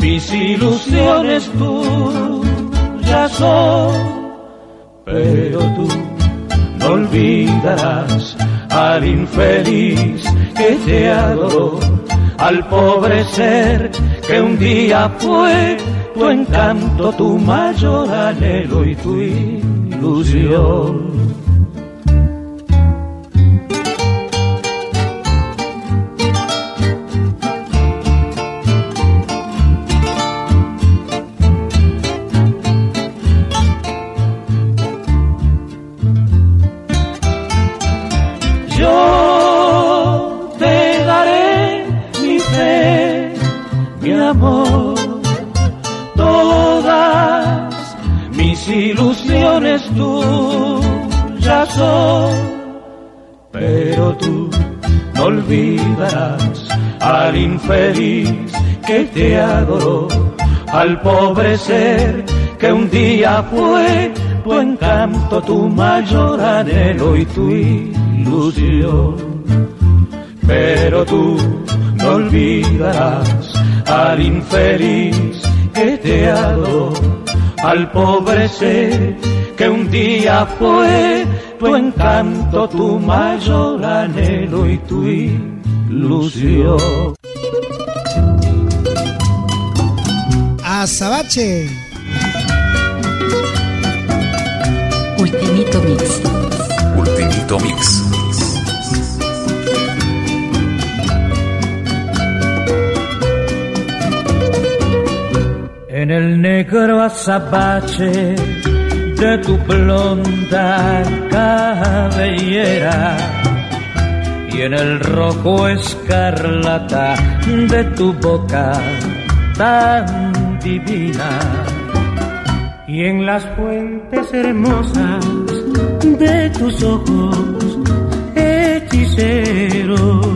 mis ilusiones tuyas son, pero tú no olvidarás al infeliz que te adoró, al pobre ser que un día fue tu encanto, tu mayor anhelo y tu ilusión. Tuyas son, pero tú no olvidarás al infeliz que te adoró, al pobre ser que un día fue tu encanto, tu mayor anhelo y tu ilusión. Pero tú no olvidarás al infeliz que te adoró, al pobre ser que un día fue tu encanto, tu mayor anhelo y tu ilusión. Azabache. Ultimito Mix. Ultimito Mix. En el negro azabache de tu blonda cabellera. Y en el rojo escarlata de tu boca tan divina. Y en las fuentes hermosas de tus ojos sinceros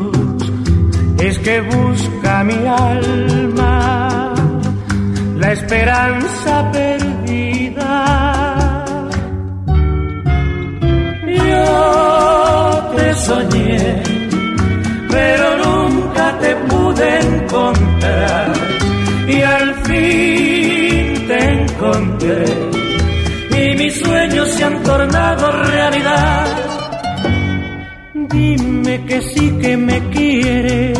es que busca mi alma la esperanza perdida. Te soñé, pero nunca te pude encontrar y al fin te encontré y mis sueños se han tornado realidad. Dime que sí que me quieres,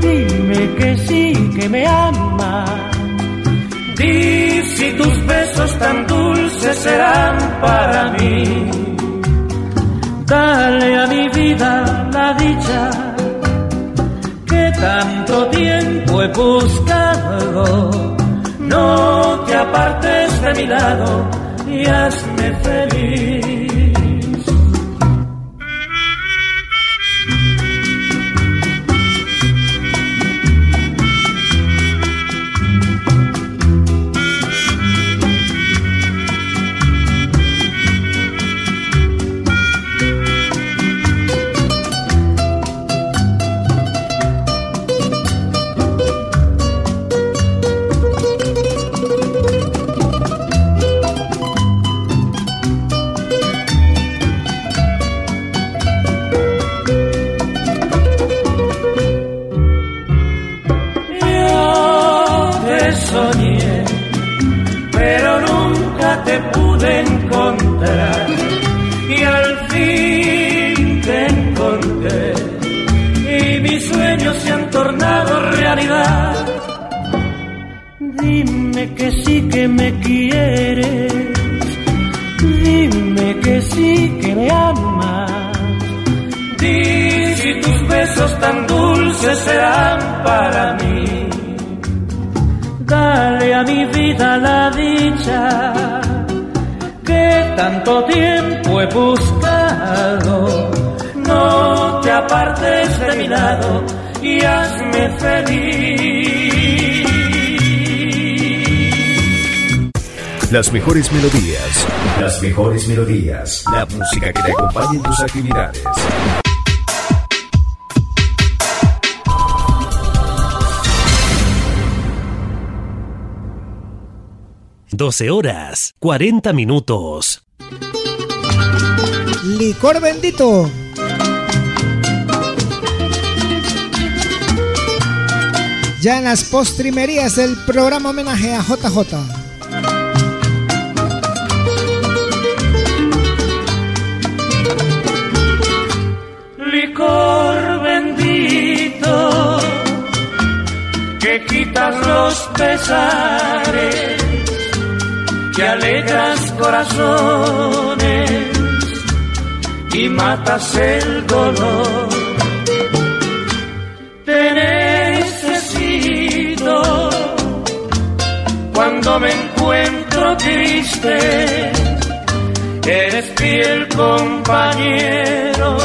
dime que sí que me amas. Di si tus besos tan dulces serán para mí. Dale a mi vida la dicha que tanto tiempo he buscado. No te apartes de mi lado y hazme feliz. Las mejores melodías. Las mejores melodías. La música que te acompañe en tus actividades. 12 horas, 40 minutos. Licor bendito. Ya en las postrimerías del programa homenaje a JJ. Los pesares, que alegras corazones y matas el dolor. Te necesito cuando me encuentro triste, eres fiel compañero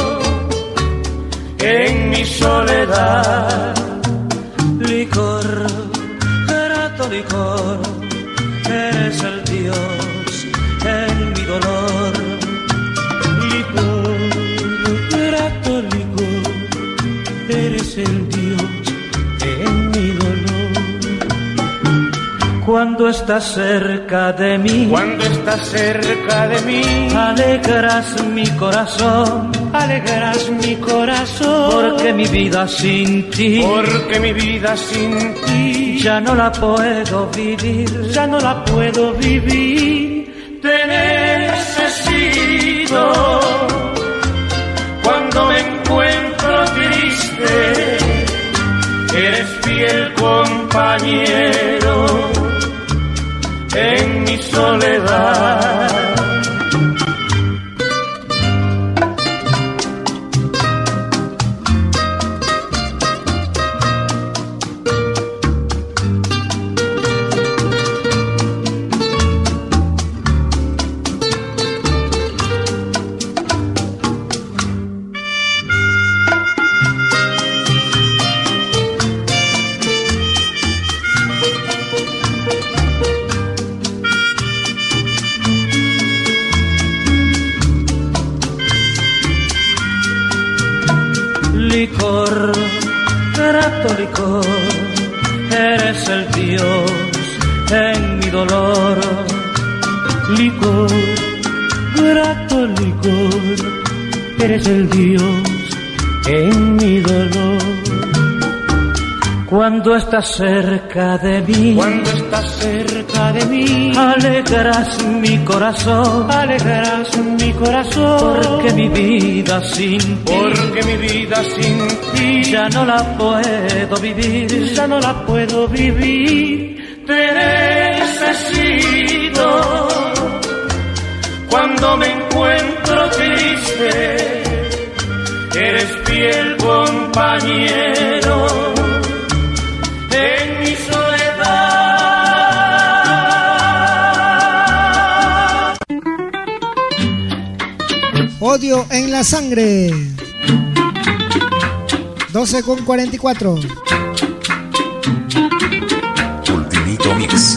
en mi soledad. Dios en mi dolor. Licor, grato licor, eres el Dios en mi dolor. Cuando estás cerca de mí, cuando estás cerca de mí, alegras mi corazón, alegras mi corazón, porque mi vida sin ti, porque mi vida sin ti, ya no la puedo vivir, ya no la puedo vivir, cerca de mí, cuando estás cerca de mí, alegrarás mi corazón, alegrarás mi corazón, porque mi vida sin ti, porque mi vida sin ti, ya no la puedo vivir, ya no la puedo vivir, te necesito. Cuando me encuentro triste, eres fiel compañero Odio en la sangre. 12 con 44. Ultimito Mix.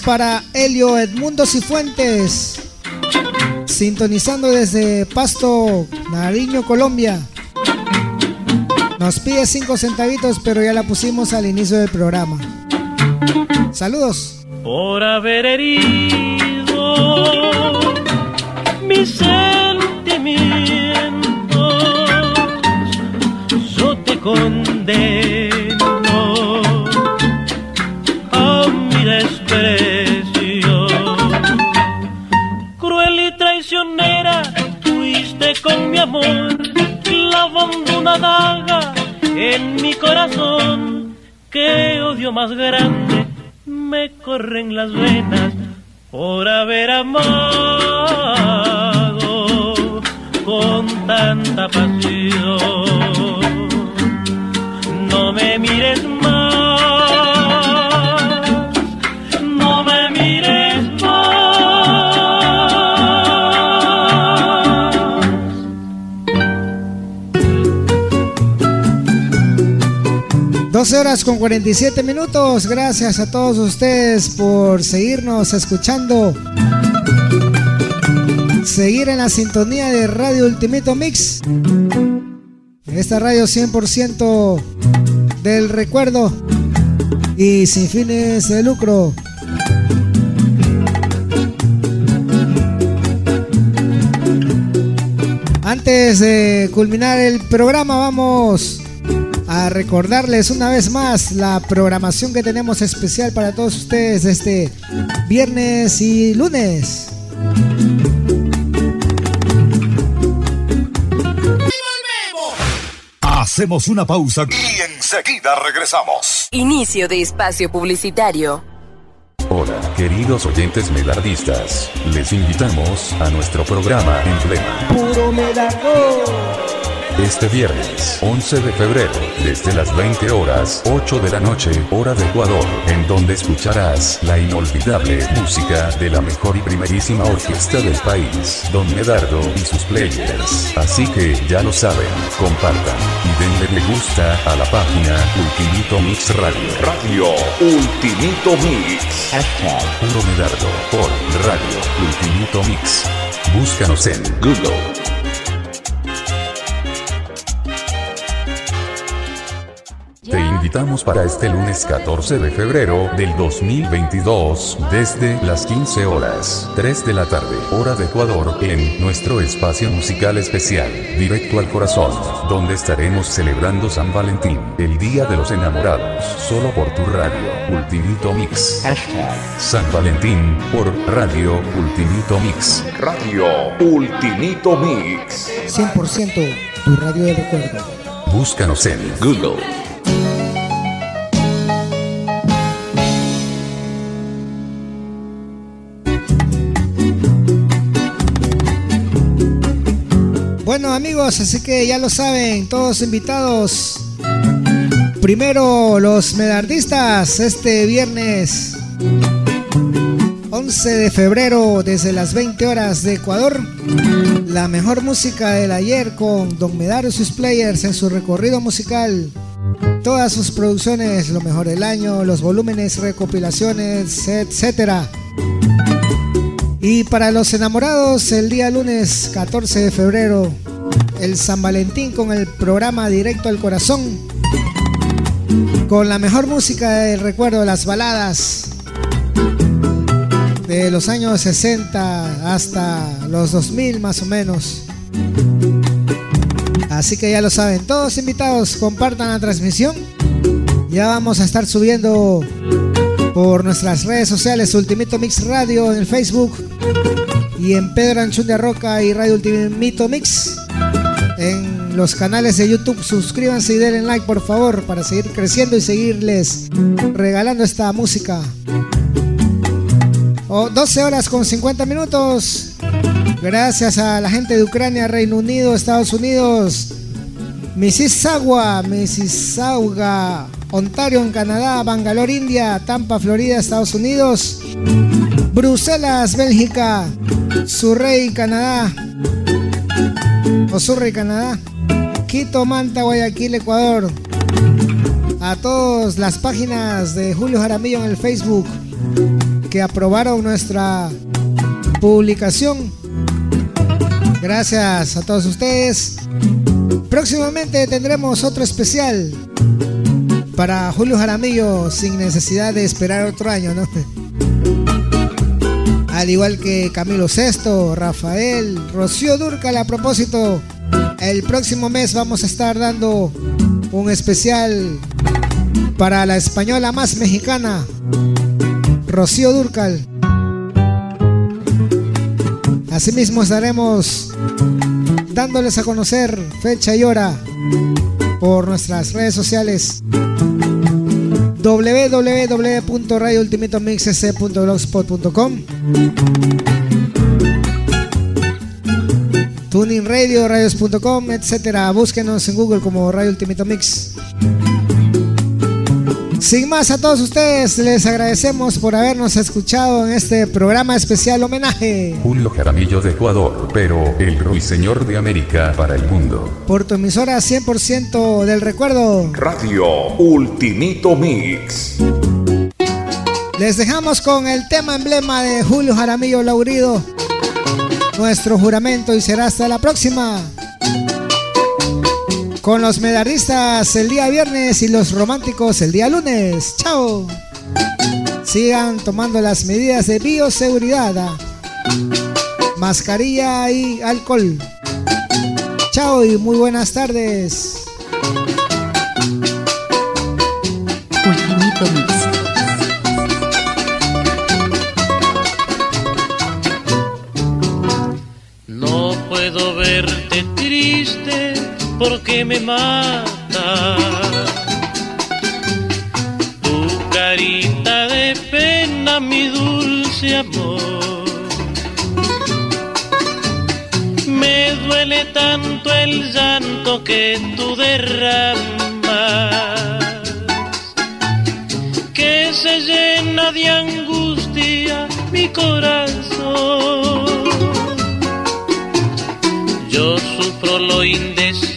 Para Helio Edmundo Cifuentes, sintonizando desde Pasto, Nariño, Colombia. Nos pide cinco centavitos, pero ya la pusimos al inicio del programa. Saludos. Por haber herido mis sentimientos, yo te condeno corazón. Que odio más grande me corren las venas por haber amado con tanta pasión. Horas con 47 minutos. Gracias a todos ustedes por seguirnos escuchando. Seguir en la sintonía de Radio Ultimito Mix. Esta radio 100% del recuerdo y sin fines de lucro. Antes de culminar el programa, vamos a recordarles una vez más la programación que tenemos especial para todos ustedes este viernes y lunes. Hacemos una pausa y enseguida regresamos. Inicio de espacio publicitario. Hola, queridos oyentes melardistas. Les invitamos a nuestro programa Emblema. Puro Este viernes, 11 de febrero, desde las 20 horas, 8 de la noche, hora de Ecuador, en donde escucharás la inolvidable música de la mejor y primerísima orquesta del país, Don Medardo y sus players. Así que ya lo saben, compartan y denle me gusta a la página Ultimito Mix Radio. Radio Ultimito Mix. Puro Medardo por Radio Ultimito Mix. Búscanos en Google. Invitamos para este lunes 14 de febrero del 2022 desde las 15 horas, 3 de la tarde, hora de Ecuador, en nuestro espacio musical especial, Directo al Corazón, donde estaremos celebrando San Valentín, el Día de los Enamorados, solo por tu radio, Ultimito Mix. San Valentín por Radio Ultimito Mix. Radio Ultimito Mix. 100% tu radio de recuerdo. Búscanos en Google. Bueno amigos, así que ya lo saben, todos invitados. Primero los medardistas este viernes 11 de febrero desde las 20 horas de Ecuador. La mejor música del ayer con Don Medardo y sus players en su recorrido musical. Todas sus producciones, lo mejor del año, los volúmenes, recopilaciones, etcétera. Y para los enamorados, el día lunes 14 de febrero, el San Valentín con el programa Directo al Corazón, con la mejor música del recuerdo, las baladas de los años 60 hasta los 2000 más o menos. Así que ya lo saben, todos invitados, compartan la transmisión. Ya vamos a estar subiendo por nuestras redes sociales Ultimito Mix Radio en el Facebook y en Pedro Anchundia Roca y Radio Ultimito Mix en los canales de YouTube. Suscríbanse y denle like por favor para seguir creciendo y seguirles regalando esta música. 12 horas con 50 minutos. Gracias a la gente de Ucrania, Reino Unido, Estados Unidos, Mississauga, Mississauga, Ontario en Canadá, Bangalore, India, Tampa, Florida, Estados Unidos, Bruselas, Bélgica, Surrey, Canadá, o Surrey, Canadá, Quito, Manta, Guayaquil, Ecuador. A todas las páginas de Julio Jaramillo en el Facebook que aprobaron nuestra publicación. Gracias a todos ustedes. Próximamente tendremos otro especial para Julio Jaramillo sin necesidad de esperar otro año, ¿no? (laughs) Al igual que Camilo Sesto, Rafael, Rocío Durcal, a propósito, el próximo mes vamos a estar dando un especial para la española más mexicana, Rocío Durcal. Asimismo estaremos dándoles a conocer fecha y hora por nuestras redes sociales www.radioultimatomixc.blogspot.com Tuning Radio, radios.com, etcétera. Búsquenos en Google como Radio Ultimito Mix. Sin más a todos ustedes, les agradecemos por habernos escuchado en este programa especial homenaje. Julio Jaramillo de Ecuador, pero el ruiseñor de América para el mundo. Por tu emisora 100% del recuerdo. Radio Ultimito Mix. Les dejamos con el tema emblema de Julio Jaramillo Laurido. Nuestro juramento y será hasta la próxima con los medallistas el día viernes y los románticos el día lunes. ¡Chao! Sigan tomando las medidas de bioseguridad. Mascarilla y alcohol. Chao y muy buenas tardes. Porque me mata. Tu carita de pena, mi dulce amor. Me duele tanto el llanto que tú derramas, que se llena de angustia mi corazón. Yo sufro lo indecible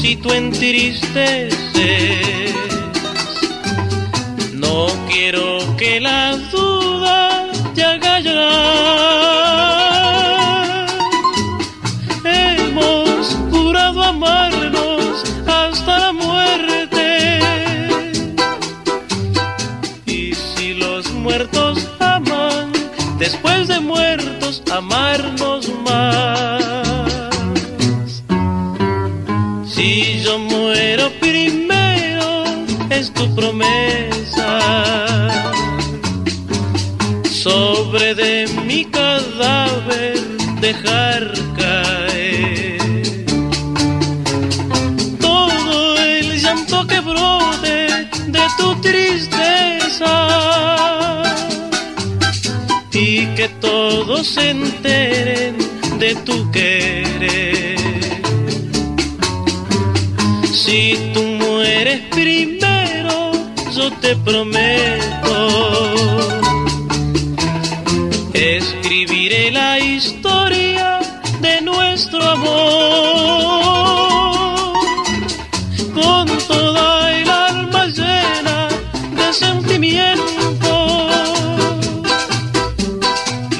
si tú entristeces. No quiero que la duda te haga llorar. Hemos jurado amarnos hasta la muerte. Y si los muertos aman, después de muertos amarnos más. Dejar caer todo el llanto que brote de tu tristeza y que todos se enteren de tu querer. Si tú mueres primero, yo te prometo. Con toda el alma llena de sentimiento.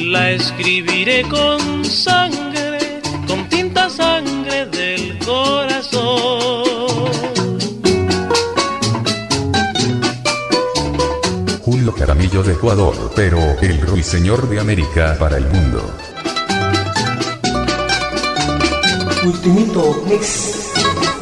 La escribiré con sangre, con tinta sangre del corazón. Julio Caramillo de Ecuador, pero el ruiseñor de América para el mundo. Ultimito Mix.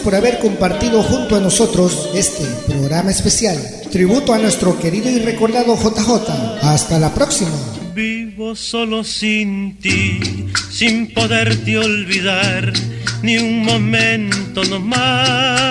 Por haber compartido junto a nosotros este programa especial. Tributo a nuestro querido y recordado JJ. Hasta la próxima. Vivo solo sin ti, sin poderte olvidar ni un momento nomás.